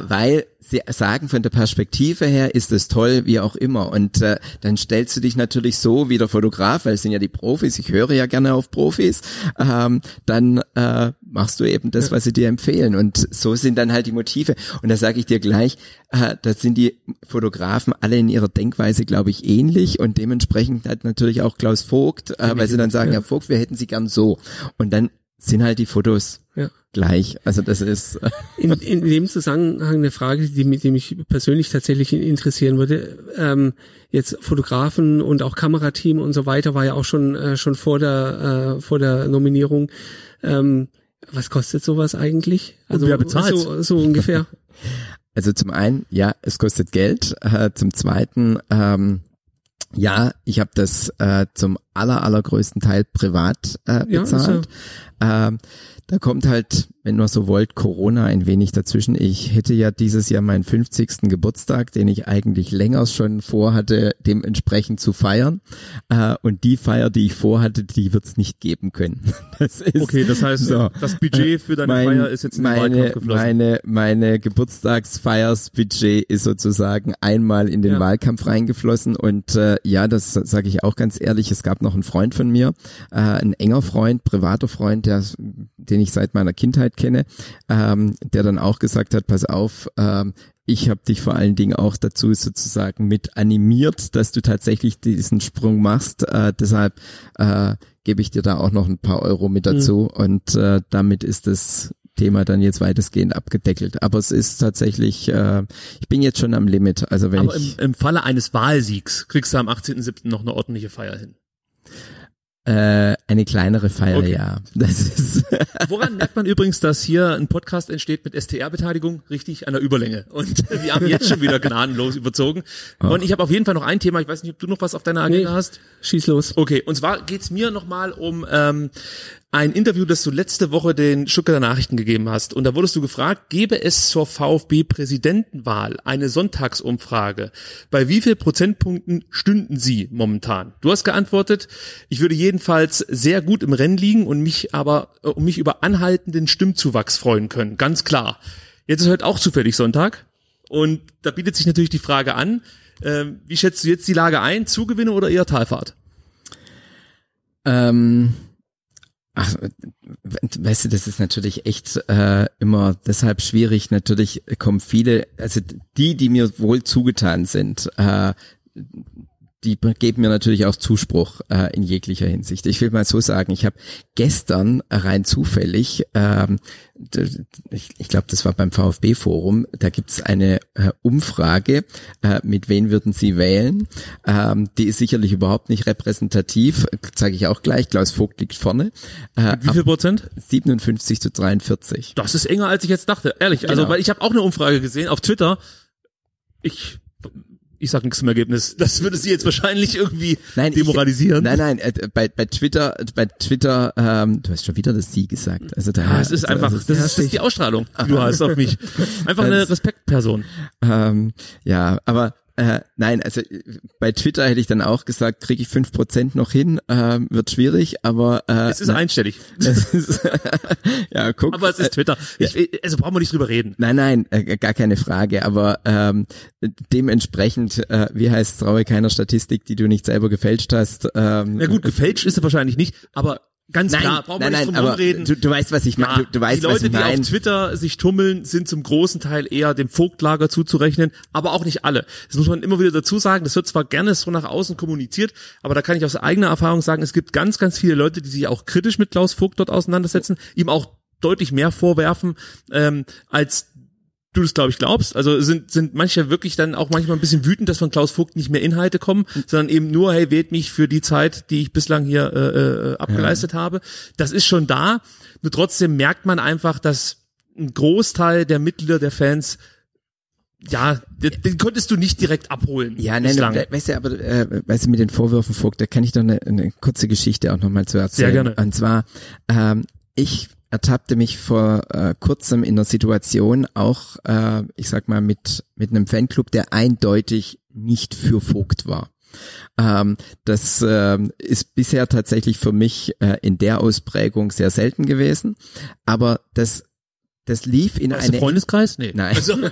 weil sie sagen, von der Perspektive her ist es toll, wie auch immer. Und äh, dann stellst du dich natürlich so wie der Fotograf, weil es sind ja die Profis, ich höre ja gerne auf Profis, ähm, dann äh, machst du eben das, was sie dir empfehlen. Und so sind dann halt die Motive. Und da sage ich dir gleich, äh, da sind die Fotografen alle in ihrer Denkweise, glaube ich, ähnlich. Und dementsprechend hat natürlich auch Klaus Vogt, äh, weil sie dann sagen, Herr Vogt, wir hätten sie gern so. Und dann sind halt die Fotos Ja. gleich. Also das ist... In, in dem Zusammenhang eine Frage, die, mich- die mich persönlich tatsächlich interessieren würde. Ähm, jetzt Fotografen und auch Kamerateam und so weiter war ja auch schon äh, schon vor der äh, vor der Nominierung. Ähm, was kostet sowas eigentlich? Also wer bezahlt's? so, so ungefähr. Also zum einen, ja, es kostet Geld. Äh, zum zweiten, ähm, ja, ich habe das äh, zum aller, allergrößten Teil privat äh, ist ja- bezahlt. ähm, da kommt halt, wenn ihr so wollt, Corona ein wenig dazwischen. Ich hätte ja dieses Jahr meinen 50. Geburtstag, den ich eigentlich länger schon vorhatte, dementsprechend zu feiern. Äh, und die Feier, die ich vorhatte, die wird's nicht geben können. Das ist, Okay, das heißt, So. das Budget für deine Mein- Feier ist jetzt in den meine, Wahlkampf geflossen. Meine, meine Geburtstagsfeiersbudget ist sozusagen einmal in den Ja. Wahlkampf reingeflossen und äh, ja, das sage ich auch ganz ehrlich, es gab noch einen Freund von mir, äh, ein enger Freund, privater Freund, der, den ich seit meiner Kindheit kenne, ähm, der dann auch gesagt hat, pass auf, ähm, ich habe dich vor allen Dingen auch dazu sozusagen mit animiert, dass du tatsächlich diesen Sprung machst. Äh, deshalb äh, gebe ich dir da auch noch ein paar Euro mit dazu und äh, damit ist das Thema dann jetzt weitestgehend abgedeckelt. Aber es ist tatsächlich, äh, ich bin jetzt schon am Limit. Also wenn Aber ich im, im Falle eines Wahlsiegs kriegst du am 18.07. noch eine ordentliche Feier hin. Äh, eine kleinere Feier, Okay. ja. Das ist Woran merkt man übrigens, dass hier ein Podcast entsteht mit STR-Beteiligung? Richtig an der Überlänge. Und wir haben jetzt schon wieder gnadenlos überzogen. Und ich habe auf jeden Fall noch ein Thema. Ich weiß nicht, ob du noch was auf deiner Agenda Nee. hast. Schieß los. Okay, und zwar geht's mir nochmal um ähm, ein Interview, das du letzte Woche den Stuttgarter Nachrichten gegeben hast. Und da wurdest du gefragt, gäbe es zur VfB-Präsidentenwahl eine Sonntagsumfrage? Bei wie viel Prozentpunkten stünden sie momentan? Du hast geantwortet, ich würde jedenfalls sehr gut im Rennen liegen und mich aber äh, um mich über anhaltenden Stimmzuwachs freuen können. Ganz klar. Jetzt ist heute auch zufällig Sonntag. Und da bietet sich natürlich die Frage an, ähm, wie schätzt du jetzt die Lage ein? Zugewinne oder eher Talfahrt? Ähm, ach, weißt du, das ist natürlich echt äh, immer deshalb schwierig. Natürlich kommen viele, also die, die mir wohl zugetan sind, äh, die geben mir natürlich auch Zuspruch äh, in jeglicher Hinsicht. Ich will mal so sagen, ich habe gestern rein zufällig, ähm, ich, ich glaube, das war beim VfB-Forum, da gibt's eine äh, Umfrage, äh, mit wen würden Sie wählen? Ähm, die ist sicherlich überhaupt nicht repräsentativ, sage ich auch gleich. Klaus Vogt liegt vorne. Äh, Wie viel Prozent? 57 zu 43. Das ist enger, als ich jetzt dachte, ehrlich. Also, genau. weil ich habe auch eine Umfrage gesehen auf Twitter. Ich ich sag nichts zum Ergebnis. Das würde sie jetzt wahrscheinlich irgendwie nein, demoralisieren. Ich, nein, nein, äh, bei, bei Twitter, bei Twitter, ähm, du hast schon wieder das Sie gesagt. Also da, ja, es ist einfach, also, das, ist, das ist die Ausstrahlung, die du hast auf mich. Einfach eine Respektperson. Ähm, ja, aber äh, nein, also bei Twitter hätte ich dann auch gesagt, kriege ich fünf Prozent noch hin, äh, wird schwierig, aber äh, es ist na, einstellig. Ist, ja, guck. Aber es ist Twitter. Ich, ja. Also brauchen wir nicht drüber reden. Nein, nein, äh, gar keine Frage. Aber ähm, dementsprechend, äh, wie heißt traue keiner Statistik, die du nicht selber gefälscht hast. Ähm, ja gut, gefälscht ist er wahrscheinlich nicht, aber Ganz nein, klar, brauchen nein, wir nicht drum aber reden. Du, du weißt, was ich meine. Ja, du, du weißt, die Leute, was ich mein. die auf Twitter sich tummeln, sind zum großen Teil eher dem Vogtlager zuzurechnen, aber auch nicht alle. Das muss man immer wieder dazu sagen. Das wird zwar gerne so nach außen kommuniziert, aber da kann ich aus eigener Erfahrung sagen, es gibt ganz, ganz viele Leute, die sich auch kritisch mit Klaus Vogt dort auseinandersetzen, ihm auch deutlich mehr vorwerfen, ähm, als du das, glaube ich, glaubst. Also sind, sind manche wirklich dann auch manchmal ein bisschen wütend, dass von Klaus Vogt nicht mehr Inhalte kommen, sondern eben nur, hey, wählt mich für die Zeit, die ich bislang hier äh, äh, abgeleistet ja. habe. Das ist schon da. Nur trotzdem merkt man einfach, dass ein Großteil der Mitglieder der Fans ja, den, den konntest du nicht direkt abholen. Ja, nein, nein weißt du, aber äh, weißt du, mit den Vorwürfen Vogt, da kann ich doch eine, eine kurze Geschichte auch nochmal zu erzählen. Sehr gerne. Und zwar, ähm, ich ertappte mich vor äh, kurzem in der Situation auch, äh, ich sag mal, mit, mit einem Fanclub, der eindeutig nicht für Vogt war. Ähm, das äh, ist bisher tatsächlich für mich äh, in der Ausprägung sehr selten gewesen, aber das das lief in einem Freundeskreis? Nee. Nein. Also.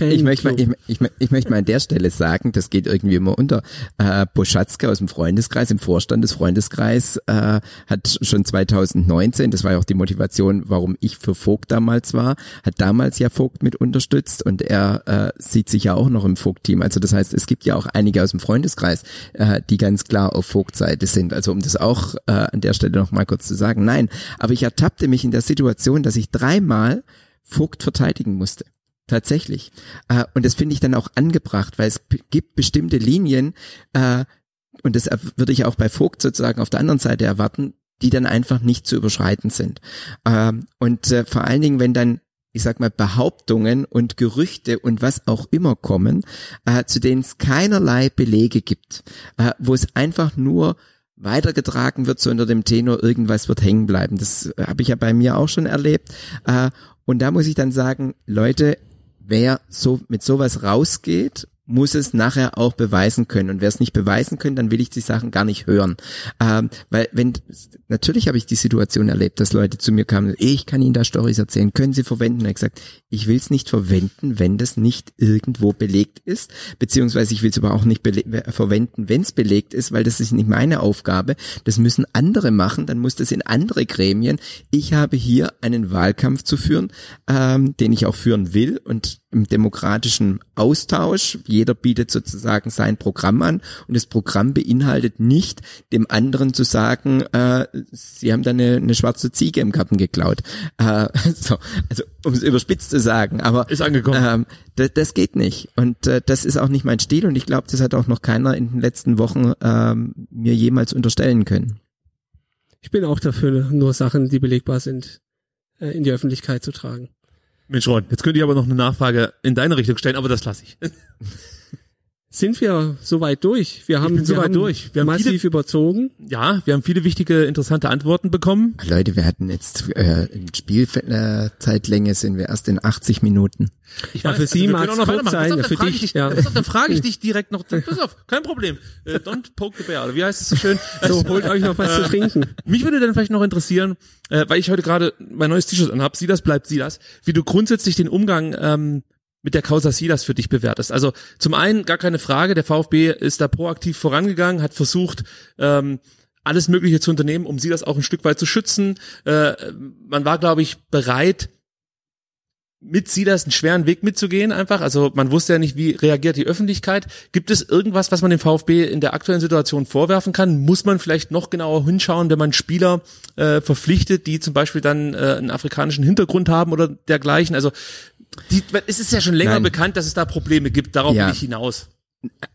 ich, möchte mal, ich, ich, ich, möchte mal an der Stelle sagen, das geht irgendwie immer unter. Äh, Boschatzke aus dem Freundeskreis, im Vorstand des Freundeskreis, äh, hat schon 2019, das war ja auch die Motivation, warum ich für Vogt damals war, hat damals ja Vogt mit unterstützt und er äh, sieht sich ja auch noch im Vogt-Team. Also das heißt, es gibt ja auch einige aus dem Freundeskreis, äh, die ganz klar auf Vogt-Seite sind. Also um das auch äh, an der Stelle noch mal kurz zu sagen. Nein, aber ich ertappte mich in der Situation, dass ich dreimal Vogt verteidigen musste. Tatsächlich. Äh, und das finde ich dann auch angebracht, weil es gibt bestimmte Linien, äh, und das würde ich auch bei Vogt sozusagen auf der anderen Seite erwarten, die dann einfach nicht zu überschreiten sind. Ähm, und äh, vor allen Dingen, wenn dann ich sag mal, Behauptungen und Gerüchte und was auch immer kommen, äh, zu denen es keinerlei Belege gibt, äh, wo es einfach nur weitergetragen wird, so unter dem Tenor, irgendwas wird hängen bleiben. Das habe ich ja bei mir auch schon erlebt. Äh, und da muss ich dann sagen, Leute, wer so mit sowas rausgeht muss es nachher auch beweisen können. Und wer es nicht beweisen können, dann will ich die Sachen gar nicht hören. Ähm, weil wenn, natürlich habe ich die Situation erlebt, dass Leute zu mir kamen, ich kann Ihnen da Stories erzählen, können Sie verwenden? Und ich gesagt, ich will es nicht verwenden, wenn das nicht irgendwo belegt ist, beziehungsweise ich will es aber auch nicht verwenden, wenn es belegt ist, weil das ist nicht meine Aufgabe. Das müssen andere machen, dann muss das in andere Gremien. Ich habe hier einen Wahlkampf zu führen, ähm, den ich auch führen will und im demokratischen Austausch. Jeder bietet sozusagen sein Programm an und das Programm beinhaltet nicht, dem anderen zu sagen, äh, sie haben da eine, eine schwarze Ziege im Garten geklaut. Äh, so, also um es überspitzt zu sagen, aber ist angekommen. Ähm, das, das geht nicht und äh, das ist auch nicht mein Stil und ich glaube, das hat auch noch keiner in den letzten Wochen ähm, mir jemals unterstellen können. Ich bin auch dafür, nur Sachen, die belegbar sind, äh, in die Öffentlichkeit zu tragen. Mensch, Ron, jetzt könnte ich aber noch eine Nachfrage in deine Richtung stellen, aber das lasse ich. Sind wir soweit durch? Wir haben soweit durch. Wir haben massiv viele, überzogen. Ja, wir haben viele wichtige, interessante Antworten bekommen. Leute, wir hatten jetzt äh, in Spielzeitlänge sind wir erst in 80 Minuten. Ich ja, für Sie also mag es kurz sein, auf, für dich. dich ja. auf, dann frage ich dich direkt noch. Pass auf, kein Problem. Äh, don't poke the bear. Oder wie heißt es so schön? So, holt euch noch was zu trinken. Mich würde dann vielleicht noch interessieren, äh, weil ich heute gerade mein neues T-Shirt anhab. Sieh das, bleibt Sie das. Wie du grundsätzlich den Umgang ähm, mit der Causa Silas für dich bewertest. Also zum einen gar keine Frage, der VfB ist da proaktiv vorangegangen, hat versucht, ähm, alles Mögliche zu unternehmen, um Silas auch ein Stück weit zu schützen. Äh, man war, glaube ich, bereit, mit Silas einen schweren Weg mitzugehen einfach. Also man wusste ja nicht, wie reagiert die Öffentlichkeit. Gibt es irgendwas, was man dem VfB in der aktuellen Situation vorwerfen kann? Muss man vielleicht noch genauer hinschauen, wenn man Spieler äh, verpflichtet, die zum Beispiel dann äh, einen afrikanischen Hintergrund haben oder dergleichen? Also die, es ist ja schon länger Nein. bekannt, dass es da Probleme gibt. Darauf Ja. will ich hinaus.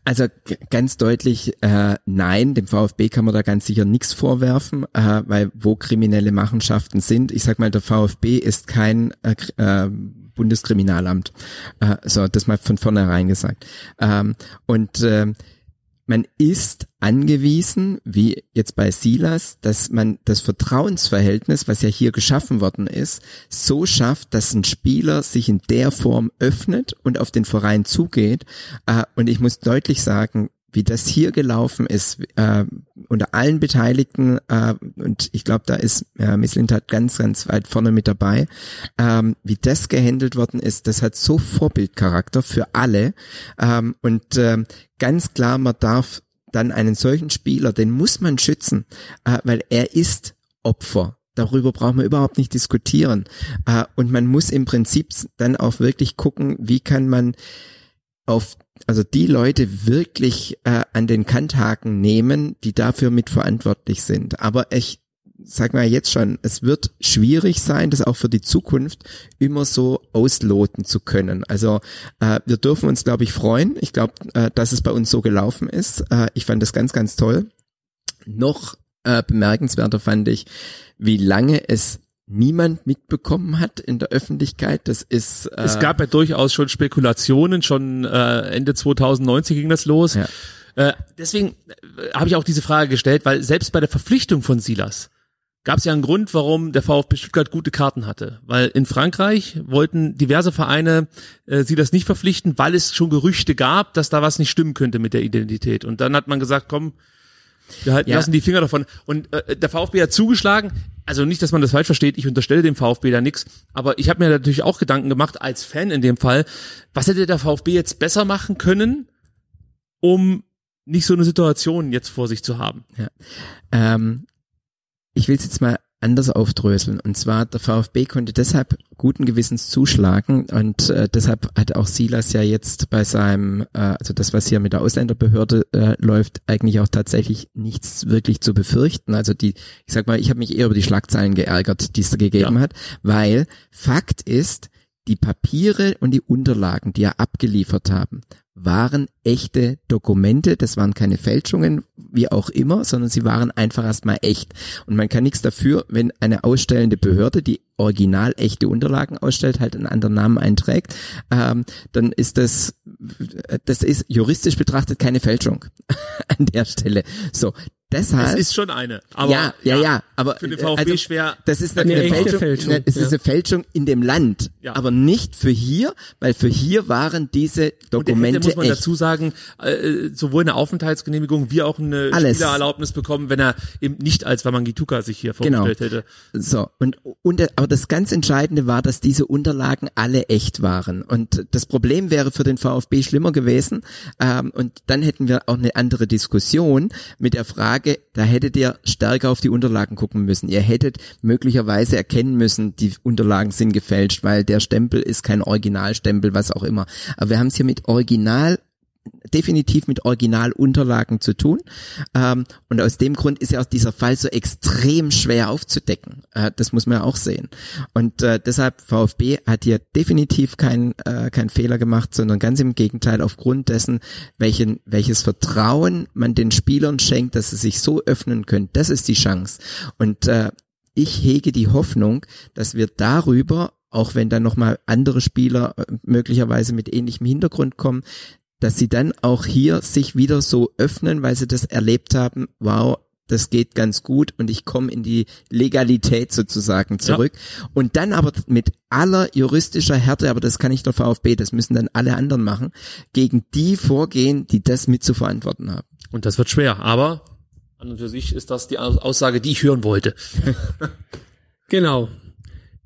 Also ganz deutlich äh, nein, dem VfB kann man da ganz sicher nichts vorwerfen, äh, weil wo kriminelle Machenschaften sind, ich sag mal, der VfB ist kein äh, äh, Bundeskriminalamt. Äh, so, das mal von vornherein gesagt. Ähm, und ähm, man ist angewiesen, wie jetzt bei Silas, dass man das Vertrauensverhältnis, was ja hier geschaffen worden ist, so schafft, dass ein Spieler sich in der Form öffnet und auf den Verein zugeht. Äh, und ich muss deutlich sagen, wie das hier gelaufen ist, äh, unter allen Beteiligten, äh, und ich glaube, da ist äh, Miss Lindhardt ganz, ganz weit vorne mit dabei, ähm, wie das gehandelt worden ist, das hat so Vorbildcharakter für alle. Ähm, und ähm, ganz klar, man darf dann einen solchen Spieler, den muss man schützen, äh, weil er ist Opfer. Darüber braucht man überhaupt nicht diskutieren. Äh, und man muss im Prinzip dann auch wirklich gucken, wie kann man auf also die Leute wirklich äh, an den Kanthaken nehmen, die dafür mitverantwortlich sind. Aber ich sag mal jetzt schon, es wird schwierig sein, das auch für die Zukunft immer so ausloten zu können. Also äh, wir dürfen uns, glaube ich, freuen. Ich glaube, äh, dass es bei uns so gelaufen ist. Äh, ich fand das ganz, ganz toll. Noch äh, bemerkenswerter fand ich, wie lange es niemand mitbekommen hat in der Öffentlichkeit. Das ist äh, Es gab ja durchaus schon Spekulationen, schon äh, Ende 2019 ging das los. Ja. Äh, deswegen äh, habe ich auch diese Frage gestellt, weil selbst bei der Verpflichtung von Silas gab es ja einen Grund, warum der VfB Stuttgart gute Karten hatte. Weil in Frankreich wollten diverse Vereine äh, Silas nicht verpflichten, weil es schon Gerüchte gab, dass da was nicht stimmen könnte mit der Identität. Und dann hat man gesagt, komm, wir halten, Ja. lassen die Finger davon. Und äh, der VfB hat zugeschlagen. Also nicht, dass man das falsch versteht. Ich unterstelle dem VfB da nichts. Aber ich habe mir natürlich auch Gedanken gemacht, als Fan in dem Fall, was hätte der VfB jetzt besser machen können, um nicht so eine Situation jetzt vor sich zu haben. Ähm, ich will es jetzt mal anders aufdröseln. Und zwar, der VfB konnte deshalb guten Gewissens zuschlagen und äh, deshalb hat auch Silas ja jetzt bei seinem, äh, also das, was hier mit der Ausländerbehörde äh, läuft, eigentlich auch tatsächlich nichts wirklich zu befürchten. Also die, ich sag mal, ich habe mich eher über die Schlagzeilen geärgert, die es da gegeben Ja. hat, weil Fakt ist, die Papiere und die Unterlagen, die er abgeliefert haben, waren echte Dokumente, das waren keine Fälschungen, wie auch immer, sondern sie waren einfach erstmal echt. Und man kann nichts dafür, wenn eine ausstellende Behörde, die original echte Unterlagen ausstellt, halt einen anderen Namen einträgt, ähm, dann ist das, das ist juristisch betrachtet keine Fälschung an der Stelle. So, Es deshalb. ist schon eine. Aber ja, ja, ja, aber Für den äh, VfB also, schwer. Das ist Eine eine, Fälschung. Fälschung, ne, Es ist eine Fälschung in dem Land, Ja. aber nicht für hier, weil für hier waren diese Und Dokumente muss man echt. dazu sagen, äh, sowohl eine Aufenthaltsgenehmigung wie auch eine Alles. Spielererlaubnis bekommen, wenn er eben nicht als Wamangituka sich hier Genau. vorgestellt hätte. So, und, und, aber das ganz Entscheidende war, dass diese Unterlagen alle echt waren. Und das Problem wäre für den VfB schlimmer gewesen. Ähm, und dann hätten wir auch eine andere Diskussion mit der Frage, da hättet ihr stärker auf die Unterlagen gucken müssen. Ihr hättet möglicherweise erkennen müssen, die Unterlagen sind gefälscht, weil der Stempel ist kein Originalstempel, was auch immer. Aber wir haben es hier mit Original definitiv mit Originalunterlagen zu tun. Ähm, und aus dem Grund ist ja auch dieser Fall so extrem schwer aufzudecken. Äh, das muss man ja auch sehen. Und äh, deshalb VfB hat hier definitiv keinen äh, keinen Fehler gemacht, sondern ganz im Gegenteil aufgrund dessen, welchen, welches Vertrauen man den Spielern schenkt, dass sie sich so öffnen können. Das ist die Chance. Und äh, ich hege die Hoffnung, dass wir darüber auch wenn dann nochmal andere Spieler äh, möglicherweise mit ähnlichem Hintergrund kommen, dass sie dann auch hier sich wieder so öffnen, weil sie das erlebt haben, wow, das geht ganz gut und ich komme in die Legalität sozusagen zurück. Und dann aber mit aller juristischer Härte, aber das kann nicht der VfB, das müssen dann alle anderen machen, gegen die vorgehen, die das mit zu verantworten haben. Und das wird schwer, aber an und für sich ist das die Aus- Aussage, die ich hören wollte. Genau.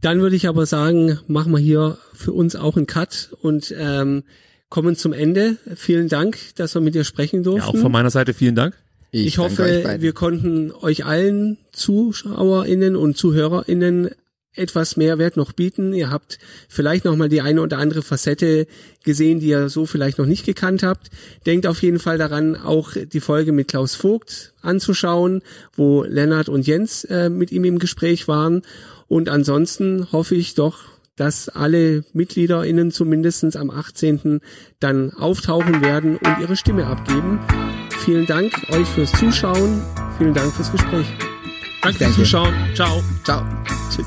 Dann würde ich aber sagen, machen wir hier für uns auch einen Cut und ähm, kommen zum Ende. Vielen Dank, dass wir mit dir sprechen durften. Ja, auch von meiner Seite vielen Dank. ich euch hoffe, wir konnten euch allen ZuschauerInnen und ZuhörerInnen etwas Mehrwert noch bieten. Ihr habt vielleicht noch mal die eine oder andere Facette gesehen, die ihr so vielleicht noch nicht gekannt habt. Denkt auf jeden Fall daran, auch die Folge mit Klaus Vogt anzuschauen, wo Lennart und Jens äh, mit ihm im Gespräch waren. Und ansonsten hoffe ich doch, dass alle MitgliederInnen zumindestens am 18. dann auftauchen werden und ihre Stimme abgeben. Vielen Dank euch fürs Zuschauen. Vielen Dank fürs Gespräch. Danke fürs Zuschauen. Ciao. Ciao. Tschüss.